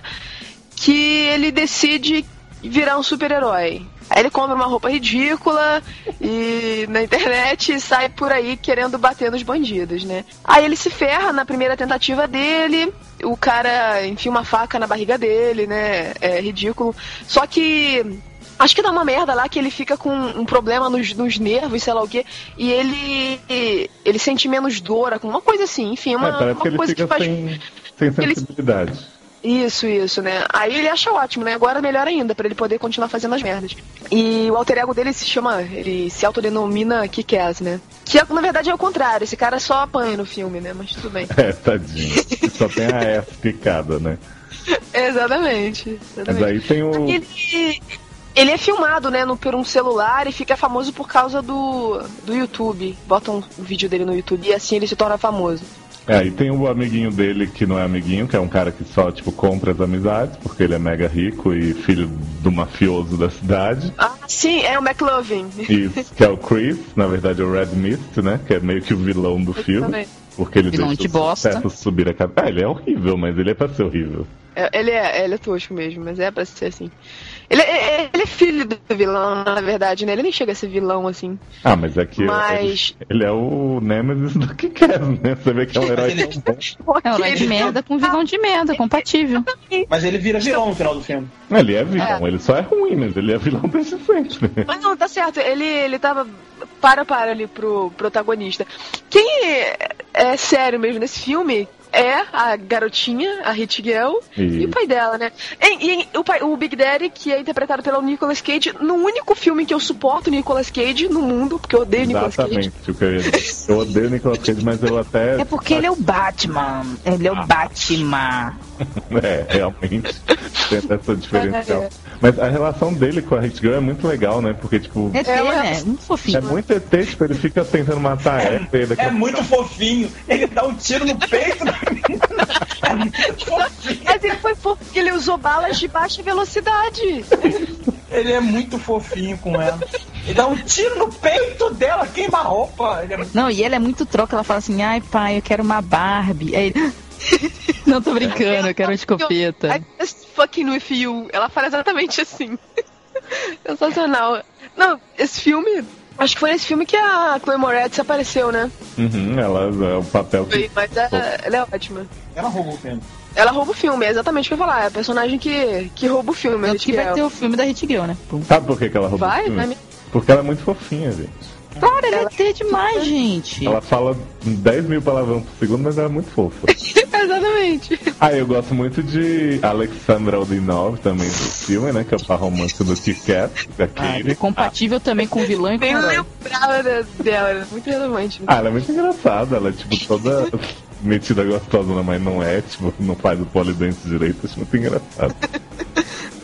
[SPEAKER 10] que ele decide virar um super-herói. Aí ele compra uma roupa ridícula e na internet e sai por aí querendo bater nos bandidos, né? Aí ele se ferra na primeira tentativa dele, o cara enfia uma faca na barriga dele, né? É ridículo. Só que Acho que dá uma merda lá que ele fica com um problema nos, nos nervos, sei lá o quê, e ele ele sente menos dor, uma coisa assim, enfim, uma,
[SPEAKER 9] é,
[SPEAKER 10] uma
[SPEAKER 9] ele
[SPEAKER 10] coisa que faz.
[SPEAKER 9] sem, sem
[SPEAKER 10] ele-
[SPEAKER 9] sensibilidade.
[SPEAKER 10] Isso, isso, né? Aí ele acha ótimo, né? Agora melhor ainda, pra ele poder continuar fazendo as merdas. E o alter ego dele se chama, ele se autodenomina Kick-Ass, né? Que na verdade é o contrário, esse cara só apanha no filme, né? Mas tudo bem.
[SPEAKER 9] É, tadinho. Só tem a S picada, né?
[SPEAKER 10] Exatamente.
[SPEAKER 9] Mas
[SPEAKER 10] exatamente.
[SPEAKER 9] aí tem o.
[SPEAKER 10] Ele, ele é filmado, né, no, por um celular e fica famoso por causa do, do YouTube. Botam um vídeo dele no YouTube e assim ele se torna famoso.
[SPEAKER 9] É, aí tem o amiguinho dele que não é amiguinho, que é um cara que só, tipo, compra as amizades, porque ele é mega rico e filho do mafioso da cidade.
[SPEAKER 10] Ah, sim, é o McLovin.
[SPEAKER 9] Isso, que é o Chris, na verdade é o Red Mist, né? Que é meio que o vilão do filme.
[SPEAKER 10] também.
[SPEAKER 9] Porque ele
[SPEAKER 12] Vilão
[SPEAKER 9] deixa
[SPEAKER 12] de
[SPEAKER 9] o
[SPEAKER 12] bosta.
[SPEAKER 9] sucesso subir a cabeça. Ah, ele é horrível, mas ele é pra ser horrível.
[SPEAKER 10] É, Ele é, ele é tosco mesmo, mas é pra ser assim. Ele é, ele é filho do vilão, na verdade, né? Ele nem chega a ser vilão assim.
[SPEAKER 9] Ah, mas é que
[SPEAKER 10] Mas-
[SPEAKER 9] ele, ele é o Nemesis do que quer, né? Você vê que é um herói tão bom.
[SPEAKER 12] É um herói de merda com vilão de merda, compatível.
[SPEAKER 11] Mas ele vira vilão no final do filme.
[SPEAKER 9] Ele é vilão, ele só é ruim, mas ele é vilão desde sempre.
[SPEAKER 10] Mas não, tá certo. Ele, ele tava para para ali pro protagonista. Quem é, é sério mesmo nesse filme é a garotinha, a Hit Girl, e o pai dela, né? E, e o, pai, o Big Daddy, que é interpretado pelo Nicolas Cage, no único filme que eu suporto o Nicolas Cage no mundo, porque eu odeio o Nicolas Cage.
[SPEAKER 9] Exatamente o que eu odeio o Nicolas Cage, mas eu até.
[SPEAKER 12] É porque ele é o Batman. Ele é o Batman.
[SPEAKER 9] É, realmente. Tem essa diferencial.
[SPEAKER 10] É.
[SPEAKER 9] Mas a relação dele com a Hit Girl é muito legal, né? Porque, tipo.
[SPEAKER 12] É, né? Muito fofinho.
[SPEAKER 9] É muito ET, tipo, ele fica tentando matar ela. e daqui a
[SPEAKER 11] É
[SPEAKER 9] pouco-
[SPEAKER 11] muito fofinho. Ele dá um tiro no peito da
[SPEAKER 10] Mas ele foi fofo porque ele usou balas de baixa velocidade.
[SPEAKER 11] Ele é muito fofinho com ela. Ele dá um tiro no peito dela, queima a roupa. Ele é...
[SPEAKER 12] Não, e ela é muito troca, ela fala assim, ai pai, eu quero uma Barbie. Aí ele... Não tô brincando, eu quero uma escopeta.
[SPEAKER 10] I just fucking with you. Ela fala exatamente assim. Sensacional. Não, esse filme. Acho que foi nesse filme que a Chloe Moretz apareceu, né?
[SPEAKER 9] Uhum, ela é o papel que.
[SPEAKER 10] Foi, mas ela, ela é ótima.
[SPEAKER 11] Ela roubou o filme.
[SPEAKER 10] Ela rouba o filme, é exatamente o que eu ia falar. É a personagem que, que rouba o filme. a
[SPEAKER 12] Tanto que vai
[SPEAKER 10] Hit
[SPEAKER 12] ter o filme da Hit Girl, né? Pum.
[SPEAKER 9] Sabe por que, que ela roubou
[SPEAKER 10] Vai,
[SPEAKER 9] o filme?
[SPEAKER 10] vai me-
[SPEAKER 9] Porque ela é muito fofinha, gente.
[SPEAKER 12] Claro, ele é ter demais, gente.
[SPEAKER 9] Ela fala 10 mil palavrões por segundo, mas ela é muito fofa.
[SPEAKER 10] Exatamente.
[SPEAKER 9] Ah, eu gosto muito de Alexandra Odinov também do filme, né? Que é o par romântico do Kit Kat,
[SPEAKER 12] Ah,
[SPEAKER 9] daquele.
[SPEAKER 12] compatível também com o vilão e com o
[SPEAKER 10] lembrava dela, era muito relevante.
[SPEAKER 9] Ah, ela é muito engraçada, ela é tipo toda metida gostosa, mas não é, tipo, não faz o polidense direito, acho muito engraçado.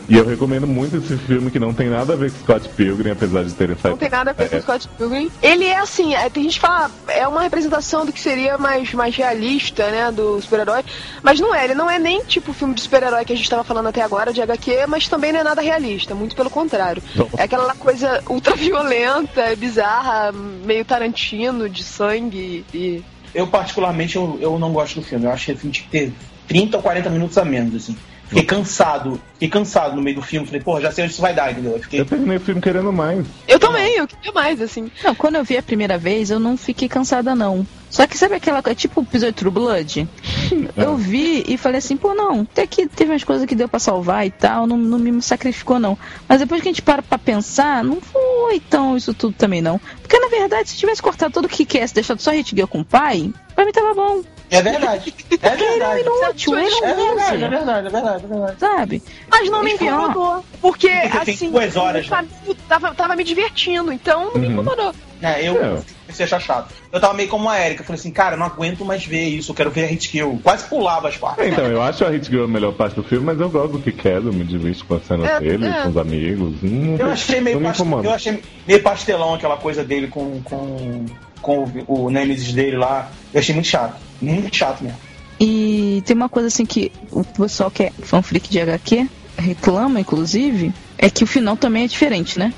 [SPEAKER 9] E eu recomendo muito esse filme que não tem nada a ver com Scott Pilgrim, apesar de terem saído.
[SPEAKER 10] Não tem nada a ver com
[SPEAKER 9] É.
[SPEAKER 10] o Scott Pilgrim. Ele é assim, é, tem gente que fala, é uma representação do que seria mais, mais realista, né, do super-herói. Mas não é, ele não é nem tipo o filme de super-herói que a gente tava falando até agora, de HQ, mas também não é nada realista, muito pelo contrário.
[SPEAKER 9] Nossa.
[SPEAKER 10] É aquela coisa ultra-violenta, bizarra, meio Tarantino, de sangue e...
[SPEAKER 11] Eu, particularmente, eu, eu não gosto do filme. Eu acho que filme tinha que ter 30 ou 40 minutos a menos, assim. Fiquei cansado. Fiquei cansado no meio do filme. Falei, pô, já sei onde isso vai dar, entendeu? Eu fiquei...
[SPEAKER 9] Eu terminei o filme querendo mais.
[SPEAKER 10] Eu também, eu queria mais, assim.
[SPEAKER 12] Não, quando eu vi a primeira vez, eu não fiquei cansada, não. Só que sabe aquela coisa, tipo o episódio True Blood? Eu vi e falei assim, pô, não, até que teve umas coisas que deu pra salvar e tal, não, não me sacrificou, não. Mas depois que a gente para pra pensar, não foi tão isso tudo também, não. Porque na verdade, se tivesse cortado todo o que quer, deixado só Hit Girl com o pai, pra mim tava bom.
[SPEAKER 11] É verdade. É
[SPEAKER 12] Porque ele é um
[SPEAKER 11] verdade.
[SPEAKER 12] inútil, ele
[SPEAKER 11] É
[SPEAKER 12] não
[SPEAKER 11] verdade, é verdade, é verdade, é verdade.
[SPEAKER 12] sabe?
[SPEAKER 10] Mas não me incomodou. Porque, assim,
[SPEAKER 11] duas horas,
[SPEAKER 10] caminho tava, tava me divertindo, então não me
[SPEAKER 9] Uhum.
[SPEAKER 10] incomodou.
[SPEAKER 11] É, eu
[SPEAKER 9] É.
[SPEAKER 11] comecei a achar chato. Eu tava meio como a Erika. Falei assim, cara, eu não aguento mais ver isso. Eu quero ver a Hit Kill. Quase pulava as partes.
[SPEAKER 9] Então, eu acho a Hit Girl a melhor parte do filme, mas eu gosto do Kat, eu me divirto com a cena
[SPEAKER 10] É,
[SPEAKER 9] dele,
[SPEAKER 10] é.
[SPEAKER 9] com os amigos. Não,
[SPEAKER 11] Eu achei meio,
[SPEAKER 9] não me
[SPEAKER 11] past...
[SPEAKER 9] incomoda.
[SPEAKER 11] eu achei meio pastelão aquela coisa dele com, com, com o, o Nemesis dele lá. Eu achei muito chato. Muito chato mesmo.
[SPEAKER 12] E tem uma coisa assim que o pessoal que é fanfreak de HQ reclama, inclusive, é que o final também é diferente, né?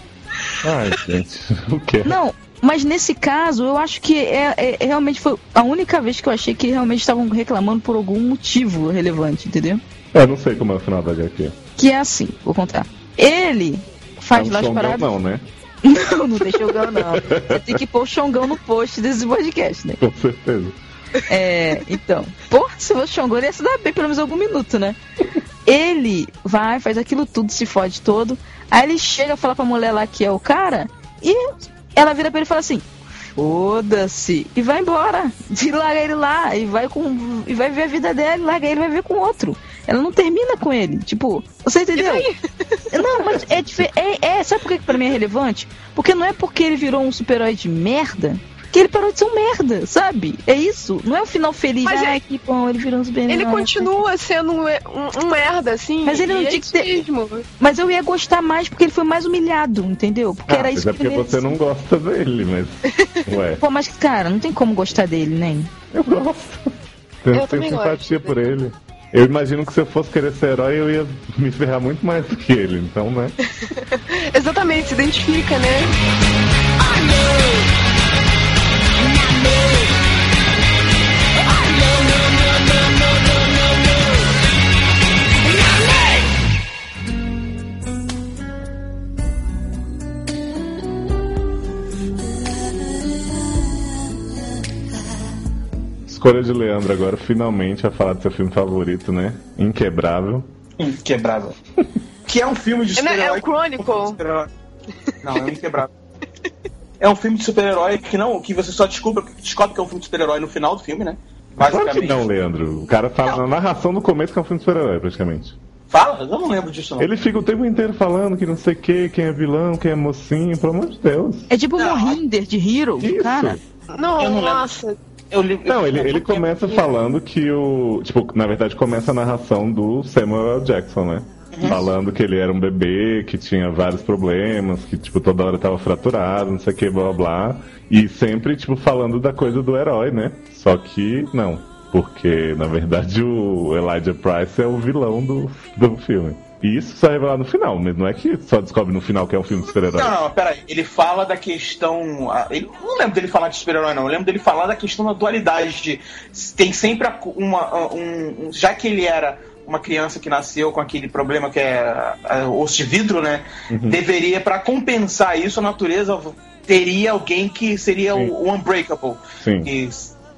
[SPEAKER 9] Ai, gente, o quê?
[SPEAKER 12] Não, mas nesse caso, eu acho que é, é- é realmente foi a única vez que eu achei que realmente estavam reclamando por algum motivo relevante, entendeu?
[SPEAKER 9] Eu não sei como é o final da HQ.
[SPEAKER 12] Que é assim, vou contar. Ele faz
[SPEAKER 9] É um
[SPEAKER 12] lá as paradas.
[SPEAKER 9] não, né?
[SPEAKER 12] Não, não tem Xongão, não. Você tem que pôr o Xongão no post desse podcast, né?
[SPEAKER 9] Com certeza.
[SPEAKER 12] É, então. Porra, se fosse Xongão, ele ia se dar bem pelo menos algum minuto, né? Ele vai, faz aquilo tudo, se fode todo. Aí ele chega, fala pra mulher lá que é o cara, e ela vira pra ele e fala assim: Foda-se! E vai embora. E larga ele lá, e vai com. E vai ver a vida dela, e larga ele vai ver com outro. Ela não termina com ele. Tipo, você entendeu? Não, mas é diferente. É, é, sabe por que pra mim é relevante? Porque não é porque ele virou um super-herói de merda que ele parou de ser um merda, sabe? É isso. Não é o final feliz.
[SPEAKER 10] Mas
[SPEAKER 12] Ai,
[SPEAKER 10] é-
[SPEAKER 12] que bom, ele virou um super
[SPEAKER 10] Ele continua sendo um, um- um merda, assim.
[SPEAKER 12] Mas ele não
[SPEAKER 10] é
[SPEAKER 12] tinha que ter-. Mas eu ia gostar mais porque ele foi mais humilhado, entendeu? Porque
[SPEAKER 9] Ah,
[SPEAKER 12] era
[SPEAKER 9] mas
[SPEAKER 12] isso
[SPEAKER 9] é
[SPEAKER 12] que
[SPEAKER 9] porque você não gosta dele, mas. Ué,
[SPEAKER 12] Pô, mas cara, não tem como gostar dele, nem.
[SPEAKER 9] eu gosto. Eu
[SPEAKER 10] Eu
[SPEAKER 9] tenho simpatia
[SPEAKER 10] gosto.
[SPEAKER 9] por ele. Eu imagino que se eu fosse querer ser herói, eu ia me ferrar muito mais do que ele, então, né?
[SPEAKER 10] Exatamente, se identifica, né?
[SPEAKER 9] Escolha de Leandro agora, finalmente, a falar do seu filme favorito, né? Inquebrável.
[SPEAKER 11] Inquebrável. que é um filme de
[SPEAKER 10] É, né, é
[SPEAKER 11] super-herói.
[SPEAKER 10] o Chronicle.
[SPEAKER 11] super-herói. Não, é um Inquebrável. É um filme de super-herói que não, que você só descobre, descobre que é um filme de super-herói no final do filme, né?
[SPEAKER 9] Claro que
[SPEAKER 11] Basicamente.
[SPEAKER 9] não, Leandro. O cara fala na narração do começo que é um filme de super-herói, praticamente.
[SPEAKER 11] Fala? Eu não lembro disso, não.
[SPEAKER 9] Ele fica o tempo inteiro falando que não sei o que, quem é vilão, quem é mocinho, pelo amor de Deus.
[SPEAKER 12] É tipo o Mohinder de Hero,
[SPEAKER 9] Isso.
[SPEAKER 12] cara.
[SPEAKER 10] Não,
[SPEAKER 11] não lembro. Eu li-
[SPEAKER 9] Não,
[SPEAKER 11] eu-
[SPEAKER 9] ele, ele começa falando que o. Tipo, na verdade começa a narração do Samuel. Jackson, né? Falando que ele era um bebê, que tinha vários problemas, que, tipo, toda hora tava fraturado, não sei o que, blá blá blá. E sempre, tipo, falando da coisa do herói, né? Só que não. Porque, na verdade, o Elijah Price é o vilão do, do filme. E isso só é revelado no final, mas não é que só descobre no final que é um filme de super-herói.
[SPEAKER 11] Não, não, peraí. Ele fala da questão. ah, Ele, não lembro dele falar de super-herói, não. Eu lembro dele falar da questão da dualidade. De, tem sempre uma. Um, um- já que ele era uma criança que nasceu com aquele problema que é ah, osso de vidro, né?
[SPEAKER 9] Uhum.
[SPEAKER 11] Deveria, pra compensar isso, a natureza teria alguém que seria o, o Unbreakable.
[SPEAKER 9] Sim.
[SPEAKER 11] Que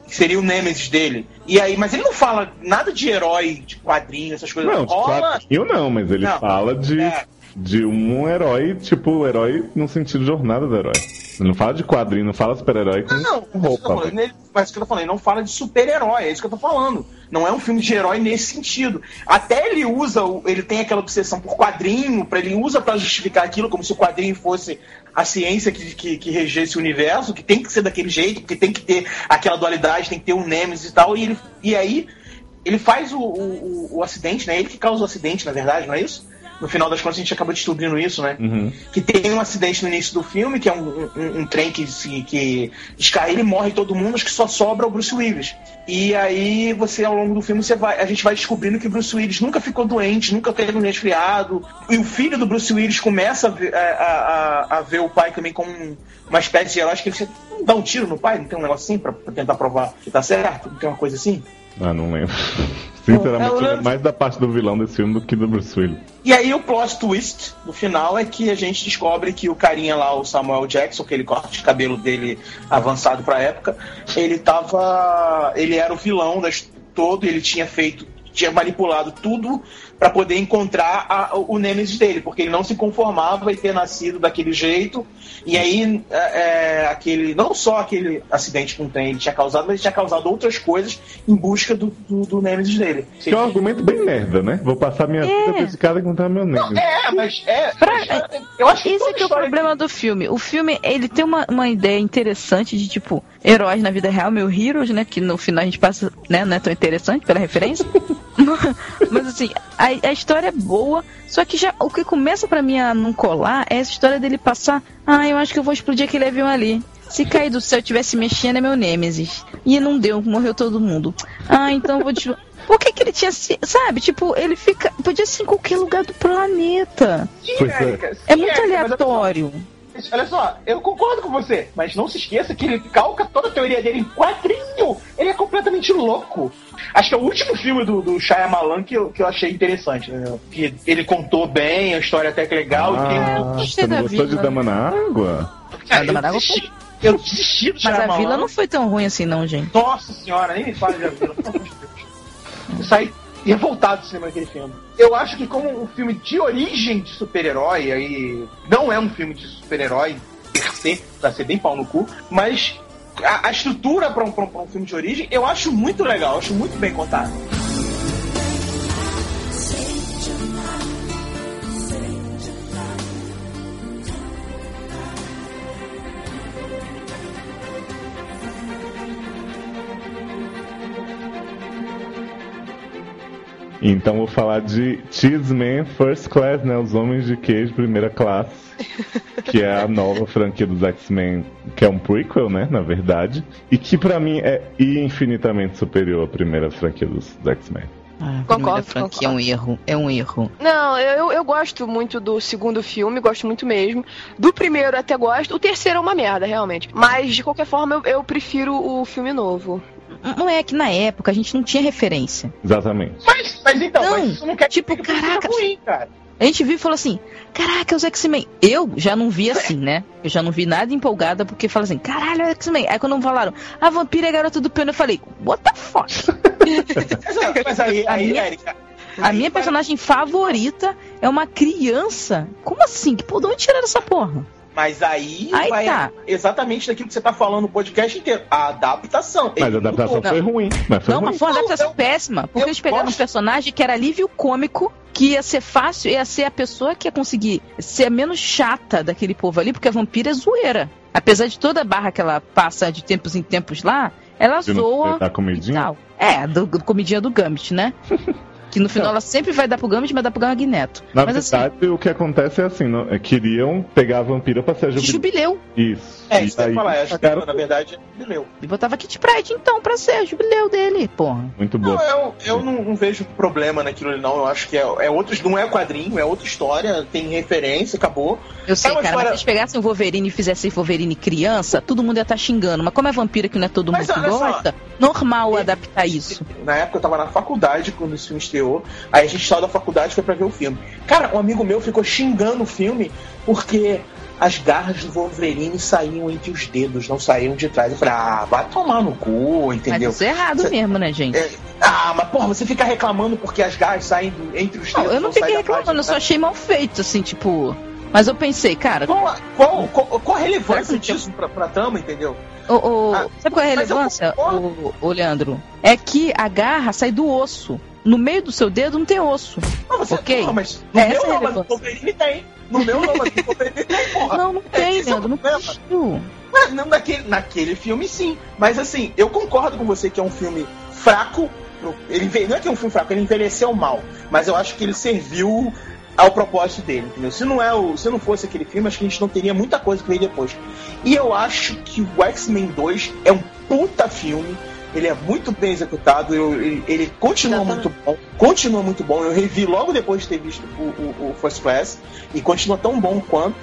[SPEAKER 11] que seria o Nemesis dele. E aí, mas ele não fala nada de herói, de quadrinho, essas coisas.
[SPEAKER 9] Não,
[SPEAKER 11] Rola-
[SPEAKER 9] quadrinho não, mas ele
[SPEAKER 11] Não,
[SPEAKER 9] fala de,
[SPEAKER 11] é.
[SPEAKER 9] De um herói, tipo, herói no sentido de jornada do herói. Ele não fala de quadrinho, não fala super-herói com
[SPEAKER 11] Não,
[SPEAKER 9] roupa.
[SPEAKER 11] Ele- mas isso que eu tô falando, ele não fala de super-herói, é isso que eu tô falando. Não é um filme de herói nesse sentido. Até ele usa, ele tem aquela obsessão por quadrinho, pra, ele usa pra justificar aquilo como se o quadrinho fosse a ciência que, que, que regesse o universo, que tem que ser daquele jeito, que tem que ter aquela dualidade, tem que ter um Nemesis e tal. E, ele, e aí ele faz o, o, o- o acidente, né? Ele que causa o acidente, na verdade, não é isso? No final das contas, a gente acaba descobrindo isso, né?
[SPEAKER 9] Uhum.
[SPEAKER 11] que tem um acidente no início do filme, que é um, um- um trem que, se, que descarrega e morre todo mundo, acho que só sobra o Bruce Willis. E aí você, ao longo do filme, você vai, a gente vai descobrindo que o Bruce Willis nunca ficou doente, nunca teve um resfriado. E o filho do Bruce Willis começa a ver, a, a- a ver o pai também como um- uma espécie de herói. Acho que ele dá um tiro no pai, não tem um negócio assim pra, pra tentar provar que tá certo? Não tem uma coisa assim?
[SPEAKER 9] Ah, não lembro. Sinceramente,
[SPEAKER 11] lembro-
[SPEAKER 9] lembro mais da parte do vilão desse filme do que do Bruce Willis.
[SPEAKER 11] E aí o plot twist no final é que a gente descobre que o carinha lá, o Samuel Jackson, aquele corte de cabelo dele avançado pra época, ele tava. ele era o vilão das, todo, ele tinha feito. tinha manipulado tudo pra poder encontrar a- o Nemesis dele, porque ele não se conformava em ter nascido daquele jeito. E aí, é, é, aquele. Não só aquele acidente com o trem ele tinha causado, mas ele tinha causado outras coisas em busca do, do, do Nemesis dele.
[SPEAKER 9] Que é um argumento bem merda, né? Vou passar minha vida dedicada a encontrar meu Nemesis.
[SPEAKER 11] É, mas é. Eu acho que
[SPEAKER 12] Esse aqui é o problema do filme. O filme, ele tem uma, uma ideia interessante de, tipo, heróis na vida real, meu heroes, né? Que no final a gente passa, né? Não é tão interessante pela referência. Mas assim, a, a história é boa, só que já o que começa pra mim a não colar é essa história dele passar. Ah, eu acho que eu vou explodir aquele avião ali. Se cair do céu e tivesse mexendo, é meu Nêmesis. E não deu, morreu todo mundo. Ah, então eu vou te. Por que, que ele tinha se. Sabe, tipo, ele fica. Podia ser em qualquer lugar do planeta.
[SPEAKER 9] Pois é.
[SPEAKER 12] É muito aleatório.
[SPEAKER 11] Olha só, eu concordo com você, mas não se esqueça que ele calca toda a teoria dele em quadrinho. Ele é completamente louco. Acho que é o último filme do, do Shyamalan que eu, que eu achei interessante. né? Que ele contou bem, a história até que legal. e tem-
[SPEAKER 9] Ah,
[SPEAKER 12] gostei
[SPEAKER 9] você não
[SPEAKER 12] da
[SPEAKER 9] gostou de. Dama na Água?
[SPEAKER 11] Cara,
[SPEAKER 12] Dama na
[SPEAKER 11] eu
[SPEAKER 12] Água
[SPEAKER 11] desisti, eu desisti do
[SPEAKER 12] Mas a vila não foi tão ruim assim, não, gente.
[SPEAKER 11] Nossa senhora, nem me fala de A Vila, pelo amor de Deus. Eu saí revoltado do cinema daquele filme. Eu acho que como um filme de origem de super-herói, aí não é um filme de super-herói per se, pra ser bem pau no cu, mas a, a estrutura pra um, um- um filme de origem eu acho muito legal, acho muito bem contado.
[SPEAKER 9] Então vou falar de Cheeseman First Class, né? Os Homens de Queijo Primeira Classe. Que é a nova franquia dos X-Men, que é um prequel, né? Na verdade. E que pra mim é infinitamente superior à primeira franquia dos, dos X-Men.
[SPEAKER 12] Ah,
[SPEAKER 10] Concordo,
[SPEAKER 12] franquia é um erro. É um erro.
[SPEAKER 10] Não, eu, eu gosto muito do segundo filme, gosto muito mesmo. Do primeiro até gosto. O terceiro é uma merda, realmente. Mas, de qualquer forma, eu, eu prefiro o filme novo.
[SPEAKER 12] Não é que na época a gente não tinha referência.
[SPEAKER 9] Exatamente.
[SPEAKER 11] Mas, mas então,
[SPEAKER 12] Não,
[SPEAKER 11] mas isso não quer
[SPEAKER 12] tipo,
[SPEAKER 11] dizer que
[SPEAKER 12] caraca,
[SPEAKER 11] ruim, cara.
[SPEAKER 12] A gente viu e falou assim: Caraca, os X-Men. Eu já não vi assim, né? Eu já não vi nada empolgada porque fala assim: Caralho, é X-Men. Aí quando falaram, a vampira é a garota do piano, eu falei: What the fuck?
[SPEAKER 11] Mas, aí,
[SPEAKER 12] A
[SPEAKER 11] aí,
[SPEAKER 12] minha-
[SPEAKER 11] Erika,
[SPEAKER 12] A minha personagem favorita é uma criança. Como assim? Que por de onde tiraram essa porra?
[SPEAKER 11] Mas aí,
[SPEAKER 12] Aí
[SPEAKER 11] vai
[SPEAKER 12] tá.
[SPEAKER 11] exatamente daquilo que você tá falando no podcast inteiro. A adaptação.
[SPEAKER 9] Mas a adaptação
[SPEAKER 11] mudou.
[SPEAKER 9] foi ruim. Mas foi
[SPEAKER 12] Não,
[SPEAKER 9] ruim.
[SPEAKER 12] mas foi uma adaptação
[SPEAKER 11] eu-
[SPEAKER 12] péssima. Porque
[SPEAKER 11] eu
[SPEAKER 12] eles pegaram
[SPEAKER 11] gosto.
[SPEAKER 12] um personagem que era alívio cômico, que ia ser fácil, ia ser a pessoa que ia conseguir ser a menos chata daquele povo ali, porque a vampira é zoeira. Apesar de toda a barra que ela passa de tempos em tempos lá, ela zoa.
[SPEAKER 9] da comidinha?
[SPEAKER 12] É, do, do comidinha do Gambit, né? Que no final ela sempre vai dar pro Gambit, mas dá pro Magneto.
[SPEAKER 9] Na
[SPEAKER 12] mas assim,
[SPEAKER 9] verdade, o que acontece é assim, não- é, queriam pegar a vampira pra ser a jubileu.
[SPEAKER 12] jubileu.
[SPEAKER 9] Isso.
[SPEAKER 11] É,
[SPEAKER 9] E
[SPEAKER 11] isso que eu ia
[SPEAKER 9] aí,
[SPEAKER 11] falar. Acho que,
[SPEAKER 9] cara,
[SPEAKER 11] na verdade, é jubileu.
[SPEAKER 12] E botava Kit Pride, então, pra ser a jubileu dele, porra.
[SPEAKER 9] Muito
[SPEAKER 11] Não,
[SPEAKER 9] boa.
[SPEAKER 11] eu, eu não, não vejo problema naquilo ali, não. Eu acho que é, é outro, não é quadrinho, é outra história, tem referência, acabou.
[SPEAKER 12] Eu sei,
[SPEAKER 11] É
[SPEAKER 12] cara, mas
[SPEAKER 11] história-
[SPEAKER 12] se eles pegassem o Wolverine e fizessem Wolverine criança, todo mundo ia estar xingando. Mas como é vampira que não é todo
[SPEAKER 11] Mas
[SPEAKER 12] mundo que
[SPEAKER 11] olha só.
[SPEAKER 12] gosta, normal adaptar isso.
[SPEAKER 11] Na época eu tava na faculdade quando esse filme estreou. Aí a gente saiu da faculdade e foi pra ver o filme. Cara, um amigo meu ficou xingando o filme porque as garras do Wolverine saíam entre os dedos, não saíam de trás. Eu falei, ah, vai tomar no cu,
[SPEAKER 12] Mas
[SPEAKER 11] entendeu?
[SPEAKER 12] isso é errado
[SPEAKER 11] Cê-
[SPEAKER 12] mesmo, né, gente?
[SPEAKER 11] É, ah, mas porra, você fica reclamando porque as garras saem do- entre os
[SPEAKER 12] Não,
[SPEAKER 11] dedos.
[SPEAKER 12] eu não
[SPEAKER 11] saem
[SPEAKER 12] fiquei reclamando, eu só achei mal feito, assim, tipo. Mas eu pensei, cara,
[SPEAKER 11] Qual, a- qual, qual, qual a relevância disso pra, pra trama, entendeu?
[SPEAKER 12] o, o-
[SPEAKER 11] Ah,
[SPEAKER 12] sabe qual é a
[SPEAKER 11] mas
[SPEAKER 12] relevância, o, o Leandro? É que a garra sai do osso. No meio do seu dedo não tem osso.
[SPEAKER 11] Não, você,
[SPEAKER 12] Ok.
[SPEAKER 11] porra, mas no
[SPEAKER 12] Essa
[SPEAKER 11] meu
[SPEAKER 12] é
[SPEAKER 11] não, mas no tem. No meu não, mas no tem, porra.
[SPEAKER 12] Não, não tem,
[SPEAKER 11] é
[SPEAKER 12] não tem.
[SPEAKER 11] Não, naquele, naquele filme, sim. Mas assim, eu concordo com você que é um filme fraco. Ele, não é que é um filme fraco, ele envelheceu mal. Mas eu acho que ele serviu ao propósito dele, entendeu? Se não, é o, se não fosse aquele filme, acho que a gente não teria muita coisa que veio depois. E eu acho que o X-Men 2 é um puta filme. Ele é muito bem executado, eu- ele, ele continua muito bom, continua muito bom. Eu revi logo depois de ter visto o, o- o First Class e continua tão bom quanto.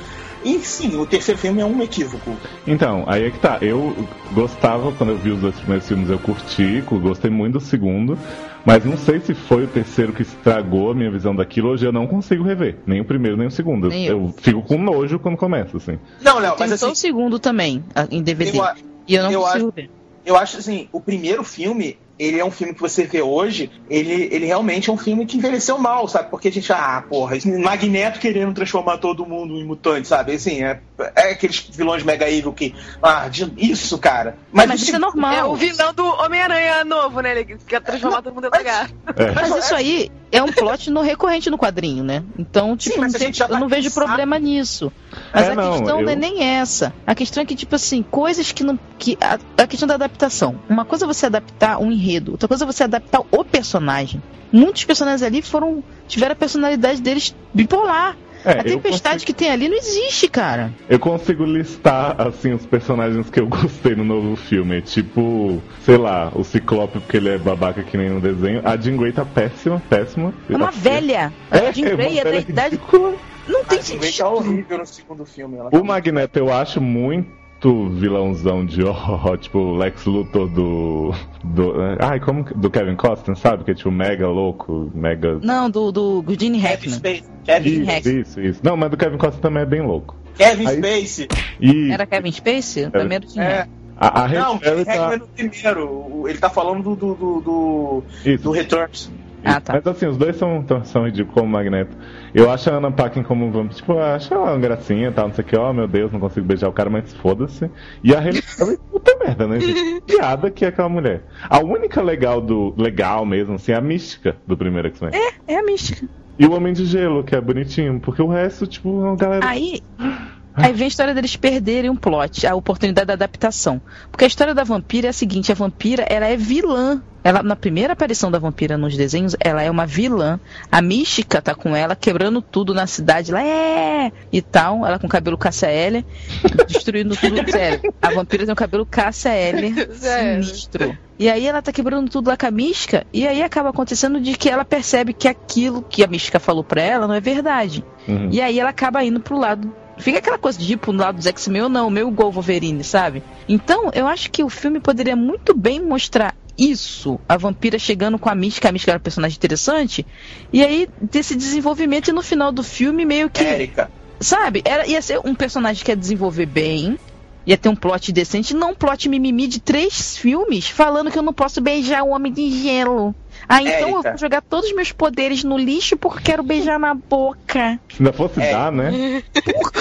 [SPEAKER 11] E sim, o terceiro filme é um equívoco.
[SPEAKER 9] Então, aí é que tá. Eu gostava, quando eu vi os dois primeiros filmes, eu curti, gostei muito do segundo. Mas não sei se foi o terceiro que estragou a minha visão daquilo. Hoje eu não consigo rever. Nem o primeiro, nem o segundo.
[SPEAKER 12] Nem eu.
[SPEAKER 9] eu fico com nojo quando começa, assim.
[SPEAKER 11] Não, Léo, mas
[SPEAKER 12] só
[SPEAKER 11] assim,
[SPEAKER 12] o segundo também, a- em DVD.
[SPEAKER 11] Eu
[SPEAKER 12] e eu não
[SPEAKER 11] eu
[SPEAKER 12] consigo
[SPEAKER 11] acho-
[SPEAKER 12] ver.
[SPEAKER 11] Eu acho assim, o primeiro filme, ele é um filme que você vê hoje, ele, ele realmente é um filme que envelheceu mal, sabe? Porque a gente, ah, porra, Magneto querendo transformar todo mundo em mutante, sabe? Assim, é, é aqueles vilões mega evil que, ah, de- isso, cara. Mas,
[SPEAKER 12] Mas
[SPEAKER 11] o
[SPEAKER 12] isso é normal.
[SPEAKER 10] É o vilão do Homem-Aranha novo, né? Ele quer transformar todo mundo em lagarto.
[SPEAKER 9] É.
[SPEAKER 12] Mas isso aí é um plot no recorrente no quadrinho, né? Então, tipo,
[SPEAKER 11] mas
[SPEAKER 12] não tem-
[SPEAKER 11] tá
[SPEAKER 12] eu não vejo problema nisso. Mas
[SPEAKER 9] É,
[SPEAKER 12] a
[SPEAKER 9] não,
[SPEAKER 12] questão não é
[SPEAKER 9] eu-
[SPEAKER 12] nem essa. A questão é que, tipo assim, coisas que não. Que, a, a questão da adaptação. Uma coisa é você adaptar um enredo, outra coisa é você adaptar o personagem. Muitos personagens ali foram. tiveram a personalidade deles bipolar.
[SPEAKER 9] É,
[SPEAKER 12] a tempestade que tem ali não existe, cara.
[SPEAKER 9] Eu consigo listar, assim, os personagens que eu gostei no novo filme. Tipo, sei lá, o Ciclope, porque ele é babaca que nem no desenho. A Jean Grey tá péssima, péssima.
[SPEAKER 12] É uma velha.
[SPEAKER 9] É,
[SPEAKER 12] a Jean
[SPEAKER 9] é uma
[SPEAKER 12] Grey é da
[SPEAKER 9] velha
[SPEAKER 12] idade.
[SPEAKER 9] ridícula.
[SPEAKER 12] Não tem
[SPEAKER 11] a Jean Grey
[SPEAKER 12] sentido.
[SPEAKER 11] tá horrível no segundo filme. Ela tá
[SPEAKER 9] O Magneto eu acho muito vilãozão de ó, tipo Lex Luthor do. do ai, como que- do Kevin Costner, sabe? Que é tipo mega louco, mega.
[SPEAKER 12] Não, do, do Gene
[SPEAKER 11] Kevin
[SPEAKER 12] Hackman.
[SPEAKER 11] Kevin,
[SPEAKER 12] Ih,
[SPEAKER 9] Isso,
[SPEAKER 12] Rex.
[SPEAKER 9] isso, isso. Não, mas do Kevin Costner também é bem louco.
[SPEAKER 11] Kevin
[SPEAKER 9] Aí-
[SPEAKER 11] Spacey.
[SPEAKER 9] E
[SPEAKER 12] Era Kevin Spacey? Primeiro Gene
[SPEAKER 11] É,
[SPEAKER 12] Hackman.
[SPEAKER 9] a, a
[SPEAKER 11] não,
[SPEAKER 9] Halle Berry
[SPEAKER 11] Kevin
[SPEAKER 9] tá.
[SPEAKER 11] Hackman no primeiro. O- Ele tá falando do, do, do, do,
[SPEAKER 9] Isso.
[SPEAKER 11] do Returns.
[SPEAKER 12] Ah, tá.
[SPEAKER 9] Mas assim, os dois são, são ridículos como o Magneto. Eu acho a Anna Paquin como vamos, tipo, eu acho ela uma gracinha, tal, não sei o que, ó, meu Deus, não consigo beijar o cara, mas foda-se. E a Halle Berry, puta merda, né, gente? Piada que é aquela mulher. A única legal do. legal mesmo, assim, é a mística do primeiro X-Men.
[SPEAKER 12] É, é a mística.
[SPEAKER 9] E o Homem de Gelo, que é bonitinho, porque o resto, tipo, é uma galera.
[SPEAKER 12] Aí, aí vem a história deles perderem um plot, a oportunidade da adaptação. Porque a história da vampira é a seguinte: a vampira ela é vilã. Ela, na primeira aparição da vampira nos desenhos, ela é uma vilã. A mística tá com ela, quebrando tudo na cidade lá, é! E tal, ela com cabelo Cássia L, destruindo tudo. Sério, a vampira tem o cabelo Cássia L,
[SPEAKER 10] Sério.
[SPEAKER 12] sinistro. E aí ela tá quebrando tudo lá com a mística, e aí acaba acontecendo de que ela percebe que aquilo que a mística falou pra ela não é verdade.
[SPEAKER 9] Uhum.
[SPEAKER 12] E aí ela acaba indo pro lado. Fica aquela coisa de ir pro lado dos X-Men ou não, meu igual Wolverine, sabe? Então, eu acho que o filme poderia muito bem mostrar isso. A vampira chegando com a mística, a mística era um personagem interessante. E aí, desse desenvolvimento, e no final do filme, meio que.
[SPEAKER 11] Érica.
[SPEAKER 12] Sabe? Era, ia ser um personagem que ia desenvolver bem. Ia ter um plot decente, não um plot mimimi de três filmes falando que eu não posso beijar o homem de gelo. Ah, então eu
[SPEAKER 11] Érica.
[SPEAKER 12] vou jogar todos os meus poderes no lixo porque quero beijar na boca.
[SPEAKER 9] Se ainda fosse
[SPEAKER 11] É.
[SPEAKER 9] dar, né?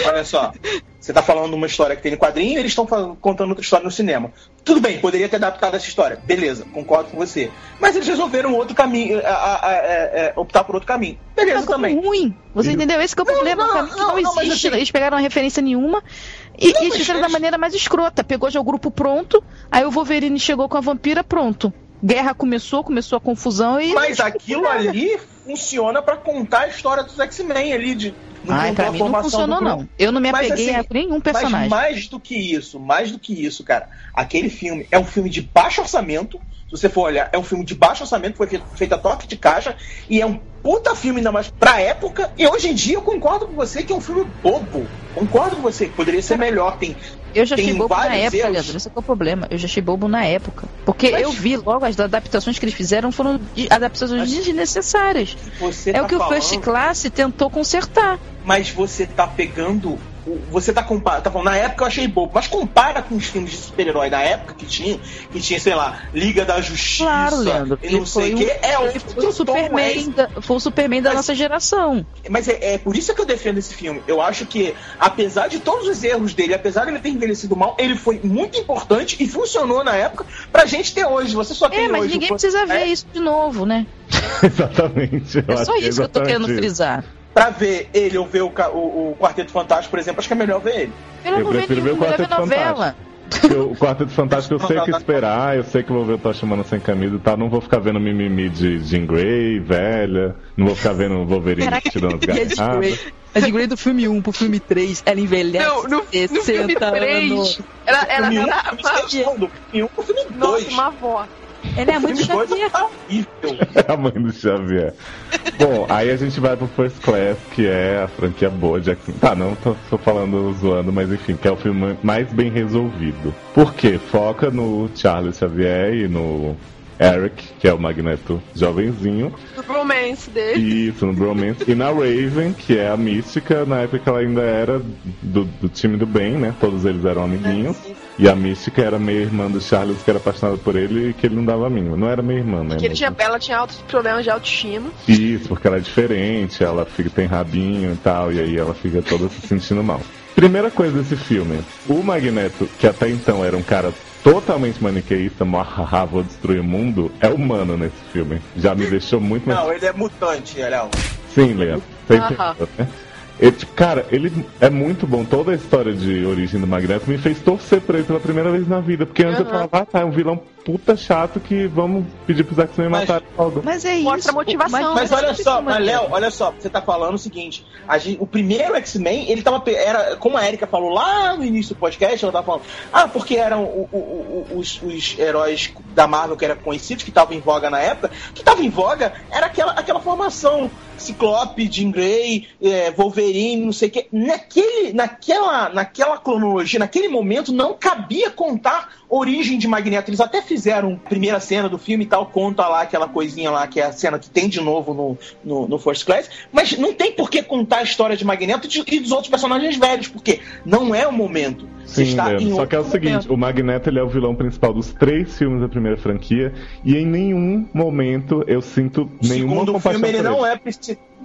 [SPEAKER 11] Olha só, você tá falando de uma história que tem no quadrinho e eles estão contando outra história no cinema. Tudo bem, poderia ter adaptado essa história, beleza, concordo com você. Mas eles resolveram outro caminho, a- a- a- é, é, optar por outro caminho. Beleza também.
[SPEAKER 12] ruim. Você entendeu? Esse que é o problema.
[SPEAKER 11] não,
[SPEAKER 12] que não,
[SPEAKER 11] não, não, mas
[SPEAKER 12] existe.
[SPEAKER 11] assim-
[SPEAKER 12] Eles pegaram uma referência nenhuma e,
[SPEAKER 11] Não,
[SPEAKER 12] e
[SPEAKER 11] mas
[SPEAKER 12] fizeram da
[SPEAKER 11] eles-
[SPEAKER 12] maneira mais escrota. Pegou já o grupo pronto, aí o Wolverine chegou com a vampira pronto. Guerra começou, começou a confusão e.
[SPEAKER 11] Mas aquilo ali funciona pra contar a história dos X-Men ali, de.
[SPEAKER 12] Ai, pra mim não funcionou, não. Eu não me
[SPEAKER 11] Mas,
[SPEAKER 12] apeguei
[SPEAKER 11] assim,
[SPEAKER 12] a nenhum personagem.
[SPEAKER 11] Mas mais do que isso, mais do que isso, cara. Aquele filme é um filme de baixo orçamento. Se você for olhar, é um filme de baixo orçamento, foi feito, a toque de caixa. E é um puta filme ainda mais pra época. E hoje em dia eu concordo com você que é um filme bobo. Concordo com você, que poderia ser melhor. Tem,
[SPEAKER 12] Eu já
[SPEAKER 11] tem
[SPEAKER 12] achei bobo na época,
[SPEAKER 11] erros.
[SPEAKER 12] Leandro. Esse é é o problema. Eu já achei bobo na época. Porque
[SPEAKER 11] Mas-
[SPEAKER 12] eu vi logo as adaptações que eles fizeram foram adaptações desnecessárias.
[SPEAKER 11] Você
[SPEAKER 12] É
[SPEAKER 11] tá
[SPEAKER 12] o que o
[SPEAKER 11] falando-
[SPEAKER 12] First Class tentou consertar.
[SPEAKER 11] mas você tá pegando. Você tá comparando. Tá falando, na época eu achei bobo, mas compara com os filmes de super-herói da época que tinha, que tinha, sei lá, Liga da Justiça
[SPEAKER 12] Claro, Leandro.
[SPEAKER 11] e não
[SPEAKER 12] Ele
[SPEAKER 11] sei
[SPEAKER 12] foi
[SPEAKER 11] o
[SPEAKER 12] um-
[SPEAKER 11] que. É outro
[SPEAKER 12] foi o
[SPEAKER 11] tom, é
[SPEAKER 12] Superman, da, foi o Superman da
[SPEAKER 11] Mas-
[SPEAKER 12] nossa geração.
[SPEAKER 11] Mas é, é por isso que eu defendo esse filme. Eu acho que, apesar de todos os erros dele, apesar de ele ter envelhecido mal, ele foi muito importante e funcionou na época pra gente ter hoje. Você só tem
[SPEAKER 12] É, mas
[SPEAKER 11] hoje.
[SPEAKER 12] ninguém precisa ver
[SPEAKER 11] é,
[SPEAKER 12] isso de novo, né?
[SPEAKER 9] exatamente.
[SPEAKER 12] É só isso que eu tô querendo
[SPEAKER 9] isso.
[SPEAKER 12] frisar.
[SPEAKER 11] Pra ver ele ou ver o, o- o Quarteto Fantástico, por exemplo, acho que é melhor ver ele.
[SPEAKER 12] Eu,
[SPEAKER 9] Eu prefiro ver o
[SPEAKER 12] ver
[SPEAKER 9] Quarteto
[SPEAKER 12] novela.
[SPEAKER 9] Porque O Quarteto Fantástico eu sei o que esperar, eu sei que vou ver o Toshimano sem camisa e tal. Não vou ficar vendo mimimi de Jean Grey, velha. Não vou ficar vendo o Wolverine
[SPEAKER 12] Caraca,
[SPEAKER 9] tirando as
[SPEAKER 12] e a Jean
[SPEAKER 9] garrafadas.
[SPEAKER 12] Grey, a Jean Grey do filme 1 pro filme 3, ela envelhece
[SPEAKER 10] Não, no, no filme
[SPEAKER 12] 60
[SPEAKER 10] 3,
[SPEAKER 12] anos.
[SPEAKER 10] ela, ela
[SPEAKER 11] filme 1
[SPEAKER 10] era
[SPEAKER 11] filme
[SPEAKER 10] uma,
[SPEAKER 11] 6, não, do filme 1 pro filme 2.
[SPEAKER 10] nossa, uma avó.
[SPEAKER 12] Ela é muito
[SPEAKER 11] filme 2
[SPEAKER 12] Xavier.
[SPEAKER 11] tá horrível.
[SPEAKER 9] a mãe do Xavier. Bom, aí a gente vai pro First Class, que é a franquia boa de. Tá, não tô, tô falando zoando, mas enfim, que é o filme mais bem resolvido. Por quê? Foca no Charles Xavier e no Eric, que é o Magneto jovenzinho.
[SPEAKER 10] O romance dele.
[SPEAKER 9] Isso, no Bromance. E na Raven, que é a mística, na época ela ainda era do, do time do bem, né? Todos eles eram amiguinhos. E a mística era meia irmã do Charles, que era apaixonada por ele e que ele não dava a mínima. Não era meia irmã, né?
[SPEAKER 10] Que tinha, ela tinha altos problemas de autoestima.
[SPEAKER 9] isso, porque ela é diferente, ela fica, tem rabinho e tal, e aí ela fica toda se sentindo mal. Primeira coisa desse filme, o Magneto, que até então era um cara totalmente maniqueísta, haha, vou destruir o mundo, é humano nesse filme. Já me deixou muito mais.
[SPEAKER 11] Não, ele é mutante, Léo.
[SPEAKER 9] Sim, Leandro. Você
[SPEAKER 10] Aham.
[SPEAKER 9] entendeu, né? Ele, cara, ele é muito bom. Toda a história de origem do Magneto me fez torcer pra ele pela primeira vez na vida. Porque antes eu
[SPEAKER 10] Aham.
[SPEAKER 9] falava, ah, tá, é um vilão puta chato que vamos pedir pros X-Men
[SPEAKER 11] Mas-
[SPEAKER 9] matarem logo.
[SPEAKER 12] Mas é
[SPEAKER 10] Mostra
[SPEAKER 12] isso.
[SPEAKER 10] a motivação,
[SPEAKER 11] Mas
[SPEAKER 10] Não,
[SPEAKER 11] olha
[SPEAKER 10] mas
[SPEAKER 11] só, mas
[SPEAKER 10] mas-
[SPEAKER 11] Léo, olha só, você tá falando o seguinte: a gente- o primeiro X-Men, ele tava. Era, como a Erika falou lá no início do podcast, ela tava falando, ah, porque eram o- o- o- os, os heróis da Marvel que eram conhecidos, que estavam em voga na época, que tava em voga era aquela, aquela formação. Ciclope, Jean Grey, é, Wolverine, não sei o que. Naquele, naquela, naquela cronologia, naquele momento, não cabia contar origem de Magneto. Eles até fizeram primeira cena do filme e tal, conta lá aquela coisinha lá, que é a cena que tem de novo no, no, no First Class, mas não tem por que contar a história de Magneto e, de- e dos outros personagens velhos, porque não é o momento.
[SPEAKER 9] Sim,
[SPEAKER 11] está
[SPEAKER 9] Leandro.
[SPEAKER 11] em
[SPEAKER 9] Só que é o seguinte,
[SPEAKER 11] momento.
[SPEAKER 9] o Magneto ele é o vilão principal dos três filmes da primeira franquia e em nenhum momento eu sinto
[SPEAKER 11] No
[SPEAKER 9] nenhuma
[SPEAKER 11] segundo
[SPEAKER 9] compaixão
[SPEAKER 11] filme ele não é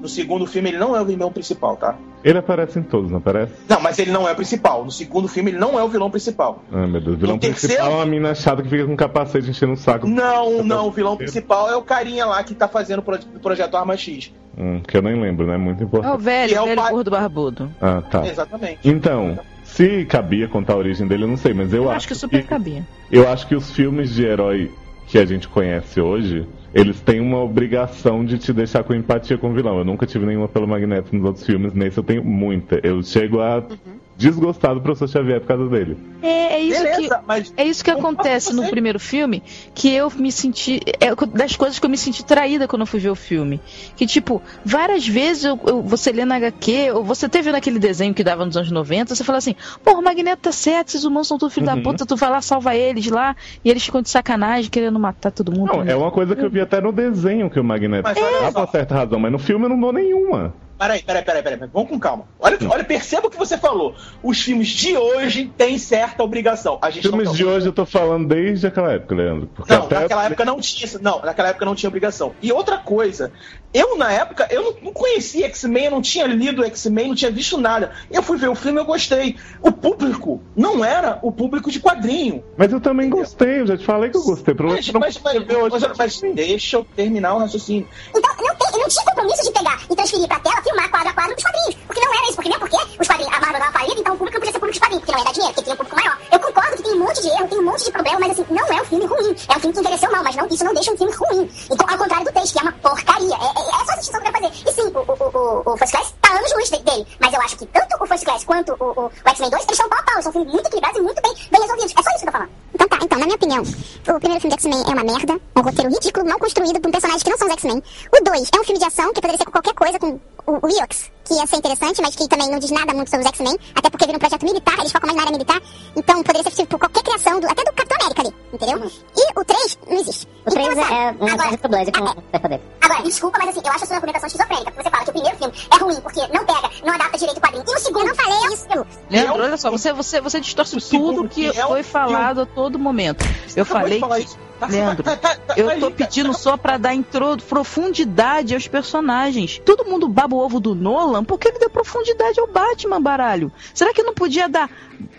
[SPEAKER 11] no segundo filme ele não é o vilão principal, tá?
[SPEAKER 9] Ele aparece em todos, não aparece?
[SPEAKER 11] Não, mas ele não é o principal. No segundo filme ele não é o vilão principal.
[SPEAKER 9] Ai meu Deus, o vilão
[SPEAKER 11] No
[SPEAKER 9] principal
[SPEAKER 11] terceiro-
[SPEAKER 9] é uma mina chata que fica com capacete enchendo o saco.
[SPEAKER 11] Não, não, o vilão principal é o carinha lá que tá fazendo o proje- o projeto Arma X.
[SPEAKER 9] Hum, que eu nem lembro, né? Muito
[SPEAKER 12] É o
[SPEAKER 9] importante.
[SPEAKER 12] velho,
[SPEAKER 11] E é o
[SPEAKER 12] velho
[SPEAKER 11] pai-
[SPEAKER 12] gordo barbudo.
[SPEAKER 9] Ah, tá.
[SPEAKER 11] Exatamente.
[SPEAKER 9] Então, se cabia contar a origem dele, eu não sei, mas eu,
[SPEAKER 12] Eu acho que super cabia.
[SPEAKER 9] Eu acho que os filmes de herói que a gente conhece hoje, eles têm uma obrigação de te deixar com empatia com o vilão. Eu nunca tive nenhuma pelo Magneto nos outros filmes, nesse eu tenho muita. Eu chego a desgostar do professor Xavier por causa dele.
[SPEAKER 12] É, é isso
[SPEAKER 11] Beleza,
[SPEAKER 12] que
[SPEAKER 11] mas
[SPEAKER 12] é isso que acontece no primeiro filme, que eu me senti é das coisas que eu me senti traída quando eu fui ver o filme, que tipo várias vezes eu, eu- você lê na HQ ou você teve naquele desenho que dava nos anos 90, você fala assim, pô, o Magneto tá certo, esses humanos são tudo filho da
[SPEAKER 9] Uhum.
[SPEAKER 12] puta, tu vai lá salva eles lá e eles ficam de sacanagem querendo matar todo mundo.
[SPEAKER 9] Não, é uma coisa que eu vi até no desenho que o Magneto
[SPEAKER 11] Mas só.
[SPEAKER 9] uma certa razão, mas no filme eu não dou nenhuma.
[SPEAKER 11] Peraí, peraí, peraí, peraí. Vamos com calma. Olha, olha, perceba o que você falou. Os filmes de hoje têm certa obrigação. A gente
[SPEAKER 9] Filmes
[SPEAKER 11] não
[SPEAKER 9] de hoje eu tô falando desde aquela época, Leandro. Porque
[SPEAKER 11] Não,
[SPEAKER 9] até
[SPEAKER 11] naquela época não tinha. isso- Não, naquela época não tinha obrigação. E outra coisa, eu na época, eu não, não conhecia X-Men, eu não tinha lido X-Men, não tinha visto nada. Eu fui ver o filme e eu gostei. O público não era o público de quadrinho.
[SPEAKER 9] Mas eu também gostei, eu já te falei que eu gostei. É
[SPEAKER 11] Mas,
[SPEAKER 9] eu não
[SPEAKER 11] mas, mas, mas- mas deixa eu terminar o raciocínio.
[SPEAKER 5] Então, não tem, não tinha compromisso de pegar e transferir pra tela, filmar quadro a quadro dos quadrinhos. Porque não era isso, porque nem porque os quadrinhos, a Marvel dava falida, então o público não podia ser público de quadrinhos, porque não ia dar dinheiro, porque tinha um público maior. Eu concordo que tem um monte de erro, tem um monte de problema, mas assim, não é um filme ruim. É um filme que envelheceu mal, mas não, isso não deixa um filme ruim. Então, ao contrário do texto, que é uma porcaria. É, é, é só a distinção que eu quero fazer. E sim, o, o, o, o First Class tá anos luz de- dele. Mas eu acho que tanto o First Class quanto o, o, o X-Men 2, eles são pau a pau. São filmes muito equilibrados e muito bem, bem resolvidos. É só isso que eu tô falando.
[SPEAKER 2] Então tá, então, na minha opinião, o primeiro filme do X-Men é uma merda, um roteiro ridículo, mal construído por personagens que não são os X-Men. O 2 é um filme de ação que poderia ser com qualquer coisa, com o, o Riox, que ia ser interessante, mas que também não diz nada muito sobre os X-Men, até porque vira um projeto militar, eles focam mais na área militar, então poderia ser possível por qualquer criação, do, até do Capitão América ali, entendeu? E o 3 não existe.
[SPEAKER 6] O 3
[SPEAKER 2] Então, sabe,
[SPEAKER 6] é um
[SPEAKER 2] agora-
[SPEAKER 6] Sérgio Blaze com superpoder.
[SPEAKER 5] Agora, desculpa, mas assim, eu acho a sua argumentação esquizofrênica. Porque você fala que o primeiro filme é ruim porque não pega, não adapta direito o quadrinho. E o segundo, eu não falei isso.
[SPEAKER 12] Leandro, olha só, você, você, você distorce tudo que foi falado a todo momento. Eu falei que,
[SPEAKER 11] isso. Tá-
[SPEAKER 12] Leandro,
[SPEAKER 11] tá- tá- tá-
[SPEAKER 12] eu
[SPEAKER 11] tá
[SPEAKER 12] tô pedindo só pra dar intro, profundidade aos personagens. Todo mundo baba o ovo do Nolan porque ele deu profundidade ao Batman, baralho. Será que não podia dar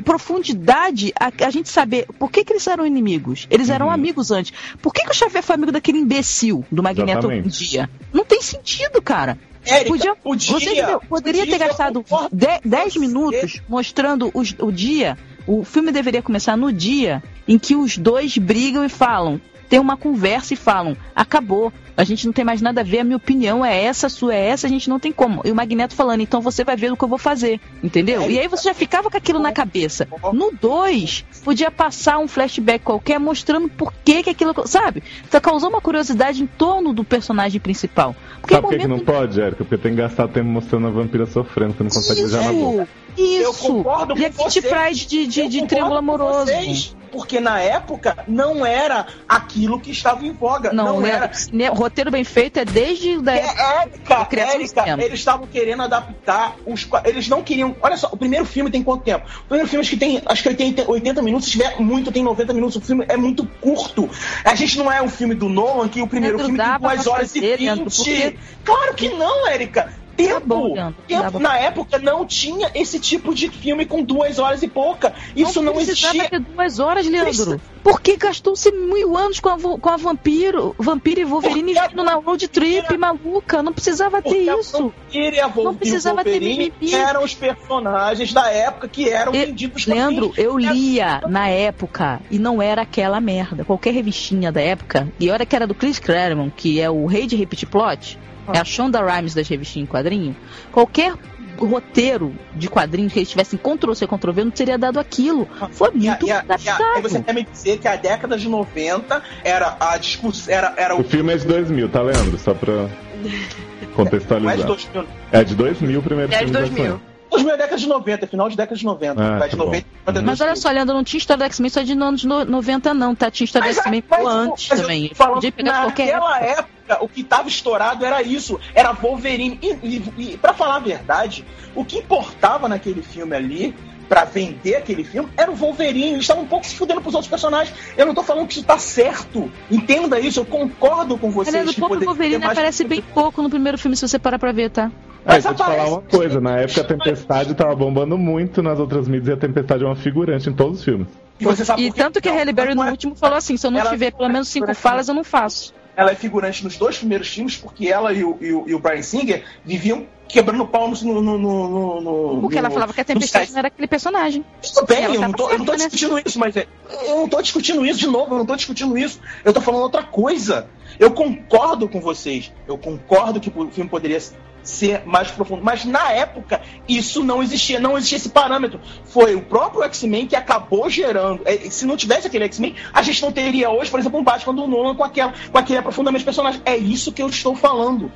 [SPEAKER 12] profundidade a, a gente saber por que, que eles eram inimigos? Eles eram
[SPEAKER 11] Uhum.
[SPEAKER 12] amigos antes. Por que, que o Xavier foi amigo daquele imbecil do Magneto um dia? Não tem sentido, cara.
[SPEAKER 11] Érica,
[SPEAKER 12] podia,
[SPEAKER 11] podia,
[SPEAKER 12] você entendeu? Poderia
[SPEAKER 11] podia,
[SPEAKER 12] ter gastado
[SPEAKER 11] eu concordo
[SPEAKER 12] 10 minutos mostrando os- o dia. O filme deveria começar no dia em que os dois brigam e falam. Tem uma conversa e falam: acabou, a gente não tem mais nada a ver, a minha opinião é essa, a sua é essa, a gente não tem como. E o Magneto falando: então você vai ver o que eu vou fazer, entendeu? E aí você já ficava com aquilo na cabeça. No 2, podia passar um flashback qualquer mostrando por que, que aquilo. Sabe? Então causou uma curiosidade em torno do personagem principal. Porque
[SPEAKER 9] Sabe por que, que não pode, Érica? Porque tem que gastar tempo mostrando a vampira sofrendo, você não consegue beijar na boca.
[SPEAKER 11] Eu
[SPEAKER 12] Isso!
[SPEAKER 11] concordo
[SPEAKER 12] E a
[SPEAKER 11] com
[SPEAKER 12] Kitty. Pride de, de,
[SPEAKER 11] Eu
[SPEAKER 12] de triângulo
[SPEAKER 11] com
[SPEAKER 12] amoroso.
[SPEAKER 11] vocês, porque na época não era aquilo que estava em voga.
[SPEAKER 12] Não,
[SPEAKER 11] Não,
[SPEAKER 12] né,
[SPEAKER 11] era.
[SPEAKER 12] né, roteiro bem feito é desde da época da
[SPEAKER 11] Érica, eles estavam querendo adaptar os. Eles não queriam. Olha só, o primeiro filme tem quanto tempo? O primeiro filme acho que tem. Acho que tem 80 minutos, se tiver muito, tem 90 minutos. O filme é muito curto. A gente não é um filme do Nolan que o primeiro
[SPEAKER 12] Leandro,
[SPEAKER 11] filme tem 2 horas
[SPEAKER 12] fazer,
[SPEAKER 11] e 20.
[SPEAKER 12] Leandro, porque-
[SPEAKER 11] Claro que não, Érica. Tempo,
[SPEAKER 12] bom, Leandro,
[SPEAKER 11] tempo
[SPEAKER 12] pra-
[SPEAKER 11] na época não tinha esse tipo de filme com duas horas e pouca. Isso não,
[SPEAKER 12] precisava
[SPEAKER 11] existia.
[SPEAKER 12] ter duas horas, Leandro. Porque gastou-se mil anos com a, com a vampiro, vampiro e Wolverine
[SPEAKER 11] Porque a
[SPEAKER 12] vindo na road trip maluca. Não precisava ter
[SPEAKER 11] Porque a
[SPEAKER 12] isso.
[SPEAKER 11] E a Vol-
[SPEAKER 12] Não precisava ter mimimi.
[SPEAKER 11] eram os personagens da época que eram
[SPEAKER 12] E-
[SPEAKER 11] vendidos
[SPEAKER 12] Leandro, eu lia na época e não era aquela merda. Qualquer revistinha da época, e olha que era do Chris Claremont, que é o rei de repeat plot, é a Shonda Rhimes das revistinhas em quadrinho. Qualquer roteiro de quadrinhos que eles tivessem Ctrl-C, Ctrl-V, não teria dado aquilo. Foi
[SPEAKER 11] E, a-
[SPEAKER 12] muito
[SPEAKER 11] e, a- e, a- aí você quer me dizer que a década de 90 era a discussão. Era, era
[SPEAKER 9] O
[SPEAKER 11] o.
[SPEAKER 9] filme é de 2000, tá, Leandro? Só pra
[SPEAKER 11] Não é
[SPEAKER 9] contextualizar.
[SPEAKER 11] de 2000.
[SPEAKER 9] É de 2000 o primeiro
[SPEAKER 10] É de
[SPEAKER 9] filme da
[SPEAKER 10] 2000.
[SPEAKER 9] X-Men.
[SPEAKER 11] 2000 é década de 90, final de década de 90.
[SPEAKER 9] Ah,
[SPEAKER 11] vai de
[SPEAKER 9] tá bom.
[SPEAKER 11] 90 90
[SPEAKER 12] Mas olha só, Leandro, não tinha história do X-Men só de anos no- 90, não, tá? Tinha história do
[SPEAKER 11] Mas,
[SPEAKER 12] X-Men antes
[SPEAKER 11] mas
[SPEAKER 12] também.
[SPEAKER 11] falando,
[SPEAKER 12] Podia pegar
[SPEAKER 11] naquela
[SPEAKER 12] época.
[SPEAKER 11] época. o que tava estourado era isso, era Wolverine. E, e, e para falar a verdade, o que importava naquele filme ali, pra vender aquele filme, era o Wolverine. Eles estavam um pouco se fudendo pros outros personagens. Eu não tô falando que isso tá certo. Entenda isso, eu concordo com vocês.
[SPEAKER 12] Leandro, o
[SPEAKER 11] que
[SPEAKER 12] próprio Wolverine aparece bem pouco no primeiro filme, se você parar pra ver, tá?
[SPEAKER 9] Ah,
[SPEAKER 11] Mas
[SPEAKER 9] e vou te falar uma coisa, na época a Tempestade tava bombando muito nas outras mídias e a Tempestade é uma figurante em todos os filmes.
[SPEAKER 11] E você sabe
[SPEAKER 12] E tanto que a Halle Berry no
[SPEAKER 11] é-
[SPEAKER 12] último falou assim, se eu não
[SPEAKER 11] Ela-
[SPEAKER 12] tiver pelo menos cinco falas, eu não faço.
[SPEAKER 11] Ela é figurante nos dois primeiros filmes porque ela e o, e o, e o Brian Singer viviam quebrando pau no. no, no, no, no
[SPEAKER 12] Porque
[SPEAKER 11] no-
[SPEAKER 12] ela falava que a Tempestade não era aquele personagem.
[SPEAKER 11] Tudo bem, eu não, tô, eu não tô
[SPEAKER 12] certa, né?
[SPEAKER 11] discutindo isso, mas é, eu não tô discutindo isso de novo, eu não tô discutindo isso. Eu tô falando outra coisa. Eu concordo com vocês. Eu concordo que o filme poderia ser mais profundo. Mas na época, isso não existia, não existia esse parâmetro. Foi o próprio X-Men que acabou gerando. é, Se não tivesse aquele X-Men, a gente não teria hoje, por exemplo, um Batman do Nolan com, aquela, com aquele aprofundamento de personagem. É isso que eu estou falando.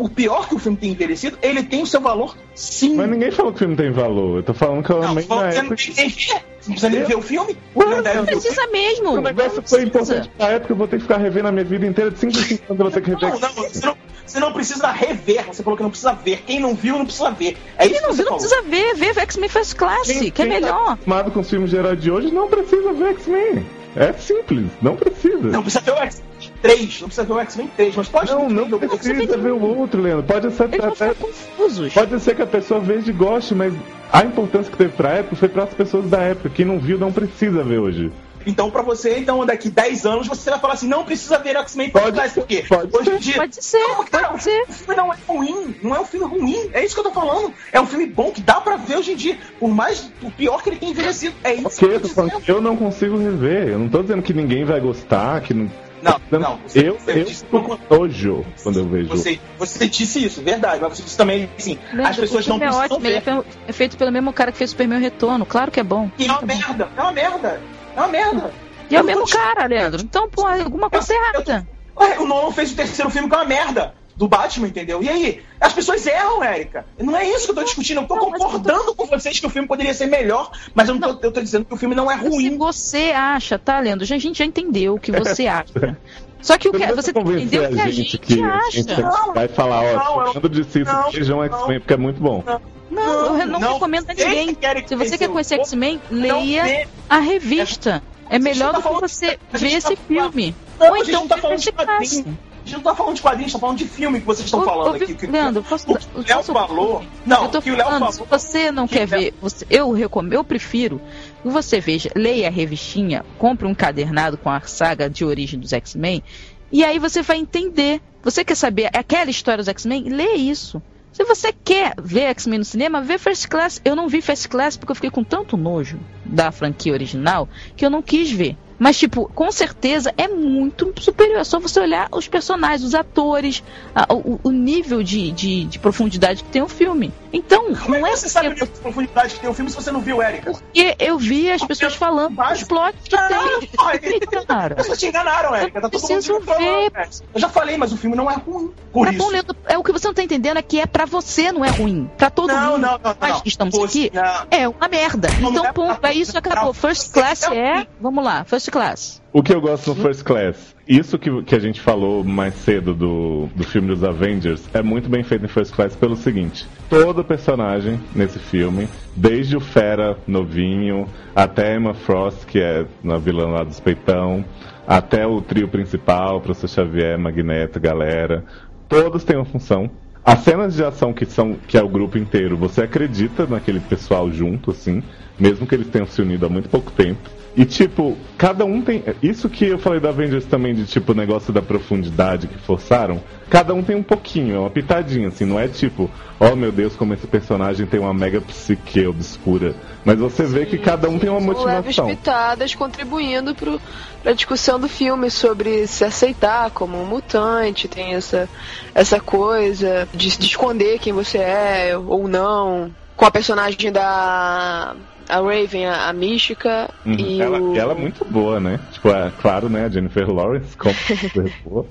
[SPEAKER 11] O, pior que o filme tem envelhecido, ele tem o seu valor, sim.
[SPEAKER 9] Mas ninguém falou que o filme tem valor. Eu tô falando que eu
[SPEAKER 11] Não,
[SPEAKER 9] amei na época.
[SPEAKER 11] tem. Você não precisa nem ver o filme? Não
[SPEAKER 12] Não
[SPEAKER 11] ver filme.
[SPEAKER 12] precisa mesmo.
[SPEAKER 9] O negócio
[SPEAKER 12] não
[SPEAKER 9] foi importante na época, eu vou ter que ficar revendo a minha vida inteira de 5 em 5 anos eu vou ter que rever.
[SPEAKER 11] Não, não, você não, você não precisa rever. Você falou que não precisa ver. Quem não viu, não precisa ver. É isso
[SPEAKER 12] Quem não
[SPEAKER 11] que
[SPEAKER 12] viu, não
[SPEAKER 11] falou.
[SPEAKER 12] precisa ver. Vê X-Men First Class,
[SPEAKER 9] Quem,
[SPEAKER 12] que é
[SPEAKER 9] quem Tá
[SPEAKER 12] melhor.
[SPEAKER 9] acostumado com os filmes herói de hoje não precisa ver X-Men. É simples, não precisa.
[SPEAKER 11] Não precisa ver o X-Men 3. Não precisa ver o X-Men 3. Mas pode
[SPEAKER 9] Não, não
[SPEAKER 11] ver o
[SPEAKER 9] precisa ver o outro, Leandro. Pode ser
[SPEAKER 12] Eles
[SPEAKER 9] até.
[SPEAKER 12] confusos.
[SPEAKER 9] Pode ser que a pessoa veja e goste, mas a importância que teve pra época foi para as pessoas da época. Quem não viu não precisa ver hoje.
[SPEAKER 11] Então, pra você, então, daqui 10 anos, você vai falar assim, não precisa ver X-Men First Class, por quê?
[SPEAKER 9] Pode
[SPEAKER 11] Hoje em dia...
[SPEAKER 12] Pode ser,
[SPEAKER 11] Não, cara,
[SPEAKER 12] pode ser.
[SPEAKER 11] O filme não é ruim, não é um filme ruim, é isso que eu tô falando. É um filme bom que dá pra ver hoje em dia, por mais, por pior que ele tenha envelhecido. É isso
[SPEAKER 9] Ok,
[SPEAKER 11] que
[SPEAKER 9] eu, tô falando que eu não consigo rever. Eu não tô dizendo que ninguém vai gostar, que não.
[SPEAKER 11] Não,
[SPEAKER 9] dizendo-
[SPEAKER 11] não, você-
[SPEAKER 9] eu,
[SPEAKER 11] você
[SPEAKER 9] eu
[SPEAKER 11] disse-
[SPEAKER 9] fico com nojo quando eu vejo.
[SPEAKER 11] Você, você disse isso, verdade, mas você disse também, assim, as pessoas
[SPEAKER 12] o
[SPEAKER 11] não
[SPEAKER 12] filme é
[SPEAKER 11] precisam
[SPEAKER 12] ótimo, ele é
[SPEAKER 11] ver.
[SPEAKER 12] é feito pelo mesmo cara que fez Superman Retorno. Claro que é bom.
[SPEAKER 11] E é uma merda, é uma merda, é uma merda.
[SPEAKER 12] E é o
[SPEAKER 11] Eu
[SPEAKER 12] mesmo
[SPEAKER 11] te-
[SPEAKER 12] cara, Leandro. Então, pô, alguma coisa errada.
[SPEAKER 11] Ué, o Nolan fez o terceiro filme que é uma merda. Do Batman, entendeu? E aí? As pessoas erram, Érica. Não é isso que eu tô discutindo. Eu tô
[SPEAKER 12] Não, eu tô-
[SPEAKER 11] concordando com vocês que o filme poderia ser melhor, mas eu não, tô, eu tô dizendo que o filme não é
[SPEAKER 12] Se
[SPEAKER 11] ruim.
[SPEAKER 12] você acha, tá, Leandro? Já- A gente já entendeu o que você acha. Só que o que
[SPEAKER 9] Você
[SPEAKER 12] você tem que entender
[SPEAKER 9] convencer
[SPEAKER 12] o que
[SPEAKER 9] a gente que a gente
[SPEAKER 12] acha.
[SPEAKER 9] vai falar, ó,
[SPEAKER 11] Não,
[SPEAKER 9] disse isso,
[SPEAKER 11] não,
[SPEAKER 9] vejam X-Men, porque é muito bom.
[SPEAKER 12] Não, eu não,
[SPEAKER 11] não,
[SPEAKER 12] recomendo a ninguém. Se você quer conhecer X-Men,
[SPEAKER 11] não
[SPEAKER 12] leia a revista. É
[SPEAKER 11] gente
[SPEAKER 12] melhor
[SPEAKER 11] não tá
[SPEAKER 12] do que
[SPEAKER 11] falando-
[SPEAKER 12] você ver esse
[SPEAKER 11] falando-
[SPEAKER 12] filme.
[SPEAKER 11] Não,
[SPEAKER 12] Ou
[SPEAKER 11] a gente
[SPEAKER 12] então
[SPEAKER 11] não tá falando de quadrinho. A gente não tá falando de quadrinhos, tá falando de filme que vocês estão falando aqui. Que,
[SPEAKER 12] Leandro, posso
[SPEAKER 11] o que Léo falou. Não,
[SPEAKER 12] eu tô
[SPEAKER 11] o que o Léo falou.
[SPEAKER 12] se você não
[SPEAKER 11] que
[SPEAKER 12] quer ver, você- eu recomendo, eu prefiro que você veja, leia a revistinha, compre um cadernado com a saga de origem dos X-Men, e aí você vai entender. Você quer saber aquela história dos X-Men? Lê isso. Se você quer ver X-Men no cinema, vê First Class. Eu não vi First Class porque eu fiquei com tanto nojo da franquia original que eu não quis ver. Mas, tipo, com certeza é muito superior. É só você olhar os personagens, os atores, a- o, o nível de, de, de profundidade que tem o filme. Então,
[SPEAKER 11] Como é
[SPEAKER 12] não é
[SPEAKER 11] você sabe
[SPEAKER 12] porque-
[SPEAKER 11] a profundidade que tem o filme se você não viu, Érica?
[SPEAKER 12] porque eu vi as pessoas falando dos plots que tem.
[SPEAKER 11] Ai,
[SPEAKER 12] Cara.
[SPEAKER 11] As pessoas te enganaram, Érica. Tá todo mundo falando,
[SPEAKER 12] ver.
[SPEAKER 11] Érica. Eu já falei, mas o filme não é ruim. Por
[SPEAKER 12] Tá
[SPEAKER 11] isso.
[SPEAKER 12] bom, Leandro, é o que você não tá entendendo é que é pra você, não é ruim. Pra todo
[SPEAKER 11] Não,
[SPEAKER 12] mundo.
[SPEAKER 11] não, não, não.
[SPEAKER 12] que estamos
[SPEAKER 11] Você-
[SPEAKER 12] aqui,
[SPEAKER 11] não.
[SPEAKER 12] é uma merda.
[SPEAKER 11] Não,
[SPEAKER 12] então,
[SPEAKER 11] é
[SPEAKER 12] ponto. É isso, acabou. First class
[SPEAKER 11] é
[SPEAKER 12] é. Vamos lá, first class.
[SPEAKER 9] O que eu gosto no First Class, isso que, que a gente falou mais cedo do, do filme dos Avengers, é muito bem feito em First Class pelo seguinte: todo personagem nesse filme, desde o Fera novinho, até Emma Frost, que é na vilã lá dos peitão, até o trio principal, Professor Xavier, Magneto, galera, todos têm uma função. As cenas de ação que são que é o grupo inteiro, você acredita naquele pessoal junto, assim, mesmo que eles tenham se unido há muito pouco tempo. E tipo, cada um tem. Isso que eu falei da Avengers também, de tipo, o negócio da profundidade que forçaram. Cada um tem um pouquinho, é uma pitadinha, assim, não é tipo, oh meu Deus, como esse personagem tem uma mega psique obscura. Mas você vê que cada um tem uma
[SPEAKER 10] São leves
[SPEAKER 9] motivação.
[SPEAKER 10] pitadas contribuindo pro, pra discussão do filme sobre se aceitar como um mutante, tem essa, essa coisa de, de esconder quem você é ou não. Com a personagem da a Raven, a, a mística,
[SPEAKER 9] Uhum.
[SPEAKER 10] e
[SPEAKER 9] Ela,
[SPEAKER 10] o
[SPEAKER 9] ela é muito boa, né? Tipo, é claro, né? A Jennifer Lawrence, como super boa.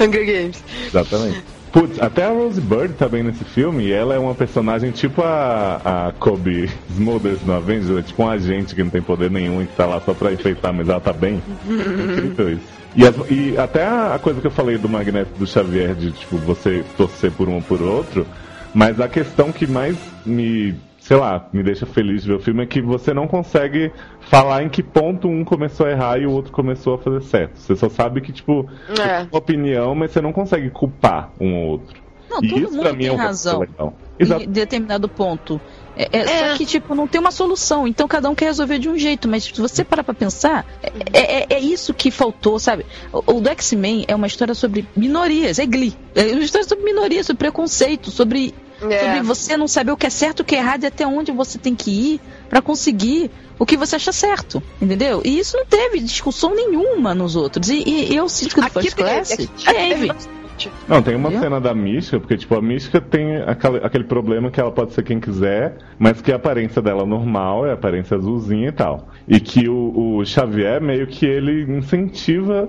[SPEAKER 10] Hunger Games.
[SPEAKER 9] Exatamente. Putz, até a Rose Bird tá bem nesse filme e ela é uma personagem tipo a, a Kobe Smulders no Avengers, é tipo um agente que não tem poder nenhum e que tá lá só pra enfeitar, mas ela tá bem. Incrível isso. E, as- e até a, a coisa que eu falei do Magneto do Xavier, de tipo, você torcer por um ou por outro, mas a questão que mais me, sei lá, me deixa feliz de ver o filme é que você não consegue falar em que ponto um começou a errar e o outro começou a fazer certo. Você só sabe que, tipo,
[SPEAKER 10] É.
[SPEAKER 9] tem uma opinião, mas você não consegue culpar um ou outro.
[SPEAKER 12] Não,
[SPEAKER 9] e
[SPEAKER 12] todo
[SPEAKER 9] isso
[SPEAKER 12] mundo
[SPEAKER 9] pra mim
[SPEAKER 12] tem
[SPEAKER 9] é um
[SPEAKER 12] razão.
[SPEAKER 9] legal. Exato.
[SPEAKER 12] Em determinado ponto. É, é,
[SPEAKER 10] É.
[SPEAKER 12] Só que, tipo, não tem uma solução. Então cada um quer resolver de um jeito. Mas se você parar pra pensar, é, é, é isso que faltou, sabe? O, o do X-Men é uma história sobre minorias, é Glee. É uma história sobre minorias, sobre preconceito, sobre,
[SPEAKER 10] É.
[SPEAKER 12] sobre você não saber o que é certo, o que é errado e até onde você tem que ir pra conseguir o que você acha certo. Entendeu? E isso não teve discussão nenhuma nos outros. E, e eu sinto que
[SPEAKER 10] Aqui
[SPEAKER 12] First
[SPEAKER 10] teve,
[SPEAKER 12] Class
[SPEAKER 10] teve.
[SPEAKER 9] Não, tem uma cena da Mística, porque, tipo, a Mística tem aquele, aquele problema que ela pode ser quem quiser, mas que a aparência dela normal é a aparência azulzinha e tal. E que o, o Xavier meio que ele incentiva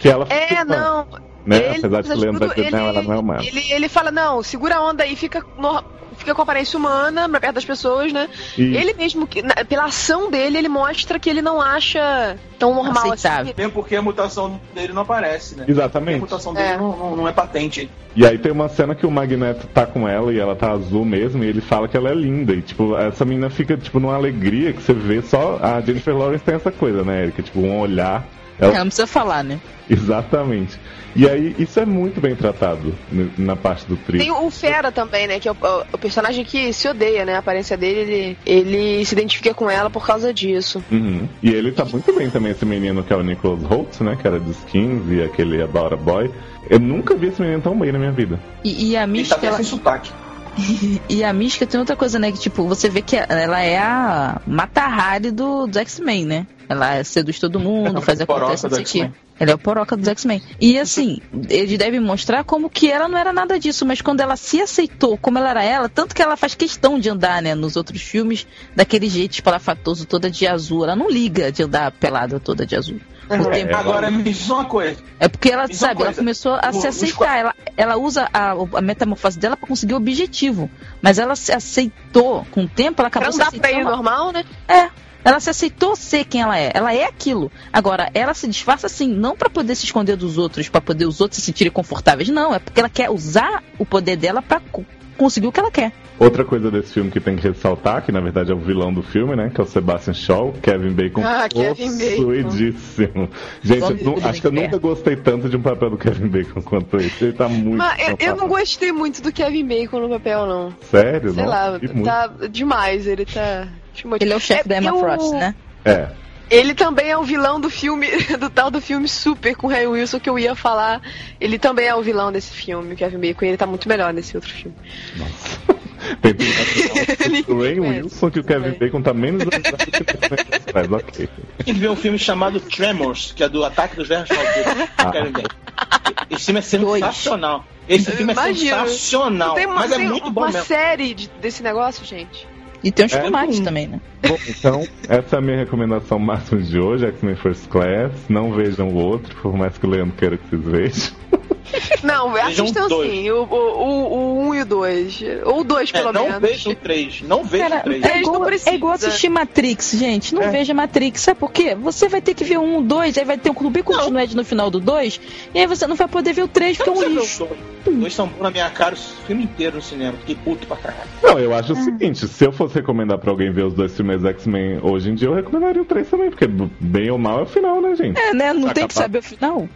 [SPEAKER 9] que ela fique
[SPEAKER 10] É,
[SPEAKER 9] fã,
[SPEAKER 10] não.
[SPEAKER 9] Né?
[SPEAKER 10] Ele,
[SPEAKER 9] Apesar de que Leandro vai
[SPEAKER 10] tudo,
[SPEAKER 9] dizer, não, ela não é humana.
[SPEAKER 10] Ele, ele fala, não, segura a onda aí, fica, no- fica com aparência humana, pra perto das pessoas, né?
[SPEAKER 9] E-
[SPEAKER 10] Ele mesmo, que, na- pela ação dele, ele mostra que ele não acha tão normal
[SPEAKER 12] Aceitável.
[SPEAKER 10] assim.
[SPEAKER 11] Mesmo porque a mutação dele não aparece, né?
[SPEAKER 9] Exatamente.
[SPEAKER 11] A mutação dele
[SPEAKER 10] É.
[SPEAKER 11] não, não- não é patente.
[SPEAKER 9] E aí tem uma cena que o Magneto tá com ela e ela tá azul mesmo, e ele fala que ela é linda. E, tipo, essa menina fica, tipo, numa alegria que você vê só. A Jennifer Lawrence tem essa coisa, né, Erika? Tipo, um olhar
[SPEAKER 12] Ela não precisa falar, né?
[SPEAKER 9] Exatamente. E aí, isso é muito bem tratado na parte do trio.
[SPEAKER 10] Tem o Fera também, né? Que é o, o personagem que se odeia, né? A aparência dele, ele, ele se identifica com ela por causa disso.
[SPEAKER 9] Uhum. E ele tá muito bem também, esse menino que é o Nicholas Holt, né? Que era de Skins e aquele About a Boy. Eu nunca vi esse menino tão bem na minha vida.
[SPEAKER 12] E, e a Mística, ela...
[SPEAKER 11] sotaque.
[SPEAKER 12] E a Mística tem outra coisa, né? Que tipo, você vê que ela é a Mata Hari do, dos X-Men, né? Ela seduz todo mundo, faz acontecer, não sei o. Ela é o poroca dos X-Men. E assim, ele deve mostrar como que ela não era nada disso, mas quando ela se aceitou como ela era ela, tanto que ela faz questão de andar, né, nos outros filmes, daquele jeito espalafatoso, toda de azul. Ela não liga de andar pelada toda de azul. O tempo-
[SPEAKER 11] Agora me diz uma coisa.
[SPEAKER 12] É porque ela, sabe, ela
[SPEAKER 11] coisa.
[SPEAKER 12] começou a
[SPEAKER 11] O-
[SPEAKER 12] se
[SPEAKER 11] os
[SPEAKER 12] aceitar. Ela, ela usa a, a metamorfose dela pra conseguir o objetivo. Mas ela se aceitou com o tempo, ela acabou se aceitando.
[SPEAKER 10] normal, né?
[SPEAKER 12] É. Ela se aceitou ser quem ela é. Ela é aquilo. Agora, ela se disfarça assim, não pra poder se esconder dos outros, pra poder os outros se sentirem confortáveis. Não, é porque ela quer usar o poder dela pra co- conseguir o que ela quer.
[SPEAKER 9] Outra coisa desse filme que tem que ressaltar, que na verdade é o vilão do filme, né? Que é o Sebastian Shaw, Kevin Bacon.
[SPEAKER 10] Ah, Kevin Bacon.
[SPEAKER 9] possuidíssimo. Gente, eu acho que eu nunca gostei tanto de um papel do Kevin Bacon quanto esse. Ele tá muito.
[SPEAKER 10] Mas eu, eu não gostei muito do Kevin Bacon no papel, não.
[SPEAKER 9] Sério?
[SPEAKER 10] Sei
[SPEAKER 9] não?
[SPEAKER 10] lá, tá demais, ele tá.
[SPEAKER 12] Ele é o chefe da Emma
[SPEAKER 10] eu-
[SPEAKER 12] Frost, né?
[SPEAKER 9] É.
[SPEAKER 10] Ele também é o vilão do filme, do tal do filme Super com o Harry Wilson que eu ia falar. Ele também é o vilão desse filme, o Kevin Bacon, e ele tá muito melhor nesse outro filme.
[SPEAKER 9] Que o Ray Wilson que o Kevin Bacon tá menos faz, ok.
[SPEAKER 11] Tem que ver um filme chamado Tremors, que é do Ataque dos Versos Malditos.
[SPEAKER 9] Ah.
[SPEAKER 11] Esse filme é sensacional. Esse filme é
[SPEAKER 10] Imagina.
[SPEAKER 11] sensacional.
[SPEAKER 10] Tem uma,
[SPEAKER 11] mas é muito bom
[SPEAKER 10] uma
[SPEAKER 11] mesmo.
[SPEAKER 10] série de- desse negócio, gente.
[SPEAKER 12] E tem os
[SPEAKER 9] É.
[SPEAKER 12] tomates também, né?
[SPEAKER 9] Bom, então, essa é a minha recomendação máxima de hoje, X-Men First Class. Não vejam o outro, por mais que o Leandro queira que vocês vejam.
[SPEAKER 10] Não, assistam
[SPEAKER 11] dois.
[SPEAKER 10] sim, o 1 o, o um e o 2. Ou o 2,
[SPEAKER 11] É,
[SPEAKER 10] pelo
[SPEAKER 11] não
[SPEAKER 10] menos.
[SPEAKER 11] vejo o 3. Não vejo
[SPEAKER 12] Cara,
[SPEAKER 11] o 3.
[SPEAKER 12] é igual, é igual assistir Matrix, gente. Não veja Matrix. Sabe por quê? Você vai ter que ver um, dois, aí vai ter um clube continued no final do dois, e aí você não vai poder ver o três, porque é um lixo.
[SPEAKER 11] Os dois são bons na minha cara o filme inteiro no cinema. Fiquei puto pra caralho.
[SPEAKER 9] Não, eu acho o seguinte, se eu fosse recomendar pra alguém ver os dois filmes X-Men hoje em dia, eu recomendaria o 3 também, porque bem ou mal é o final, né, gente?
[SPEAKER 12] É, né? Não
[SPEAKER 9] Tá
[SPEAKER 12] tem que saber o final.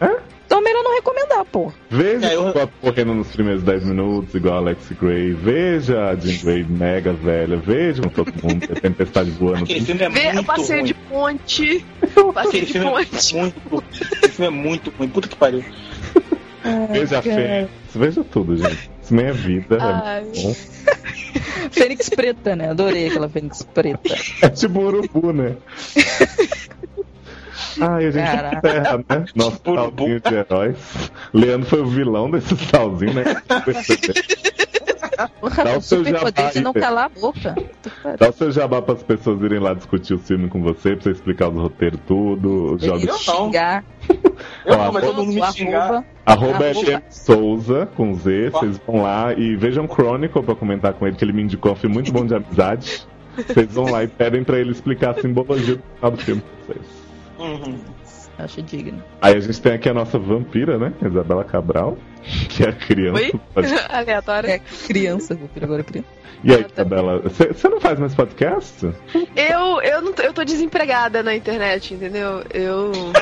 [SPEAKER 12] Então é melhor não recomendar, pô.
[SPEAKER 9] Veja
[SPEAKER 11] É, eu-
[SPEAKER 9] o Bob correndo nos primeiros 10 minutos, igual a Alex Gray. Veja a Jean Grey mega velha. Veja com todo mundo, a tempestade voando.
[SPEAKER 11] Aquele filme é
[SPEAKER 10] Vê
[SPEAKER 11] muito
[SPEAKER 10] passeio
[SPEAKER 11] ruim.
[SPEAKER 10] de ponte. Passeio de
[SPEAKER 11] filme,
[SPEAKER 10] ponte.
[SPEAKER 11] é muito, aquele filme é muito ruim. Puta que pariu.
[SPEAKER 9] Veja a Fênix. Veja tudo, gente. Isso nem é vida.
[SPEAKER 10] Ai.
[SPEAKER 9] É bom.
[SPEAKER 12] Fênix preta, né? Adorei aquela Fênix preta.
[SPEAKER 9] É tipo um urubu, né? Ai, a gente
[SPEAKER 12] Caraca.
[SPEAKER 9] encerra, né? Nosso salzinho de heróis. Leandro foi o vilão desse salzinho, né?
[SPEAKER 12] Porra,
[SPEAKER 9] Dá o seu jabá
[SPEAKER 12] poder de
[SPEAKER 9] aí,
[SPEAKER 12] não calar a boca.
[SPEAKER 9] Dá o seu jabá para as pessoas irem lá discutir o filme com você, pra você explicar os roteiros, tudo, os jogos.
[SPEAKER 11] Eu não.
[SPEAKER 12] xingar.
[SPEAKER 11] Eu não, mas todo mundo me
[SPEAKER 12] Arroba-
[SPEAKER 11] xingar.
[SPEAKER 9] Arroba
[SPEAKER 12] Arroba-
[SPEAKER 9] FM Souza, com Z, vocês vão lá e vejam Chronicle pra comentar com ele, que ele me indicou um filme muito bom de amizade. Vocês vão lá e pedem pra ele explicar a simbologia do final do filme pra vocês.
[SPEAKER 11] Uhum.
[SPEAKER 12] Acho digno.
[SPEAKER 9] Aí a gente tem aqui a nossa vampira, né? Isabela Cabral, que é a criança.
[SPEAKER 10] Oi? Aleatório.
[SPEAKER 12] É criança, vou agora é criança.
[SPEAKER 9] E aí, Isabela, você não faz mais podcast?
[SPEAKER 10] Eu, eu, não tô, eu tô desempregada na internet, entendeu? Eu.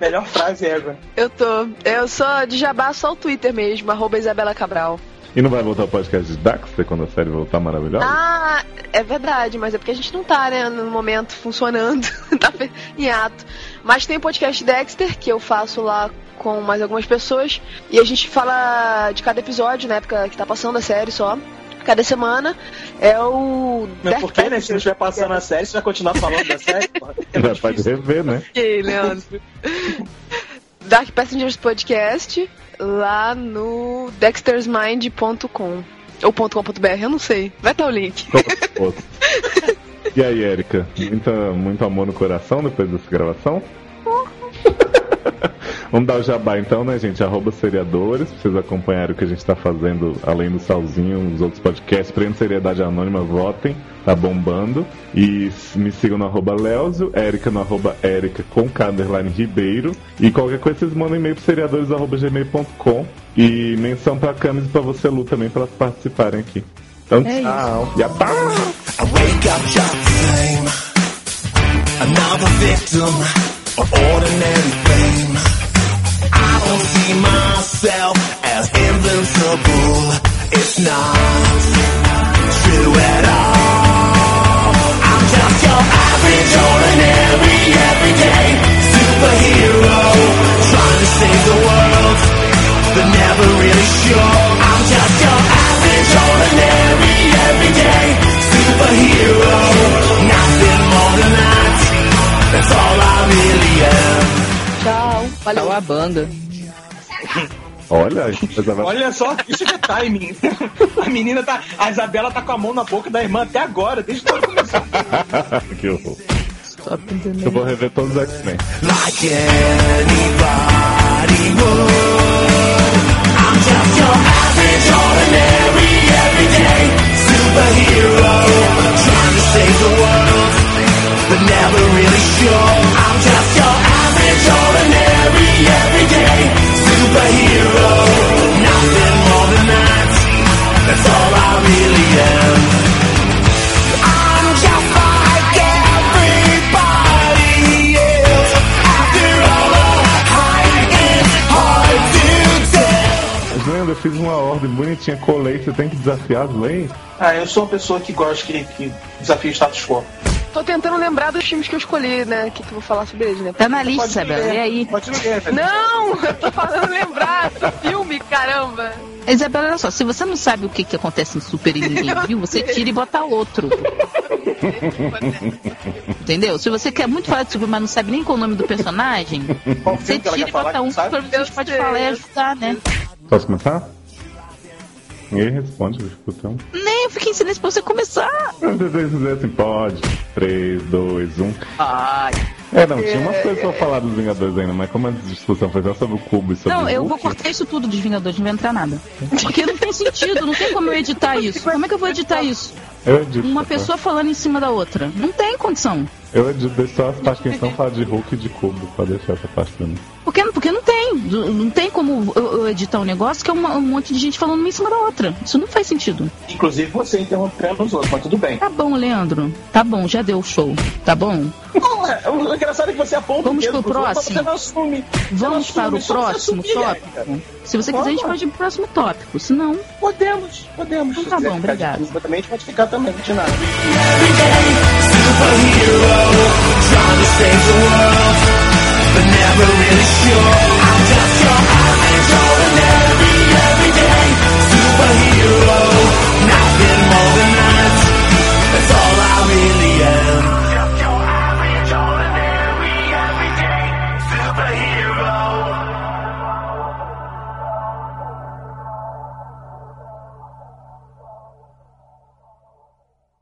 [SPEAKER 11] Melhor frase ever.
[SPEAKER 10] Eu tô. Eu sou de jabá só o Twitter mesmo, arroba Isabela Cabral.
[SPEAKER 9] E não vai voltar o podcast de Daxter quando a série voltar maravilhosa?
[SPEAKER 10] Ah, é verdade, mas é porque a gente não tá, né, no momento funcionando, tá fe- em ato. Mas tem o podcast Dexter, que eu faço lá com mais algumas pessoas, e a gente fala de cada episódio, na época que tá passando a série só. Cada semana é o.
[SPEAKER 11] Mas por que, né? Se não estiver passando a série, você vai continuar falando da série?
[SPEAKER 9] Já pode rever, né?
[SPEAKER 10] Ok, Leandro. Dark Passengers Podcast lá no dextersmind.com ou .com.br, eu não sei. Vai estar o link.
[SPEAKER 9] E aí, Erika? Muita, muito amor no coração depois dessa gravação? Vamos dar o jabá então, né, gente? Arroba seriadores, pra vocês acompanharem o que a gente tá fazendo, além do Salzinho, os outros podcasts, Prêmio Seriedade Anônima, votem, tá bombando. E me sigam no arroba Leozio, Erika no arroba Erika com K underline Ribeiro. E qualquer coisa vocês mandam e-mail pro seriadores arroba gmail.com. E menção pra Camis e pra você, Lu, também, pra elas participarem aqui. Então,
[SPEAKER 12] É
[SPEAKER 9] tchau. E a
[SPEAKER 4] I wake up just the same.
[SPEAKER 14] another victim of ordinary fame. I don't see myself as invincible. It's not true at all. I'm just your average, ordinary, everyday superhero. Trying to save the world, but never really sure. I'm just your average, ordinary, everyday superhero. Nothing more than that. That's all I really am.
[SPEAKER 10] Tchau. Valeu.
[SPEAKER 12] a banda.
[SPEAKER 9] Olha.
[SPEAKER 11] Olha só, isso que é timing. A menina tá. A Isabela tá com a mão na boca da irmã até agora, desde quando começou.
[SPEAKER 9] que horror. Eu vou rever todos os X-Men.
[SPEAKER 14] Like anybody would. I'm just your average, ordinary, everyday superhero. Trying to save the world, but never really sure. I'm just average, ordinary, everyday superhero. Nothing more than that. That's all I really am. I'm just like everybody else. After all the hype, it's hard to tell.
[SPEAKER 9] Mas lembra, eu fiz uma ordem bonitinha, colei, você tem que desafiar as leis.
[SPEAKER 11] Ah, eu sou uma pessoa que gosta que, que desafia o status quo.
[SPEAKER 10] Tô tentando lembrar dos filmes que eu escolhi, né? Que, que eu vou falar sobre eles, né?
[SPEAKER 12] Tá na lista,
[SPEAKER 11] ler,
[SPEAKER 12] E aí?
[SPEAKER 11] Pode ler.
[SPEAKER 10] Não! Eu tô falando lembrar do filme, caramba!
[SPEAKER 12] Isabela, olha só, se você não sabe o que, que acontece em Super e ninguém viu, você tira e bota outro. Entendeu? Se você quer muito falar de Super, mas não sabe nem qual é o nome do personagem, você
[SPEAKER 11] que
[SPEAKER 12] tira e bota
[SPEAKER 11] que
[SPEAKER 12] um
[SPEAKER 11] sabe?
[SPEAKER 12] pra pode falar e ajudar, né?
[SPEAKER 9] Posso começar? Ninguém responde, então.
[SPEAKER 12] Nem, eu fiquei em silêncio pra você começar.
[SPEAKER 9] Dizer assim, pode. 3, 2, 1.
[SPEAKER 12] Ai.
[SPEAKER 9] É, não, tinha umas coisas pra falar dos Vingadores ainda, mas como a discussão foi só sobre o cubo e sobre
[SPEAKER 12] Não,
[SPEAKER 9] o
[SPEAKER 12] eu vou cortar isso tudo dos Vingadores, não vai entrar nada. Porque não tem sentido, não tem como eu editar isso. Como é que eu vou editar isso?
[SPEAKER 9] Eu edito.
[SPEAKER 12] Uma
[SPEAKER 9] tá?
[SPEAKER 12] pessoa falando em cima da outra. Não tem condição.
[SPEAKER 9] Eu edito, deixo só as partes que estão falando de Hulk e de cubo, pra deixar essa parte também.
[SPEAKER 12] Porque, porque não tem. Não tem como eu, eu editar um negócio que é uma- um monte de gente falando uma em cima da outra. Isso não faz sentido.
[SPEAKER 11] Inclusive você interrompendo os outros, mas tudo bem.
[SPEAKER 12] Tá bom, Leandro. Tá bom, já deu o show. Tá bom?
[SPEAKER 11] Não, é, o engraçado é que você aponta
[SPEAKER 12] Vamos pro próximo?
[SPEAKER 11] não assume.
[SPEAKER 12] Vamos
[SPEAKER 11] não
[SPEAKER 12] para o
[SPEAKER 11] assume, você
[SPEAKER 12] próximo
[SPEAKER 11] assumir,
[SPEAKER 12] tópico? Se você quiser, a gente pode ir pro próximo tópico. Se não,
[SPEAKER 11] Podemos, podemos.
[SPEAKER 12] Então tá bom, obrigado.
[SPEAKER 11] desculpa também, a gente pode ficar também, de nada.
[SPEAKER 14] Superhero, Trying to save the world But never really sure. I'm just your ordinary everyday Superhero.